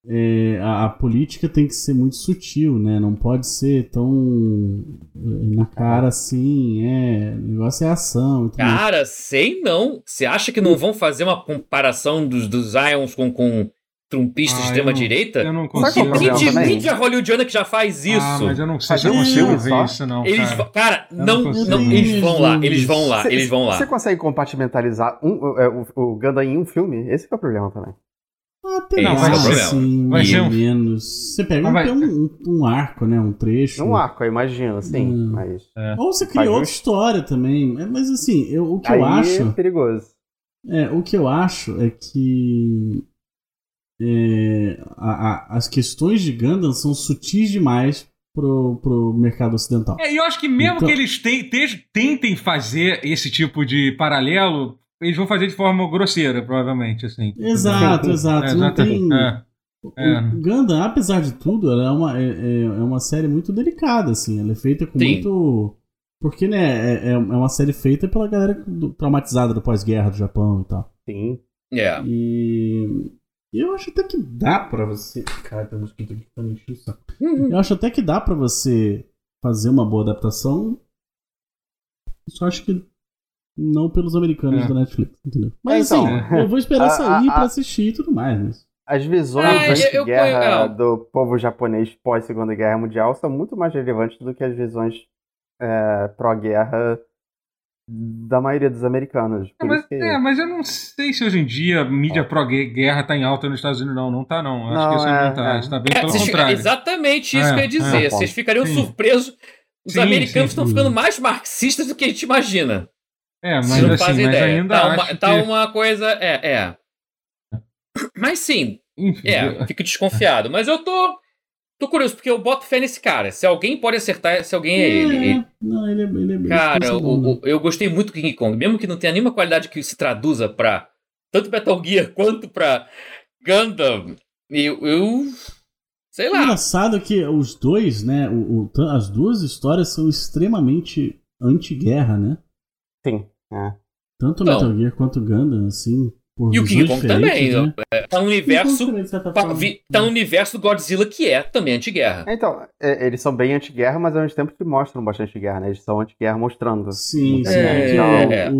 é, a, a, política tem que ser muito sutil né não pode ser tão é, na cara assim é o negócio é ação cara sei não você acha que não vão fazer uma comparação dos, dos Ions com, com trumpista ah, de extrema-direita? Eu não consigo. De mídia hollywoodiana que já faz isso. Ah, mas eu não sei se eu consigo ver isso, não. Eles, cara, cara não, não, não, eles vão lá, eles vão lá, cê, eles vão lá. Você consegue compartimentalizar um, o, o, o Gundam em um filme? Esse é o problema também. Até não, vai ser, sim, vai ser um... menos. Você pega vai... um, um, arco, né? Um trecho. Um arco, eu imagino, sim. Hum. Mas... É. Ou você cria outra história também. Mas assim, eu, o que Aí eu acho. É perigoso. É, o que eu acho é que é, a, a, as questões de Gundam são sutis demais pro, pro mercado ocidental. É, e eu acho que mesmo então, que eles te, te, tentem fazer esse tipo de paralelo, eles vão fazer de forma grosseira, provavelmente, assim. Exato, exato. É, não tem... É, é. O Gundam, apesar de tudo, ela é uma, é, é, é uma série muito delicada, assim. Ela é feita com Sim. muito... Porque, né, é, é uma série feita pela galera traumatizada do pós-guerra do Japão e tal. Sim. É. E eu acho até que dá pra você. Cara, tem mosquito aqui que tá me enchendo uhum. Eu acho até que dá pra você fazer uma boa adaptação. Só acho que não pelos americanos é. da Netflix, entendeu? Mas é, então, assim, eu vou esperar sair a, a, pra assistir e tudo mais. Mas... As visões é, guerra do povo japonês pós-segunda guerra mundial são muito mais relevantes do que as visões é, pró-guerra da maioria dos americanos. É mas, que... é, mas eu não sei se hoje em dia a mídia pró-guerra tá em alta nos Estados Unidos, não. Não tá, não. Acho não, que isso é, não tá. É. Está bem pelo contrário. Exatamente isso que eu ia dizer. Vocês ficariam sim. surpresos. Os sim, americanos estão ficando mais marxistas do que a gente imagina. É, mas, não assim, mas ainda tá uma, tá uma coisa... É, é. Mas sim, Enfim, é, eu... fico desconfiado. Mas eu tô Tô curioso, porque eu boto fé nesse cara. Se alguém pode acertar, se alguém é, é ele. ele. Não, ele é, ele é Cara, o, o, eu gostei muito do King Kong. Mesmo que não tenha nenhuma qualidade que se traduza pra tanto Metal Gear quanto pra Gundam. Eu. eu sei lá. É engraçado que os dois, né? O, o, as duas histórias são extremamente anti-guerra, né? Sim. É. Tanto então, Metal Gear quanto Gundam, assim. E o King Kong também. Né? É, tá no universo. Tá no universo do Godzilla que é também anti-guerra. Então, é, eles são bem anti-guerra, mas ao mesmo tempo que mostram bastante guerra, né? Eles são anti-guerra mostrando. Sim, sim. É, é.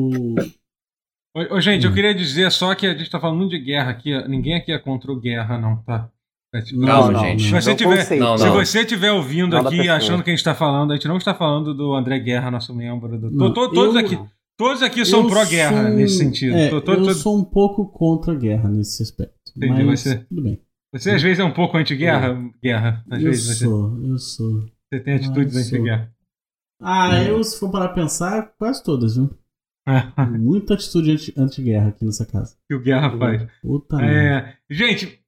Ô, gente, eu queria dizer só que a gente tá falando muito de guerra aqui. Ninguém aqui é contra o guerra, não, tá? Não, não, gente. Se você, tiver, não, se você tiver ouvindo aqui achando que a gente está falando, a gente não está falando do André Guerra, nosso membro. Do, to, to, todos eu, aqui. Todos aqui são pró-guerra sou... nesse sentido. É, tô, tô, tô... Eu sou um pouco contra a guerra nesse aspecto. Entendi, mas você... tudo bem. Você às vezes é um pouco anti-guerra? É. Guerra, às eu vezes. Sou, você... eu sou. Você tem atitudes anti-guerra? Ah, é. eu, se for parar a pensar, quase todas, viu? Muita atitude anti-guerra aqui nessa casa. Que o Guerra faz. Puta é... Gente,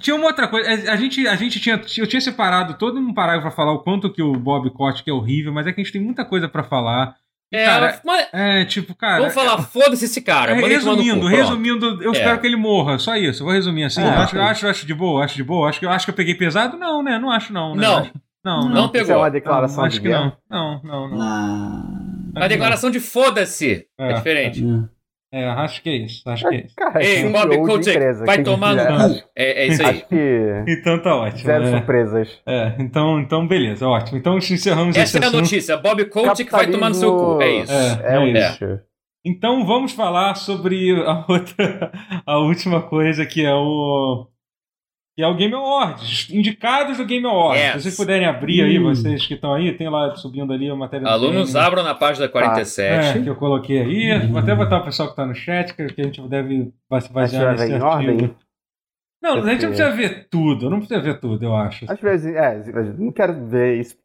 tinha uma outra coisa. A gente, a gente tinha. Eu tinha separado todo um parágrafo pra falar o quanto que o Bob Kotick é horrível, mas é que a gente tem muita coisa para falar. É, cara, mas... é, tipo, cara. Vamos falar, foda-se esse cara. É, resumindo, resumindo, eu é. espero que ele morra. Só isso. Eu vou resumir assim. Acho, acho, acho de boa, acho de boa. Acho que, acho que eu peguei pesado? Não, né? Não acho, não. Né? Não. Acho, não, não, não, pegou. Isso é uma declaração não, acho de que não. Não, não, não. Ah. A declaração de foda-se é, é diferente. É. É, acho que é isso. Acho que é isso. Cara, Ei, Bob Kotick, vai tomar no cu. É, é isso aí. Acho que. Então tá ótimo. Zero né? surpresas. É, então, então beleza, ótimo. Então encerramos Essa é a notícia. Bob Kotick vai tomar no seu cu. É isso. É, é, é isso. Então vamos falar sobre a outra, a última coisa que é o que é o Game Awards, indicados do Game Awards. Yes. Se vocês puderem abrir aí, hum. vocês que estão aí, tem lá subindo ali a matéria. Alunos abram na página 47. Ah, é, que eu coloquei aí. Vou até botar o pessoal que está no chat, que a gente deve se basear nesse artigo. Ordem. Não, a gente não precisa ver tudo, não precisa ver tudo, eu acho. Às vezes, é, não quero ver isso.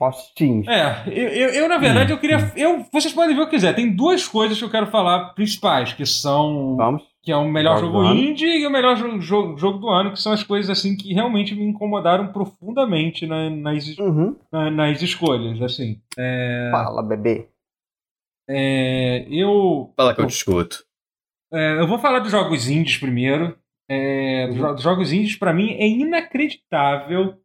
É, eu, eu, eu, na verdade, eu queria. Eu, vocês podem ver o que quiser. Tem duas coisas que eu quero falar principais, que são. Vamos. Que é o melhor Vamos jogo indie e o melhor jogo, jogo, jogo, do ano, que são as coisas assim que realmente me incomodaram profundamente na, nas, uhum. na, nas escolhas, assim. É... Fala, bebê. É, eu. Fala que eu te escuto. É, eu vou falar dos jogos indies primeiro é, dos jogos indies, para mim, é inacreditável.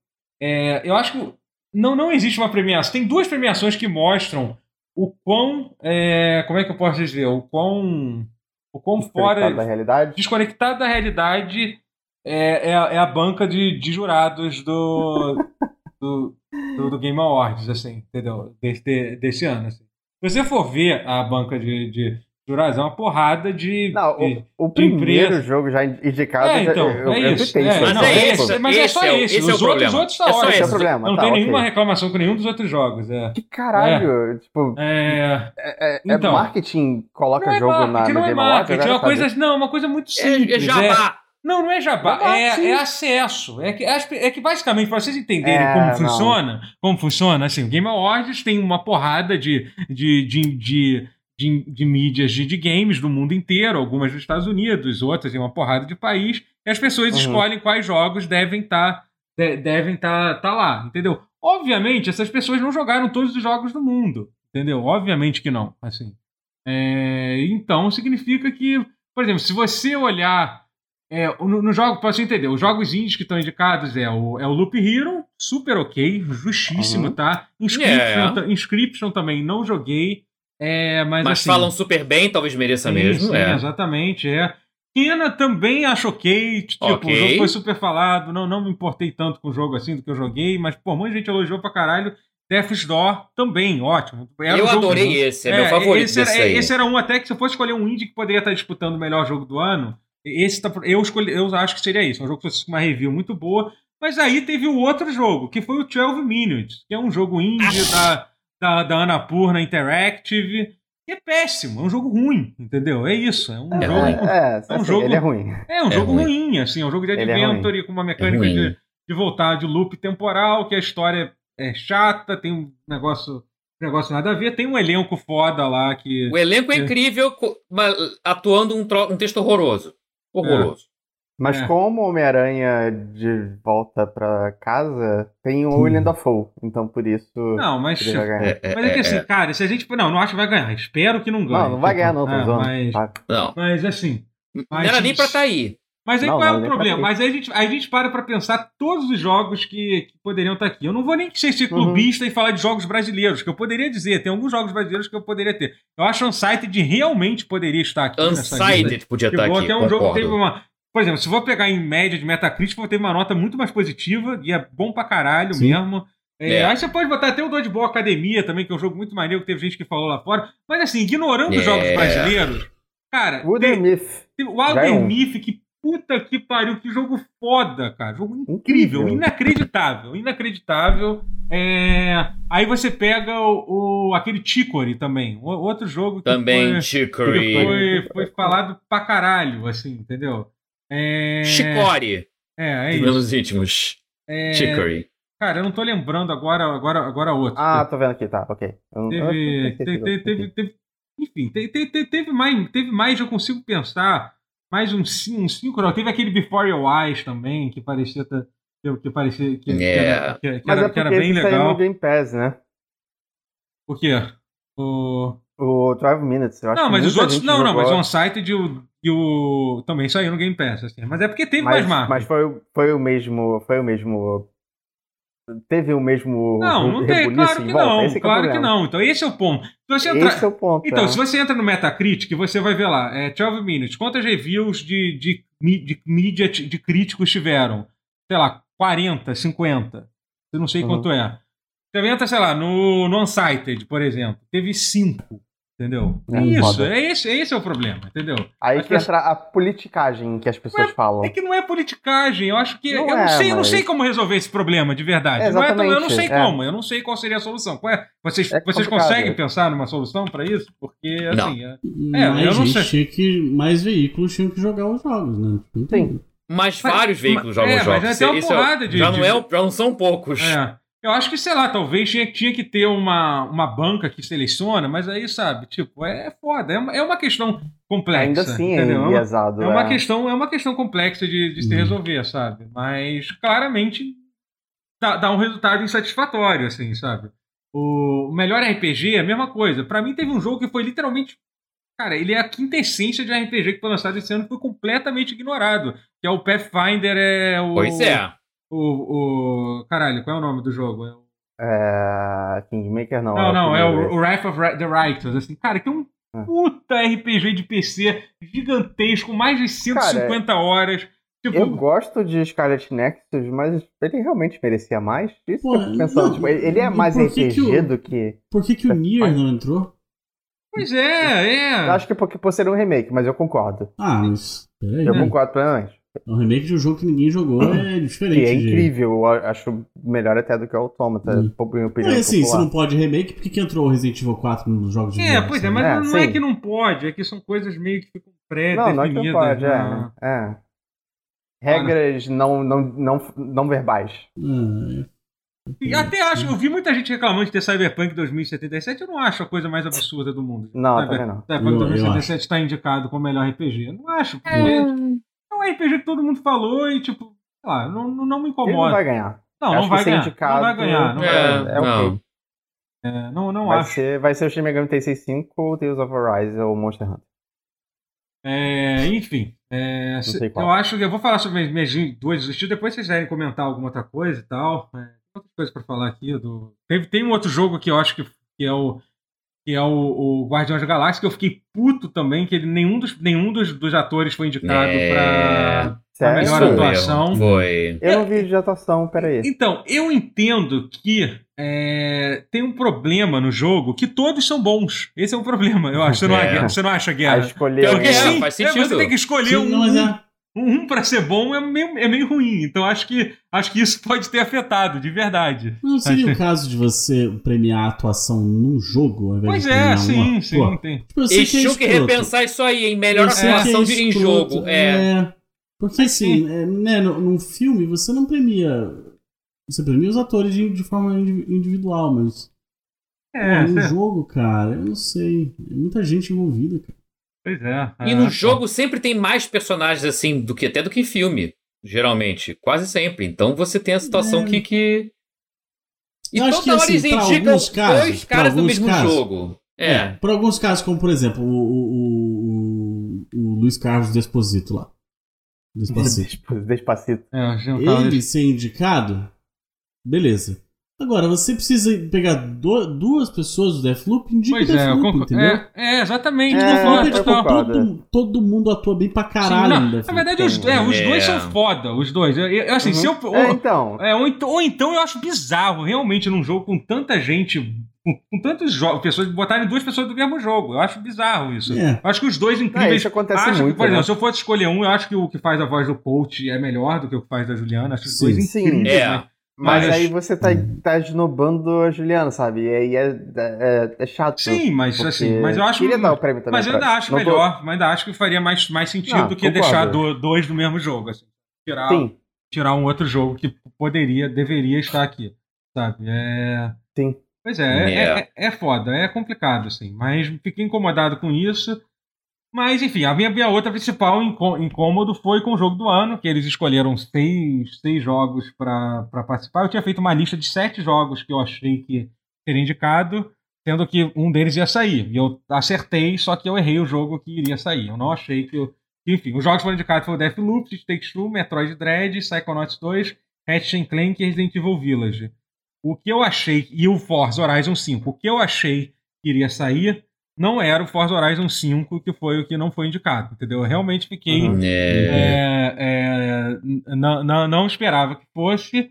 É, eu acho que não, não existe uma premiação. Tem duas premiações que mostram o quão. É, como é que eu posso dizer? O quão. O quão fora. da realidade? Desconectado da realidade é, é, é a banca de, de jurados do, do, do, do, Game Awards, assim, entendeu? Desse, desse ano. Assim. Se você for ver a banca de, de Juraz, é uma porrada de. Não, de, o, o de primeiro empresa. jogo já indicado. É, então, eu, é isso. É, mas, não, é esse, mas é só esse. esse. Os, é outros, os outros tá é ótimo. Esse é o problema. Não tá, tem okay. nenhuma reclamação com nenhum dos outros jogos. É. Que caralho. É. Tipo, é, é, é, então, marketing coloca não jogo marketing, na, não é marketing, é uma coisa, não, uma coisa muito simples. É, jabá. Não, não é jabá, é, é, acesso. É que, é que basicamente, para vocês entenderem é, como não. funciona, como funciona, assim, o Game Awards tem uma porrada de, de, de, de de, de mídias de, de, games do mundo inteiro, algumas dos Estados Unidos, outras em uma porrada de país, e as pessoas uhum. escolhem quais jogos devem estar tá, de, devem tá, tá lá, entendeu? Obviamente, essas pessoas não jogaram todos os jogos do mundo, entendeu? Obviamente que não, assim. É, então, significa que, por exemplo, se você olhar é, no, no jogo, você entender, os jogos indies que estão indicados é o, é o Loop Hero, super ok, justíssimo, uhum. tá? Inscription, yeah. Inscription também não joguei. É, mas, mas assim, falam super bem, talvez mereça sim, mesmo. Sim, é. exatamente. É. Kena também acho ok. Tipo, okay. o jogo foi super falado. Não, não me importei tanto com o jogo assim do que eu joguei, mas, pô, muita gente elogiou pra caralho. Death's Door também, ótimo. Era eu adorei jogo... esse, é, é, meu favorito. Esse era, esse era, um até que se eu fosse escolher um indie que poderia estar disputando o melhor jogo do ano, esse tá, eu, escolhi, eu acho que seria isso. Um jogo que fosse uma review muito boa. Mas aí teve o outro jogo, que foi o 12 Minutes, que é um jogo indie da, da, da Annapurna Interactive é péssimo, é um jogo ruim, entendeu? É isso, é um é, jogo. É, é, é um assim, jogo, ele é ruim. É um é jogo ruim. ruim. assim, é um jogo de é adventure é com uma mecânica de, de voltar de loop temporal, que a história é chata, tem um negócio negócio nada a ver. Tem um elenco foda lá que. O elenco é incrível, atuando um, um texto horroroso. Horroroso. Mas é. como Homem-Aranha de volta pra casa, tem o William Dafoe, então por isso. Não, mas. É, é, mas é que assim, é. cara, se a gente. Não, não acho que vai ganhar. Espero que não ganhe. Não, não vai ganhar, não, é, mas, não. Mas assim. Mas, não era nem pra estar tá aí. Mas aí não, qual é o problema? Mas aí a gente, aí a gente para pra pensar todos os jogos que, que poderiam estar tá aqui. Eu não vou nem ser esse uhum. clubista uhum. e falar de jogos brasileiros, que eu poderia dizer. Tem alguns jogos brasileiros que eu poderia ter. Eu acho Unsighted realmente poderia estar aqui. Unsighted podia estar tá aqui. é um jogo que teve uma. Por exemplo, se for pegar em média de Metacritic, vou ter uma nota muito mais positiva e é bom pra caralho Sim. mesmo. É, é. Aí você pode botar até o Dodgeball Academia também, que é um jogo muito maneiro, que teve gente que falou lá fora. Mas assim, ignorando é. os jogos brasileiros, cara. Myth. O é Myth, que puta que pariu, que jogo foda, cara. Jogo incrível, incrível. inacreditável, inacreditável. É... Aí você pega o, o aquele Chicory também, o, outro jogo que também foi, Chicory. Foi, foi falado pra caralho, assim, entendeu? É... Chicory. É, é isso. Meus íntimos. É... Chicory. Cara, eu não tô lembrando agora, agora, agora outro. Ah, tô vendo aqui, tá, ok. Teve, teve, teve, teve, enfim, teve, teve, mais, teve mais, eu consigo pensar, mais uns um cinco, não, teve aquele Before Your Eyes também, que parecia, que, que parecia, que, yeah. que, era, que, era, que era bem legal. no Game Pass, né? O quê? O... O 12 Minutes, eu acho Não, mas os outros. Não, jogou... não, mas o Unsighted e o, e o. Também saiu no Game Pass, assim. Mas é porque teve mas, mais marcas. Mas foi, foi o mesmo. Foi o mesmo. Teve o mesmo. Não, não tem, claro que não. É claro é que não. Então esse é o ponto. Se entra... Esse é o ponto. Então, é. se você entra no Metacritic, você vai ver lá, é 12 Minutes, quantas reviews de, de, de mídia de críticos tiveram? Sei lá, 40, 50. Eu não sei uhum. quanto é. Você entra, sei lá, no, no Unsighted, por exemplo, teve 5. Entendeu? É, Isso, é esse, esse é o problema, entendeu? Aí As que pessoas... entra a politicagem que as pessoas é, falam. É que não é politicagem, eu acho que. Não eu, não é, sei, mas... eu não sei como resolver esse problema, de verdade. É, não é, eu não sei como, eu não sei qual seria a solução. É? Vocês, é vocês conseguem pensar numa solução para isso? Porque, assim. Não. É, mais eu não sei. Tinha que, mais veículos tinham que jogar os jogos, né? Sim. Mas, mas vários veículos jogam os jogos. Mas é uma porrada de, já, não é, já não são poucos. É. Eu acho que, sei lá, talvez tinha, tinha que ter uma, uma banca que seleciona, mas aí, sabe, tipo, é, é foda. É uma, é uma questão complexa. Ainda assim entendeu? é enviesado. É uma, é. Questão, é uma questão complexa de, de se hum. resolver, sabe? Mas claramente dá, dá um resultado insatisfatório, assim, sabe? O melhor RPG é a mesma coisa. Para mim, teve um jogo que foi literalmente. Cara, ele é a quintessência de RPG que foi lançado esse ano e foi completamente ignorado. Que é o Pathfinder. É o, pois é. O, o. Caralho, qual é o nome do jogo? É, é Kingmaker não. Não, é não, é o, o Wrath of the Righteous. Assim, cara, que é um é. puta RPG de PC gigantesco, mais de 150 cara, horas. Tipo... Eu gosto de Scarlet Nexus, mas ele realmente merecia mais? Isso Pô, eu pensando. Não, tipo, ele é mais RPG que o, do que. Por que, que o Nier não entrou? Pois é, é. Eu acho que porque por ser um remake, mas eu concordo. Ah, mas. Peraí, eu né? concordo plenamente. É um remake de um jogo que ninguém jogou é diferente. E é incrível, eu acho melhor até do que o Automata, hum. minha opinião. Mas assim, se não pode remake, por que, que entrou o Resident Evil 4 nos jogos de É, pois é, mas é, não, é que não pode, é que são coisas meio que ficam pré-definidas. Não, não é que não pode, né? é, é. Regras não, não, não, não verbais. Hum, e até acho, eu vi muita gente reclamando de ter Cyberpunk 2077, eu não acho a coisa mais absurda do mundo. Não, Cyber, também não. Cyberpunk 2077 está indicado como melhor RPG. Eu não acho, porque é, é RPG que todo mundo falou e, tipo, sei lá, não, não me incomoda. Ele não vai ganhar. Não, não vai ganhar. Indicado, não vai ganhar. Não é, vai É, não. É, não, não vai acho. Ser, vai ser o Shin Megami Tensei 5 ou Tales of Arise ou Monster Hunter. É, enfim, é, eu acho que eu vou falar sobre minhas, duas estilos, depois vocês quiserem comentar alguma outra coisa e tal. É, outras coisas para falar aqui. Do... Tem, tem um outro jogo que eu acho que, que é o que é o, o Guardiões da Galáxia, que eu fiquei puto também, que ele, nenhum, dos, nenhum dos, dos atores foi indicado é... pra, pra melhor atuação. Foi. Eu não vi de atuação, peraí. Então, eu entendo que é, tem um problema no jogo que todos são bons. Esse é um problema, eu acho. Você, não, é. você não acha, Guerra? A escolher. Porque, sim, faz sentido. É, você tem que escolher sim, um. Não, é um para ser bom é meio, é meio ruim. Então acho que, acho que isso pode ter afetado, de verdade. Não seria o caso de você premiar a atuação num jogo ao invés pois de é, sim, uma... sim, Pô, tem. Tipo, Eles é que repensar isso aí, em melhor atuação é em jogo. É. é. Porque assim, é, né, num filme você não premia. Você premia os atores de, de forma individual, mas. É, pô, no jogo, cara, eu não sei. É muita gente envolvida, cara. Pois é. E no é, jogo sempre tem mais personagens assim do que até do que em filme, geralmente, quase sempre. Então você tem a situação é. que, que... E Eu toda que, hora assim, eles indicam casos, dois caras do mesmo casos, jogo. É. é. Por alguns casos, como por exemplo, o, o, o, o Luiz Carlos Desposito lá. Despacito. Despacito. É, ele ser indicado, beleza. Agora, você precisa pegar do, duas pessoas do Deathloop e indica pois o Deathloop, é, entendeu? É, é, exatamente. É, Deathloop, é, tipo, todo, todo mundo atua bem pra caralho Sim, não, Na verdade, os, é, os dois são foda, os dois. Eu, eu, assim, uhum. se eu, ou, é, então. É, ou, ou, então eu acho bizarro, realmente, num jogo com tanta gente, com, com tantas pessoas, botarem duas pessoas do mesmo jogo. Eu acho bizarro isso. É. Eu acho que os dois incríveis... É, isso acontece acho muito, que, por exemplo, né? se eu fosse escolher um, eu acho que o que faz a voz do coach é melhor do que o que faz da Juliana. Acho que os dois incríveis, é. Mas... Mas, mas, aí você tá, tá esnobando a Juliana, sabe? E aí é, é, é chato. Sim, mas assim, mas eu acho. Queria dar o prêmio também. Mas eu ainda acho melhor, tô... mas ainda acho que faria mais, mais sentido Não, do que concordo. deixar do, dois do mesmo jogo. Assim. Tirar, Sim. tirar um outro jogo que poderia, deveria estar aqui. Sabe? É. Sim. Pois é, yeah. é, é, é foda, é complicado, assim. Mas fiquei incomodado com isso. Mas, enfim, a minha, minha outra principal incômodo foi com o jogo do ano, que eles escolheram seis, seis jogos para participar. Eu tinha feito uma lista de sete jogos que eu achei que seria indicado, sendo que um deles ia sair. E eu acertei, só que eu errei o jogo que iria sair. Eu não achei que. Eu... Enfim, os jogos foram indicados foram Deathloop, Take Two, Metroid Dread, Psychonauts 2, Ratchet Clank e Resident Evil Village. O que eu achei, e o Forza Horizon 5, o que eu achei que iria sair não era o Forza Horizon 5 que foi o que não foi indicado, entendeu? Eu realmente fiquei. Uhum. É, é, não, não, não, esperava que fosse.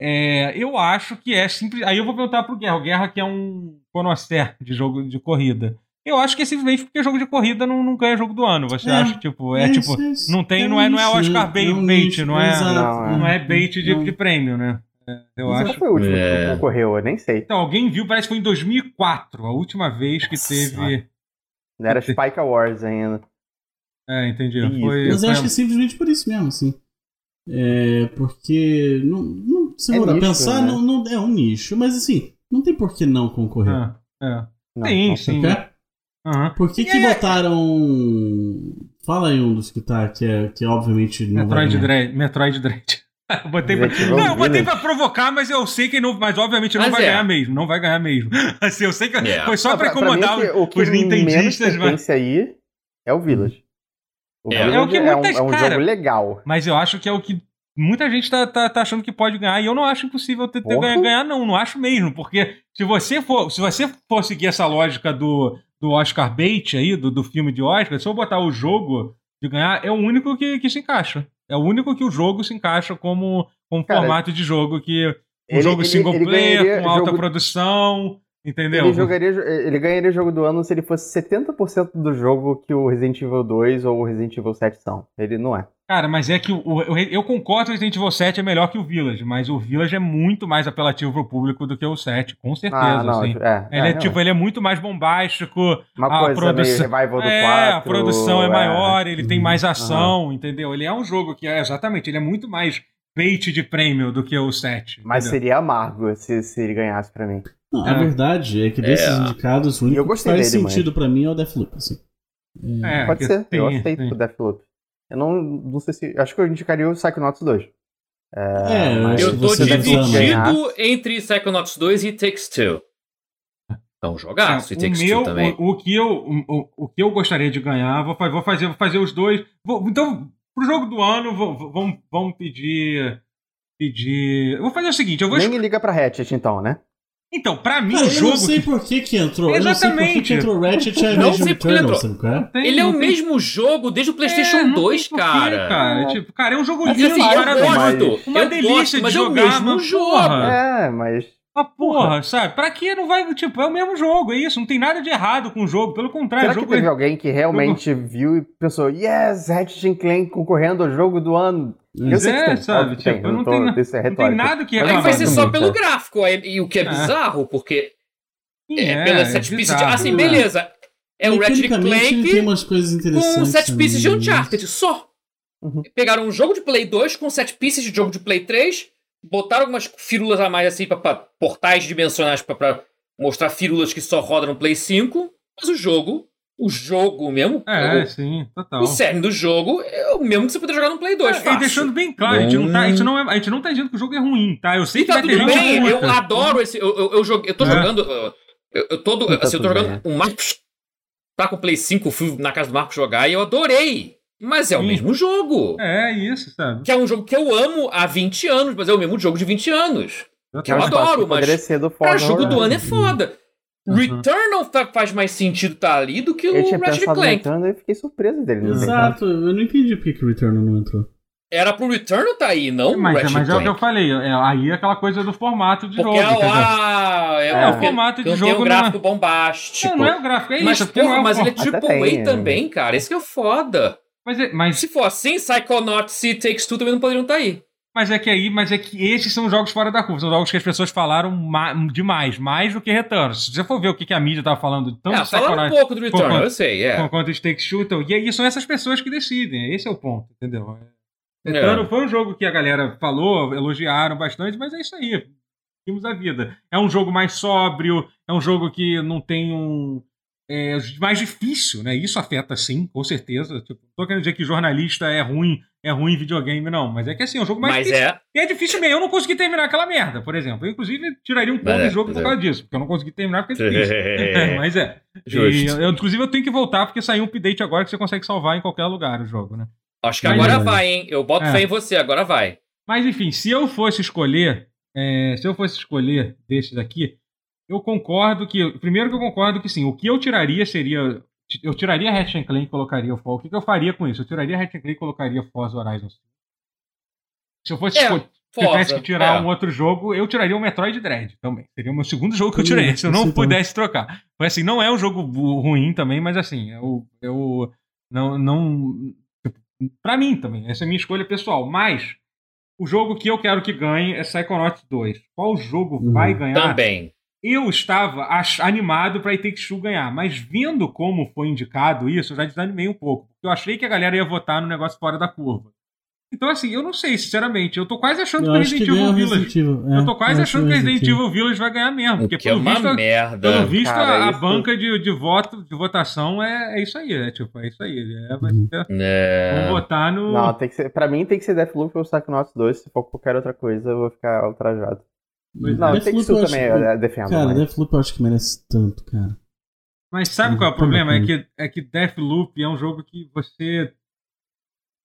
É, eu acho que é simples. Aí eu vou perguntar pro Guerra. O Guerra que é um conhecer de jogo de corrida. Eu acho que é simplesmente porque jogo de corrida não, não ganha jogo do ano. Você é, acha, tipo, é, é tipo, não tem, é não, é, não é Oscar bait, não, bait, não, é, não, não é bait de, de prêmio, né? Eu acho. Qual foi o último é... que concorreu? Eu nem sei. Então, alguém viu, parece que foi em 2004, a última vez que Nossa, teve. Não era Spike Awards ainda. É, entendi. Foi, Mas eu acho que é simplesmente por isso mesmo, assim. É, porque. Não, não, se é nicho, pensar, né? não, não, é um nicho, mas assim, não tem por que não concorrer. É, é. Não, sim, sim. Uhum. Por que, que é... botaram. Fala aí um dos que tá, que é, que é obviamente. Metroid Dread. Metroid Dread. eu botei pra... Não, eu botei pra provocar, mas eu sei que não. Mas obviamente não mas vai é. ganhar mesmo. Não vai ganhar mesmo. Assim, eu sei que yeah. foi só pra, incomodar pra o que os nintendistas. Mas... aí é o Village. O é. Village é o que muitas, é um, é um cara, jogo legal. Mas eu acho que é o que muita gente tá, tá, tá, achando que pode ganhar, e eu não acho impossível ter, ter ganhar, ganhar, não, não acho mesmo, porque se você for, se você for seguir essa lógica do, do Oscar Bait aí, do, do filme de Oscar, se eu botar o jogo de ganhar, é o único que, que se encaixa. É o único que o jogo se encaixa como, como Cara, formato de jogo que um ele, jogo single ele, ele player, com alta jogo... produção, Entendeu? Ele, jogaria, ele ganharia o jogo do ano se ele fosse 70% do jogo que o Resident Evil 2 ou o Resident Evil 7 são. Ele não é. Cara, mas é que o, o, eu concordo que o Resident Evil 7 é melhor que o Village, mas o Village é muito mais apelativo pro público do que o 7, com certeza. Ah, não, assim. é, ele é, é tipo, ele é muito mais bombástico. Uma a coisa produção, meio revival do é, 4. A produção é, é maior, ele tem mais ação, uhum. entendeu? Ele é um jogo que é exatamente, ele é muito mais bait de prêmio do que o 7. Mas entendeu? seria amargo se, se ele ganhasse para mim. Não, é. a verdade é que desses é. indicados, o único que faz dele, sentido mas... para mim é o Deathloop. Assim. É, Pode ser, tem, eu aceito tem. o Deathloop. Eu não, não sei se. Acho que eu indicaria o Psychonauts 2. É, é eu tô dividido entre Psychonauts 2 e Takes Two. Então, jogaço é, e Takes meu, Two também. O, o, que eu, o, o que eu gostaria de ganhar, vou, vou, fazer, vou fazer os dois. Vou, então, pro jogo do ano, vamos, pedir. Pedir. Eu vou fazer o seguinte: eu vou. Nem liga pra Hatchet, então, né? Então, pra mim, Cara, o jogo. Eu não sei por que, que entrou. Exatamente. Eu não sei por que, entrou Ratchet e Não sei por que entrou. Ele é o mesmo jogo desde o PlayStation é, 2, cara. cara. Tipo, cara, é um jogo lindo, assim, maravilhoso. Mas... Uma delícia de jogar, é o mesmo jogo. É, mas. Ah, porra, porra, sabe? Pra que não vai. Tipo, é o mesmo jogo, é isso. Não tem nada de errado com o jogo. Pelo contrário, Será o jogo que teve é... alguém que realmente viu e pensou, yes, Ratchet Clank concorrendo ao jogo do ano? Eu sei é, que sabe? Tipo, tem, não, tem, é não tem nada que reclamar. Aí vai ser só pelo gráfico. E o que é, é. bizarro, porque é, é, pela set pieces de. Assim, beleza. É o Ratchet Clank tem umas coisas interessantes com set pieces de Uncharted, só. Uhum. Pegaram um jogo de Play 2 com set pieces de jogo de Play 3, botaram algumas firulas a mais assim, pra, pra portais dimensionais pra, pra, mostrar firulas que só rodam no Play 5, mas o jogo, o jogo mesmo, é, o, sim, total. o cerne do jogo é o mesmo que você poderia jogar no Play 2. É, e deixando bem claro, a gente, não tá, a, gente não é, a gente não tá dizendo que o jogo é ruim, tá? Eu sei e que tá vai tudo bem, eu adoro esse. Eu, eu, eu, joguei, eu tô é. jogando. Eu, eu, todo, tá assim, eu tô jogando. O Marcos tá com o Play 5, fui na casa do Marcos jogar e eu adorei. Mas é Sim. o mesmo jogo. É, isso, sabe? Que é um jogo que eu amo há 20 anos, mas é o mesmo jogo de 20 anos. Eu que eu adoro, mas. Cara, jogo do ano é foda. Uhum. Returnal faz mais sentido estar tá ali do que o Ratchet Clank. Returnal, eu fiquei surpreso dele. Exato, eu não entendi por que o Returnal não entrou. Era pro Returnal tá aí, não mas, Ratchet mas é o que eu falei, é, aí é aquela coisa do formato de porque jogo. É, é, é, o formato de jogo. Tem um gráfico não é... bombástico. Não, não é o gráfico, é mas, isso. Porra, é mas ele é tipo Way é. também, cara. Esse que é foda. Mas, é, mas... Se for assim, Psychonauts e Takes Two também não poderiam estar tá aí. Mas é que aí, mas é que esses são jogos fora da curva, são jogos que as pessoas falaram ma demais, mais do que Return. Se você for ver o que, que a mídia tava falando, tanto é, falaram um pouco do Return, eu sei, é. Quanto de Takes então, e aí são essas pessoas que decidem, esse é o ponto, entendeu? Return é. foi um jogo que a galera falou, elogiaram bastante, mas é isso aí. Vimos a vida. É um jogo mais sóbrio, é um jogo que não tem um. É mais difícil, né? Isso afeta sim, com certeza. Tipo, tô querendo dizer que jornalista é ruim, é ruim videogame, não. Mas é que assim, é um jogo mais mas difícil. É... E é difícil mesmo. Eu não consegui terminar aquela merda, por exemplo. Eu, inclusive, tiraria um ponto é, do jogo por causa é. disso, porque eu não consegui terminar porque é difícil. é, mas é. E, eu, inclusive, eu tenho que voltar porque saiu um update agora que você consegue salvar em qualquer lugar o jogo, né? Acho que Mas, agora é. vai, hein? Eu boto é. fé em você, agora vai. Mas enfim, se eu fosse escolher, se eu fosse escolher desses aqui, eu concordo que. Primeiro que eu concordo que sim, o que eu tiraria seria. Eu tiraria Ratchet Clank e colocaria o Fall. O que, que, eu faria com isso? Eu tiraria Ratchet Clank e colocaria Forza Horizon. Se eu fosse, é. tivesse que tirar é. um outro jogo, eu tiraria o Metroid Dread também. Seria o meu segundo jogo que eu tirei, se eu não pudesse trocar. Foi assim, não é um jogo ruim também, mas assim, eu, eu não, não. Pra mim também, essa é a minha escolha pessoal. Mas o jogo que eu quero que ganhe é Psychonauts 2. Qual jogo uhum. vai ganhar? Também. Eu estava animado para It Two ganhar, mas vendo como foi indicado isso, eu já desanimei um pouco. Porque eu achei que a galera ia votar no negócio fora da curva. Então, assim, eu não sei, sinceramente. Eu tô quase achando eu que Resident Evil Village. É, eu tô quase achando que Resident Evil Village vai ganhar mesmo. Porque, que pelo é visto, merda. Pelo visto, Cara, a, banca de, de voto, de votação é, é isso aí, é tipo, é isso aí. É, vai uhum. ser, é. Vamos votar no. Não, tem que ser. Pra mim tem que ser Deathloop ou Psychonauts 2. Se for qualquer outra coisa, eu vou ficar ultrajado. Não, Death tem que ser também, que... eu defendo. Cara, mas... Deathloop eu acho que merece tanto, cara. Mas sabe qual é o problema? É que, é que Deathloop é um jogo que você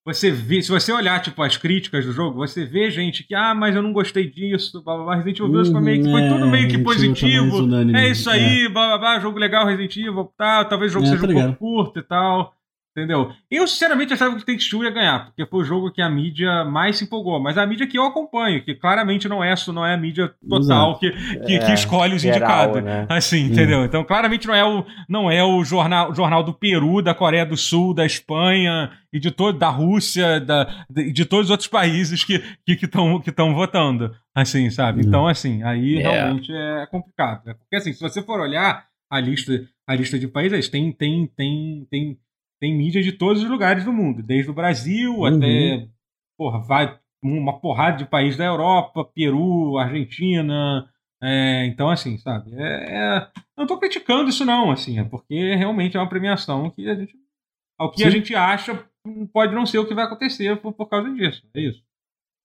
você vê, se você olhar tipo as críticas do jogo, você vê gente que ah, mas eu não gostei disso, blá, blá, blá. Resident Evil Village foi, meio que, foi uhum, tudo meio que é, positivo. É isso aí, é. blá, blá, blá, jogo legal Resident Evil, tá, talvez o jogo é, seja tá um pouco curto e tal. Entendeu? Eu, sinceramente, achava que o Take Two ia ganhar, porque foi o jogo que a mídia mais se empolgou. Mas a mídia que eu acompanho, que claramente não é, não é a mídia total que, que, é, que, escolhe os geral, indicados. Né? Assim, entendeu? Então, claramente não é o, não é o jornal, jornal do Peru, da Coreia do Sul, da Espanha e de todo, da Rússia, da, de, de todos os outros países que estão que que que votando. Assim, sabe? Então, assim, aí yeah. realmente é complicado. Né? Porque, assim, se você for olhar a lista, a lista de países, tem, tem, tem, tem tem mídia de todos os lugares do mundo, desde o Brasil uhum. até porra, vai uma porrada de países da Europa, Peru, Argentina. É, então, assim, sabe? É, é, não estou criticando isso, não, assim, é porque realmente é uma premiação que a gente. Ao que Sim. a gente acha pode não ser o que vai acontecer por, por causa disso. É isso.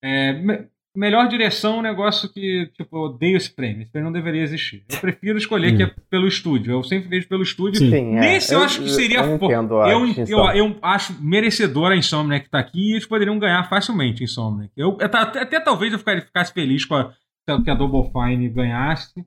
É, Melhor direção é um negócio que, tipo, eu odeio esse prêmio. Esse prêmio não deveria existir. Eu prefiro escolher hum. que é pelo estúdio. Eu sempre vejo pelo estúdio. Sim, é. Nesse é. eu, eu, acho que seria. Eu, entendo eu, eu, eu, acho merecedor a Insomniac que tá aqui e eles poderiam ganhar facilmente Insomniac. Eu, até, até talvez eu ficasse, ficasse feliz com a, que a Double Fine ganhasse.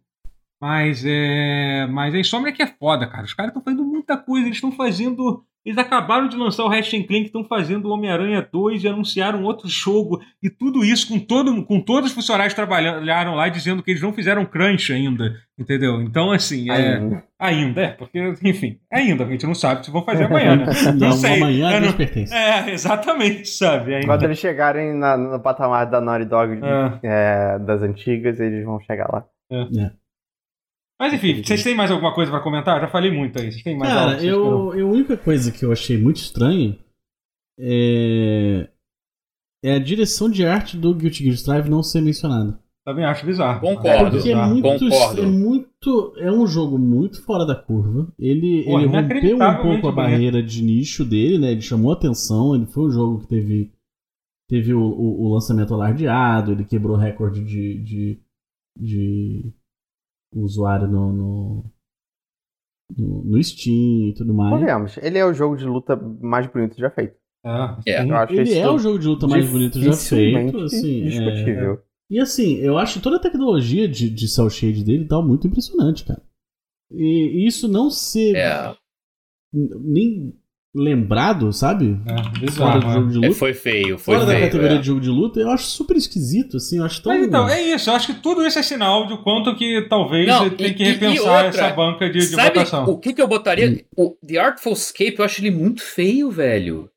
Mas é. Mas a Insomniac é foda, cara. Os caras estão fazendo muita coisa. Eles estão fazendo eles acabaram de lançar o Ratchet Clank, estão fazendo o Homem-Aranha 2 e anunciaram outro jogo. E tudo isso com, todo, com todos os funcionários que trabalharam lá dizendo que eles não fizeram crunch ainda. Entendeu? Então, assim, é. Ainda. Ainda, é, porque, enfim, ainda, a gente não sabe se vão fazer amanhã, né? Não, não sei. Amanhã é, não... pertence. É, exatamente, sabe? Ainda. Quando eles chegarem na, no patamar da Naughty Dog é. É, das antigas, eles vão chegar lá. É. Mas enfim, vocês têm mais alguma coisa para comentar? Eu já falei muito aí. Vocês têm mais Cara, eu, eu, a única coisa que eu achei muito estranho é, é a direção de arte do Guilty Gear Strive não ser mencionada. Também acho bizarro. Concordo. Porque é muito, Concordo. é muito. É um jogo muito fora da curva. Ele, Pô, ele rompeu um pouco a barreira de nicho dele, né? Ele chamou atenção. Ele foi um jogo que teve. Teve o, o, o lançamento alardeado, ele quebrou recorde de, de, de o usuário no, no, no, no Steam e tudo mais. Convenhamos, ele é o jogo de luta mais bonito já feito. Ah, é. Eu acho ele é o jogo de luta mais bonito já feito. Assim, discutível. É... E assim, eu acho toda a tecnologia de, de cel shade dele tal muito impressionante, cara. E isso não ser é. nem lembrado, sabe? É, bizarro, Fora jogo de luta. É, foi feio, foi Fora feio, da categoria é. de jogo de luta, eu acho super esquisito, assim, eu acho tão... Mas então, é isso, eu acho que tudo isso é sinal de quanto que talvez Não, tem e, que repensar outra, essa banca de, de votação. o que que eu botaria? Hum. O The Artful Escape, eu acho ele muito feio, velho.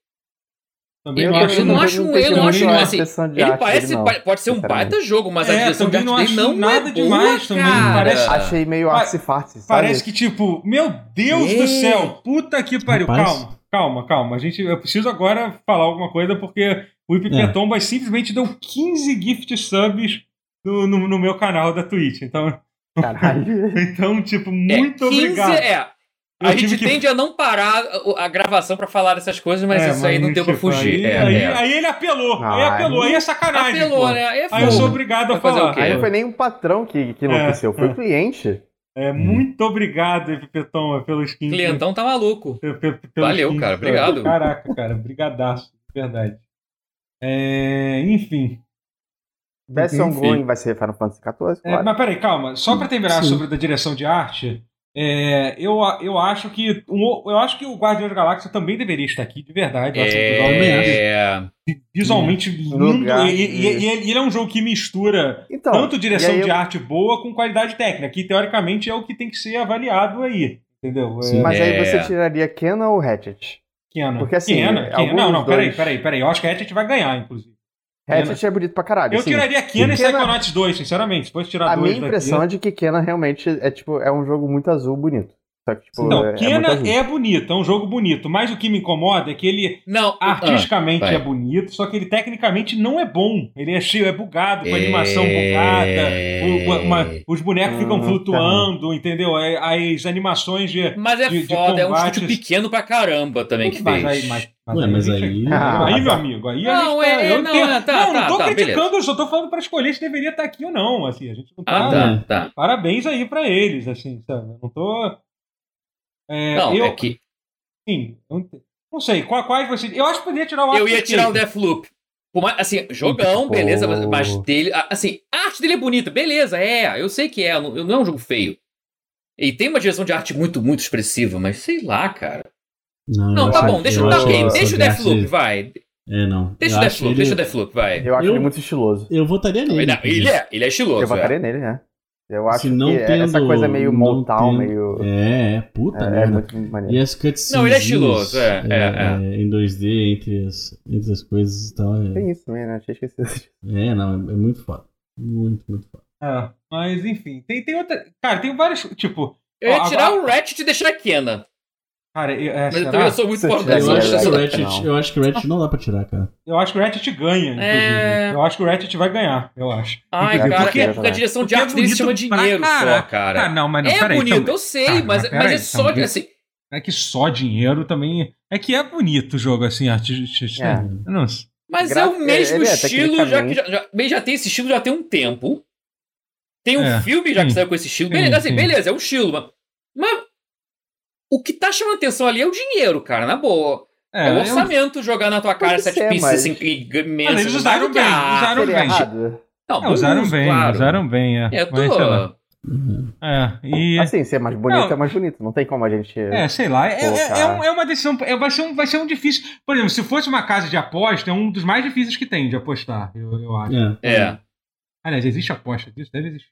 Também eu, não acho, eu não acho um eu não acho assim, ele parece não, pode ser um baita jogo, mas é, a direção de arte não dele não nada é demais boa, também. Parece, achei meio artsy-fartsy, Parece que tipo, meu Deus é. do céu, puta que pariu, calma calma, calma. A gente, eu preciso agora falar alguma coisa porque o Ipipetomba é. simplesmente deu 15 gift subs no, no, no, meu canal da Twitch. Então, Caralho. então tipo, muito é, 15 obrigado. É. A gente que... tende a não parar a gravação para falar dessas coisas, mas é, isso aí não deu tipo, pra fugir. Aí, é, aí, é. aí, ele apelou, ah, aí apelou, aí é sacanagem. Apelou, pô. né? Aí, é aí eu sou obrigado a falar. Aí não foi nem um patrão que, que enlouqueceu, é, foi o cliente. É, muito obrigado, Epipeton, pelo skin. O clientão tá maluco. Valeu, skin, cara. Obrigado. Caraca, cara. Brigadaço. Verdade. É, enfim. Best Ongoing vai ser Final Fantasy XIV, é, claro. É, mas peraí, calma. Só pra terminar Sim. sobre a direção de arte, É, eu, eu acho que eu acho que o Guardião da Galáxia também deveria estar aqui, de verdade. É... Visualmente lindo. E, e, e, ele é um jogo que mistura então, tanto direção de eu... arte boa com qualidade técnica, que teoricamente é o que tem que ser avaliado aí. Entendeu? Sim, Mas aí você é. tiraria Kena ou Hatchet? Kena. Porque assim. Kena, Kena. Não, não, dois... peraí, peraí, peraí. Eu acho que Hatchet vai ganhar, inclusive. Hatchet é bonito pra caralho. Eu assim. tiraria Kena e Psychonauts 2, sinceramente. Fosse tirar a dois. A minha impressão daqui... é de que Kena realmente é, tipo, é um jogo muito azul bonito. Só que, tipo, não, é, Kena é, é, bonito, é um jogo bonito, mas o que me incomoda é que ele não, artisticamente ah, é bonito, só que ele tecnicamente não é bom. Ele é cheio, é bugado, com animação bugada, o, uma, os bonecos ficam flutuando, tá entendeu? É, as animações de. Mas é de, foda, de é um estúdio pequeno pra caramba também que mas fez. Aí, mas, mas, Ué, mas aí. Ah, aí, meu amigo, aí não, a gente tá, é, eu não, tenho, tá, não, não tô tá, criticando, beleza. eu só tô falando pra escolher se deveria estar aqui ou não. Assim, a gente não tá. Ah, tá, tá. Parabéns aí pra eles, assim, sabe? Eu não tô. É, não, eu, é que. Sim, não sei. Quais você. Eu acho que poderia tirar o Eu ia tirar o Deathloop. Assim, jogão, beleza, mas, mas, dele. Assim, a arte dele é bonita, beleza, é. Eu sei que é, não, não é um jogo feio. E tem uma direção de arte muito, muito expressiva, mas sei lá, cara. Não, não tá bom, deixa, tá, okay, deixa o Deathloop, vai. É, não. Deixa o Deathloop, ele... deixa o Deathloop, vai. Eu acho eu, ele muito estiloso. Eu votaria nele. Não, ele, é, ele é estiloso. Eu votaria é. nele, né? Eu acho não que tendo, essa coisa meio Motown, tendo, meio. É, puta é, merda. É muito maneiro. E as cutscenes. Não, ele é estiloso, é. é, é, é. Em 2D, entre as, entre as coisas e tal. É... Tem isso também, né? Tinha esquecido. É, não, é, é muito foda. Muito, muito foda. É, mas enfim, tem, tem outra. Cara, tem vários. Tipo. Eu ia tirar o Ratchet e deixar a Kena. Cara, eu, é, mas eu sou muito forte eu, acho que Ratchet, eu acho que o Ratchet não dá pra tirar, cara. Eu acho que o Ratchet ganha, inclusive. É... Eu acho que o Ratchet vai ganhar, eu acho. Ai, cara, porque, porque a direção de arte dele chama dinheiro só, cara. Ah, não, mas não, é peraí, bonito, então... eu sei, mas, mas, mas é só então, assim. É que só dinheiro também. É que é bonito o jogo, assim, artístico. É. Não Mas Gra é o mesmo é, estilo, já que já, já, bem, já tem esse estilo já tem um tempo. Tem um é, filme já sim, que saiu com esse estilo. Sim, beleza, assim, beleza, é um estilo, mas o que tá chamando atenção ali é o dinheiro, cara, na boa. É, é o orçamento eu... jogar na tua cara sete pistas mas... assim, imensas. Mas eles usaram bem, usaram bem. Não, é, usaram bem, claro. usaram bem, é. Eu tô... Mas, Uhum. É, e... Assim, ser mais bonito não, é mais bonito, não tem como a gente. É, sei lá, é, é, é, um, é uma decisão. É, vai, ser um, vai ser um difícil. Por exemplo, se fosse uma casa de aposta, é um dos mais difíceis que tem de apostar, eu, eu acho. É. é. Aliás, existe aposta disso? Deve existir.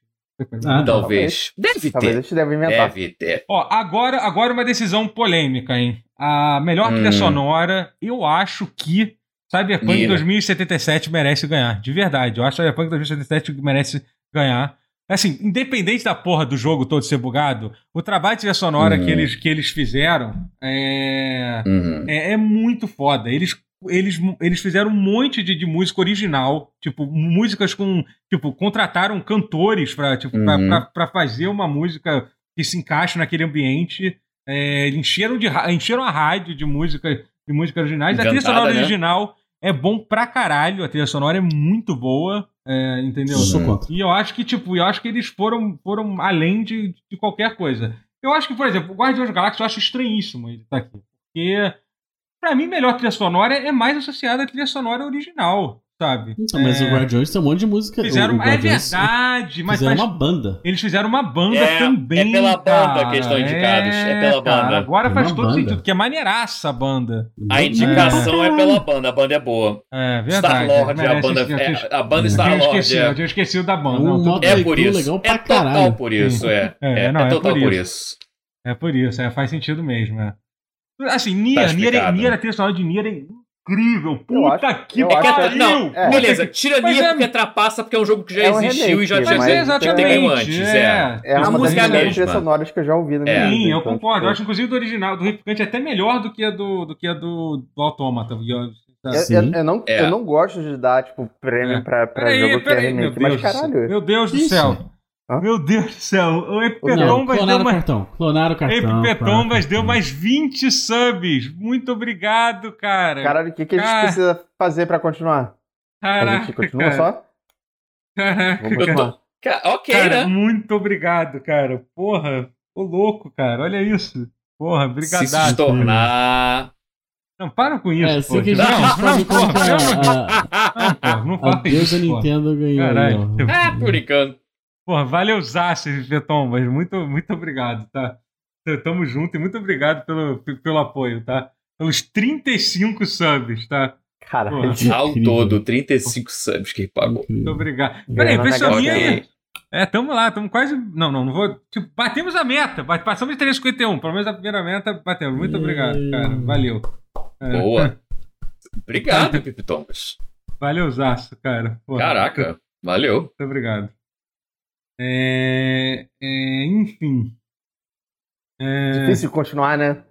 Ah, talvez. Deve ter. Talvez a gente deve inventar. Deve ter. Ó, agora, agora uma decisão polêmica, hein? A melhor hum. trilha sonora, eu acho que Cyberpunk Mira. 2077 merece ganhar. De verdade. Eu acho que Cyberpunk 2077 merece ganhar. Assim, independente da porra do jogo todo ser bugado, o trabalho de trilha sonora uhum. que, eles, que eles fizeram é, uhum. é, é, muito foda. Eles eles, eles fizeram um monte de, de música original, tipo, músicas com. Tipo, contrataram cantores pra, tipo, uhum. pra, pra, pra, fazer uma música que se encaixe naquele ambiente. É, encheram, de, encheram a rádio de música de músicas originais. Encantada, a trilha sonora né? original é bom pra caralho, a trilha sonora é muito boa. É, entendeu? Uhum. E eu acho que, tipo, eu acho que eles foram, foram além de, de qualquer coisa. Eu acho que, por exemplo, o Guardiões da Galáxia eu acho estranhíssimo ele estar tá aqui. Porque Pra mim, melhor trilha sonora é mais associada à trilha sonora original, sabe? Então, mas é... o Guardiões tem um monte de música. Fizeram, é verdade, mas. Fizeram uma banda. Eles fizeram uma banda é, também. É pela banda que estão indicados. É, é pela banda. Cara, agora faz todo banda. sentido, porque é maneiraça a banda. A indicação é. é pela banda, a banda é boa. É verdade. Star Lord, a banda, é, a banda Star Lord. Eu esqueci, eu esqueci da banda. Não, é por isso. Legal pra é total por isso, é. É, não, é total por isso. É por isso, é, faz sentido mesmo, é. Assim, Nier, tá Nier, Nier, a trilha sonora de Nier é incrível. Puta acho, que pariu! Não, é. beleza, tira Nier é, porque trapaça, porque é um jogo que já é um existiu remake, e já, já, já, já tem antes. É, é. é a música é a mesma. trilhas sonoras que eu já ouvi na minha Sim, eu concordo. Tipo... Eu acho, inclusive, do original, do Replicante, até melhor do que a do, do, que a do, do Automata. Eu, eu, eu, não, eu não gosto de dar, tipo, prêmio é. pra, pra peraí, jogo peraí, que é remake, mas caralho. Meu Deus do céu. Hã? Meu Deus do céu, o Epipetombas deu mais. Cartão. Clonaram o cartão. Epipetombas deu mais 20 subs. Muito obrigado, cara. Caralho, o que, que a gente precisa fazer pra continuar? Caraca, a gente continua cara. só? Caraca, Vamos continuar. Cara. Ok, cara, né? Muito obrigado, cara. Porra, ô louco, cara. Olha isso. Porra, obrigado. Se tornar. Não, para com isso, é, pô. Que não, não, não, porra, não, porra, não fala isso. A Nintendo ganhou. Caralho. Ah, por enquanto. Porra, valeu Zaço, Vetom, mas muito, muito obrigado, tá? tamo junto e muito obrigado pelo, pelo apoio, tá? Pelos 35 subs, tá? Caralho. Ao todo, 35 subs que pagou. Muito obrigado. Peraí, pessoinha aí. É, tamo lá, tamo quase. Não, não, não vou. Tipo, batemos a meta. Passamos de 351. Pelo menos a primeira meta batemos. Muito obrigado, cara. Valeu. É. Boa. Obrigado, Pipi Thomas. Valeu, Zaço, cara. Porra. Caraca, valeu. Muito obrigado. É, é, enfim. É... Difícil continuar, né?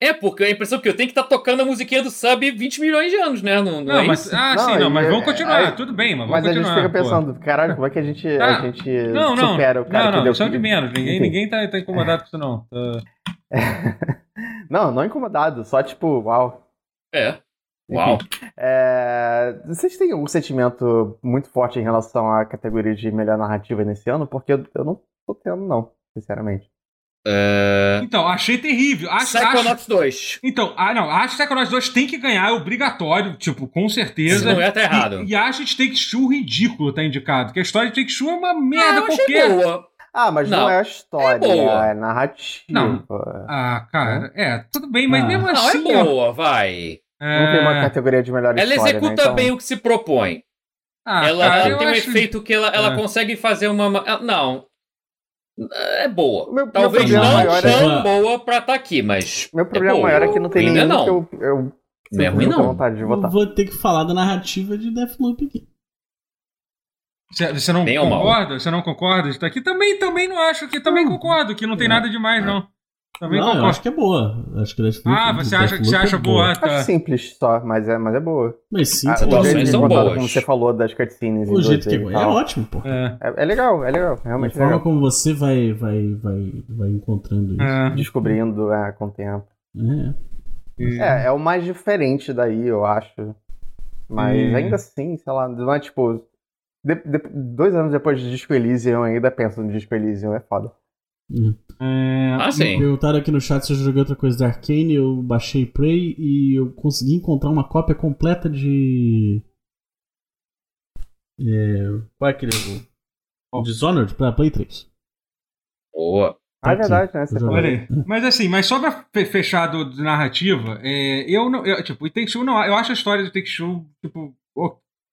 É, porque a impressão que eu tenho é que tá tocando a musiquinha do sub 20 milhões de anos, né? Não, não, não é mas, Ah, não, sim, não, mas vamos continuar, é, tudo bem, mas vamos Mas continuar, a gente fica pensando, pô. caralho, como é que a gente, ah, a gente não, não, supera o cara não, não, que deu... Não, não, de menos, ninguém, ninguém tá, tá incomodado com isso não. Tá... não, não incomodado, só tipo, uau. É. Uau. É, vocês têm um sentimento muito forte em relação à categoria de melhor narrativa nesse ano? Porque eu, eu não tô tendo, não, sinceramente. É... Então, achei terrível. Acho, Psychonauts acho... 2. Então, ah, não, acho que Psychonauts 2 tem que ganhar, é obrigatório, tipo, com certeza. Não é tá errado. E, e acho que Take Two ridículo tá indicado, que a história de Take Two é uma merda não, qualquer. Boa. Ah, mas não, não é a história, é, é narrativa. Não. Ah, cara, é, tudo bem, mas ah. mesmo assim. Não, é boa, vai. É... Não tem uma categoria de melhor ela história. Ela executa né? então... bem o que se propõe. Ah, ela, cara, tem um acho... efeito que ela, ela é. consegue fazer uma. Não, é boa. Meu, Talvez meu não é tão é... boa pra estar tá aqui, mas. Meu problema é maior é que não tem nenhum não. que eu, eu Mesmo não. vontade de votar. Eu vou ter que falar da narrativa de Deathloop aqui. Você não Bem concorda? Você não concorda? Está aqui também, também não acho que também concordo que não tem nada demais não. Também não, eu acho que é boa. Acho que Deathloop, Ah, você acha que você acha é boa? boa. Tá. Acho simples só, mas é, mas é boa. Mas sim, ah, situações são boas. Como você falou das cutscenes. O jeito que é, é ótimo, pô. É. é. É, legal, é legal. Realmente a forma legal. como você vai, vai, vai, vai encontrando isso. É. Descobrindo é, com o tempo. É. é. É o mais diferente daí, eu acho. Mas ainda assim, sei lá, não é tipo. De, de, dois anos depois de Disco Elysium, eu ainda penso no Disco Elysium, é foda. Hum. É, ah, sim. Perguntaram aqui no chat se eu joguei outra coisa da Arkane, eu baixei Prey e eu consegui encontrar uma cópia completa de. É, qual é aquele jogo? Oh. Dishonored pra Play 3. Boa. Tá ah, é verdade, né? Você falou. Mas assim, mas só pra fechar do, de narrativa, é, eu não. Eu, tipo, o Take Two não. Eu acho a história do Take Two, tipo,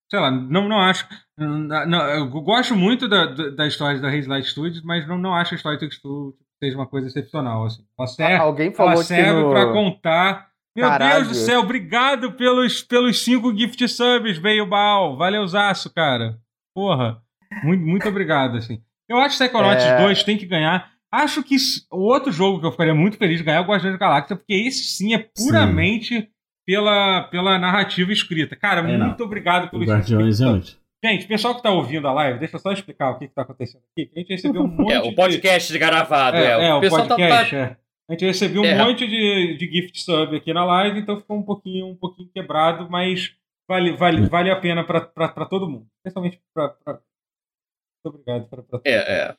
sei lá, não, não acho. Não, eu gosto muito da, da história da Haze Light Studios, mas não, não acho a história do Two seja uma coisa excepcional. Assim. Ela serve, Alguém falou ela serve no... pra contar. Meu Caralho. Deus do céu, obrigado pelos, pelos cinco gift subs, Veio Bal. Valeuzaço, cara. Porra. Muito, muito obrigado, assim. Eu acho que Psychonauts é... 2 tem que ganhar. Acho que o outro jogo que eu ficaria muito feliz de ganhar é o Guardiões da Galáxia, porque esse sim é puramente sim. Pela, pela narrativa escrita. Cara, é, muito não. obrigado pelo Guardiões é muito. Gente, pessoal que está ouvindo a live, deixa eu só explicar o que está acontecendo aqui. A gente recebeu um monte É, o podcast de... gravado, é. é. o, o podcast, tá... é. A gente recebeu um é. monte de, de gift sub aqui na live, então ficou um pouquinho, um pouquinho quebrado, mas vale, vale, hum. vale a pena para todo mundo. Principalmente para. Pra... Muito obrigado. Pra, pra... É, é.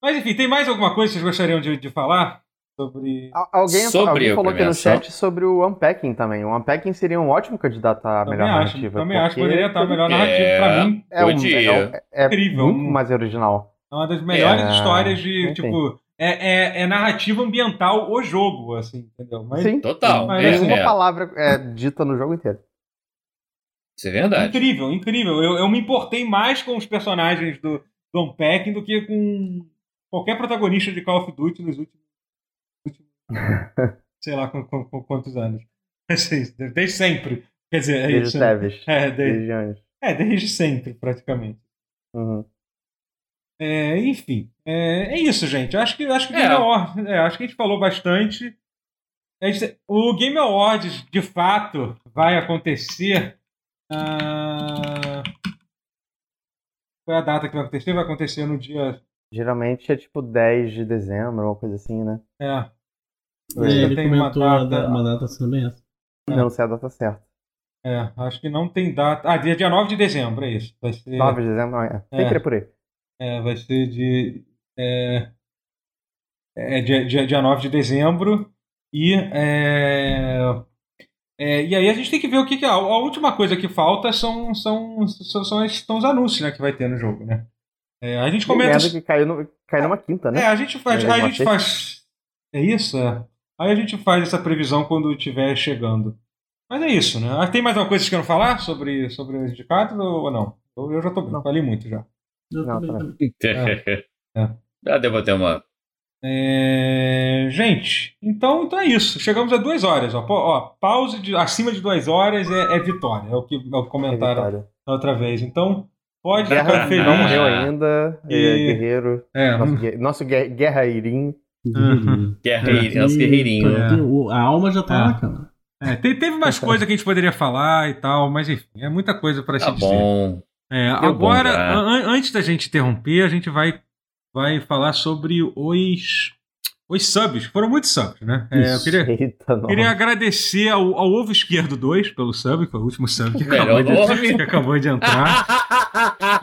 Mas enfim, tem mais alguma coisa que vocês gostariam de, de falar? Sobre. Alguém, sobre alguém falou aqui no chat sobre o Unpacking também. O Unpacking seria um ótimo candidato a também melhor acho, narrativa. Também acho que poderia estar a melhor narrativa é, pra mim. É, um, é, é, incrível. Muito mais original. É uma das melhores é, histórias de, tipo. É, é, é, narrativa ambiental o jogo, assim, entendeu? Mas, Sim, total. Mas, é, uma palavra é dita no jogo inteiro. Isso é verdade. Incrível, incrível. Eu, eu me importei mais com os personagens do, do Unpacking do que com qualquer protagonista de Call of Duty nos últimos sei lá com, com, com quantos anos. Desde sempre. Quer dizer, é desde isso. Né? É, desde, desde é, desde sempre, praticamente. Uhum. É, enfim, é, é, isso, gente. Acho que, acho que é. Game Awards, é, acho que a gente falou bastante. Gente, o Game Awards, de fato, vai acontecer. Uh... Qual é a data que vai acontecer? Vai acontecer no dia. Geralmente é tipo 10 de dezembro, uma coisa assim, né? É. É, ele tem comentou uma data, uma data também essa. É. Não sei a data certa. É, acho que não tem data. Ah, dia, dia 9 de dezembro, é isso. Vai ser... 9 de dezembro, é. Sempre é, é por aí. É, vai ser de. É, é dia, dia, dia 9 de dezembro. E. É, É, e aí a gente tem que ver o que, que é. A, última coisa que falta são, são, são, são, são os anúncios né, que vai ter no jogo, né? É, a gente comenta. Que caiu, no, caiu numa quinta, né? É, a gente faz. É, a gente faz. É isso? Aí a gente faz essa previsão quando estiver chegando. Mas é isso, né? Ah, tem mais uma coisa que vocês querem falar sobre, sobre os indicados ou não? Eu, eu já tô. Não. Falei muito já. Não, tá. é. é. Já devo ter uma é... Gente, então, então é isso. Chegamos a duas horas. Ó, ó pause de, acima de duas horas é, é vitória. É o que, é o que comentaram é outra vez. Então, pode guerra, ficar feliz. Não morreu ainda. E... É, guerreiro. É. Nosso, nosso guerreirinho. Uhum. Guerreirinho, nosso guerreirinho. É. A alma já tá é. lá, cara. É, teve mais coisa que a gente poderia falar e tal, mas enfim, é muita coisa para tá se dizer. Bom. É, agora, bom, an antes da gente interromper, a gente vai vai falar sobre os os subs. Foram muitos subs, né? É, eu queria, Eita, queria agradecer ao, ao, Ovo Esquerdo 2 pelo sub, que foi o último sub que acabou, de, que acabou de entrar.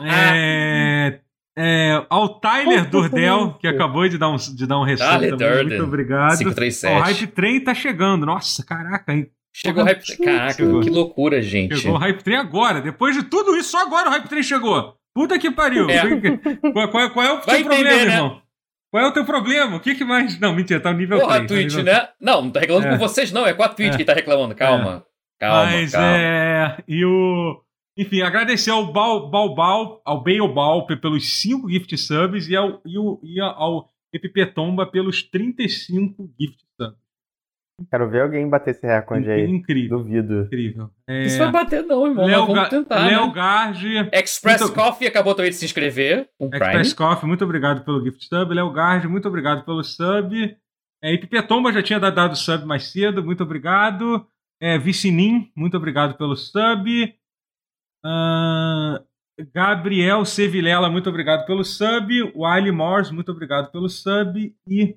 é, é, ao Tyler Durdel, que acabou de dar um, de dar um ressalto. Muito obrigado. 537. O Hype Train tá chegando. Nossa, caraca, hein? Chegou o Hype Train. Caraca, chegou. que loucura, gente. Chegou o Hype Train agora. Depois de tudo isso, só agora o Hype Train chegou. Puta que pariu. É. Qual, qual, qual, é o Vai problema, entender, né? irmão? Qual é o teu problema? O que, que mais. Não, mentira, tá no nível Porra, 3. Tá Twitch, nível... né? Não, não tá reclamando é. com vocês, não. É com a Twitch é. que tá reclamando. Calma. É. Calma. Mas calma. é. E o. Enfim, agradecer ao Balbal, ao Baobal pelos 5 gift subs e ao, e, o, e ao Epipetomba pelos 35 gift subs. Quero ver alguém bater esse recorde aí. Incrível. Duvido. Incrível. É... Isso vai bater, não, irmão. Léo vamos tentar. Léo né? Garge. Express muito... Coffee acabou também de se inscrever. Um Express Prime. Coffee, muito obrigado pelo gift sub. Léo Garge, muito obrigado pelo sub. É, e Pipetomba já tinha dado sub mais cedo, muito obrigado. É, Vicinim, muito obrigado pelo sub. Uh, Gabriel Sevilela, muito obrigado pelo sub. Wiley Morse, muito obrigado pelo sub. E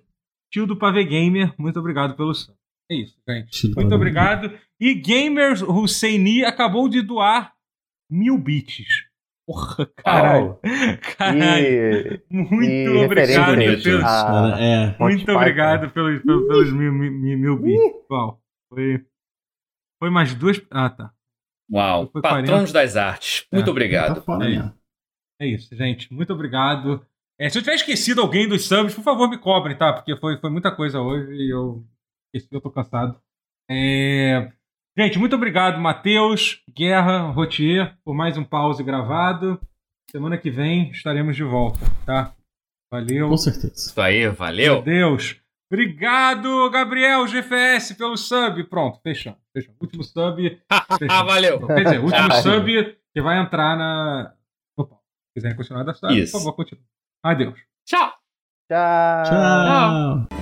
Tio do Pave Gamer, muito obrigado pelo sub. É isso, gente. Muito obrigado. E Gamers Husseini acabou de doar mil bits. Porra, caralho. Caralho. E, muito e obrigado pelos. A... É. Muito obrigado pelos, pelos, pelos mil, mil, mil bits. Qual? Foi. Foi mais duas. Ah, tá. Uau. Patrões das artes. Muito é, obrigado. Tá é, é, isso, gente. Muito obrigado. É, se eu tiver esquecido alguém dos subs, por favor, me cobrem, tá? Porque foi, foi muita coisa hoje e eu esqueci, eu tô cansado. É... Gente, muito obrigado, Matheus, Guerra, Rotier, por mais um pause gravado. Semana que vem estaremos de volta, tá? Valeu. Com certeza. Isso aí, valeu. Meu Deus. Obrigado, Gabriel GFS, pelo sub. Pronto, fechamos. fechamos. Último sub. Ah, valeu. Quer dizer, último sub que vai entrar na. Opa, se quiserem continuar da sub, Isso. por favor, continue. Adeus. Tchau. Tchau. Tchau.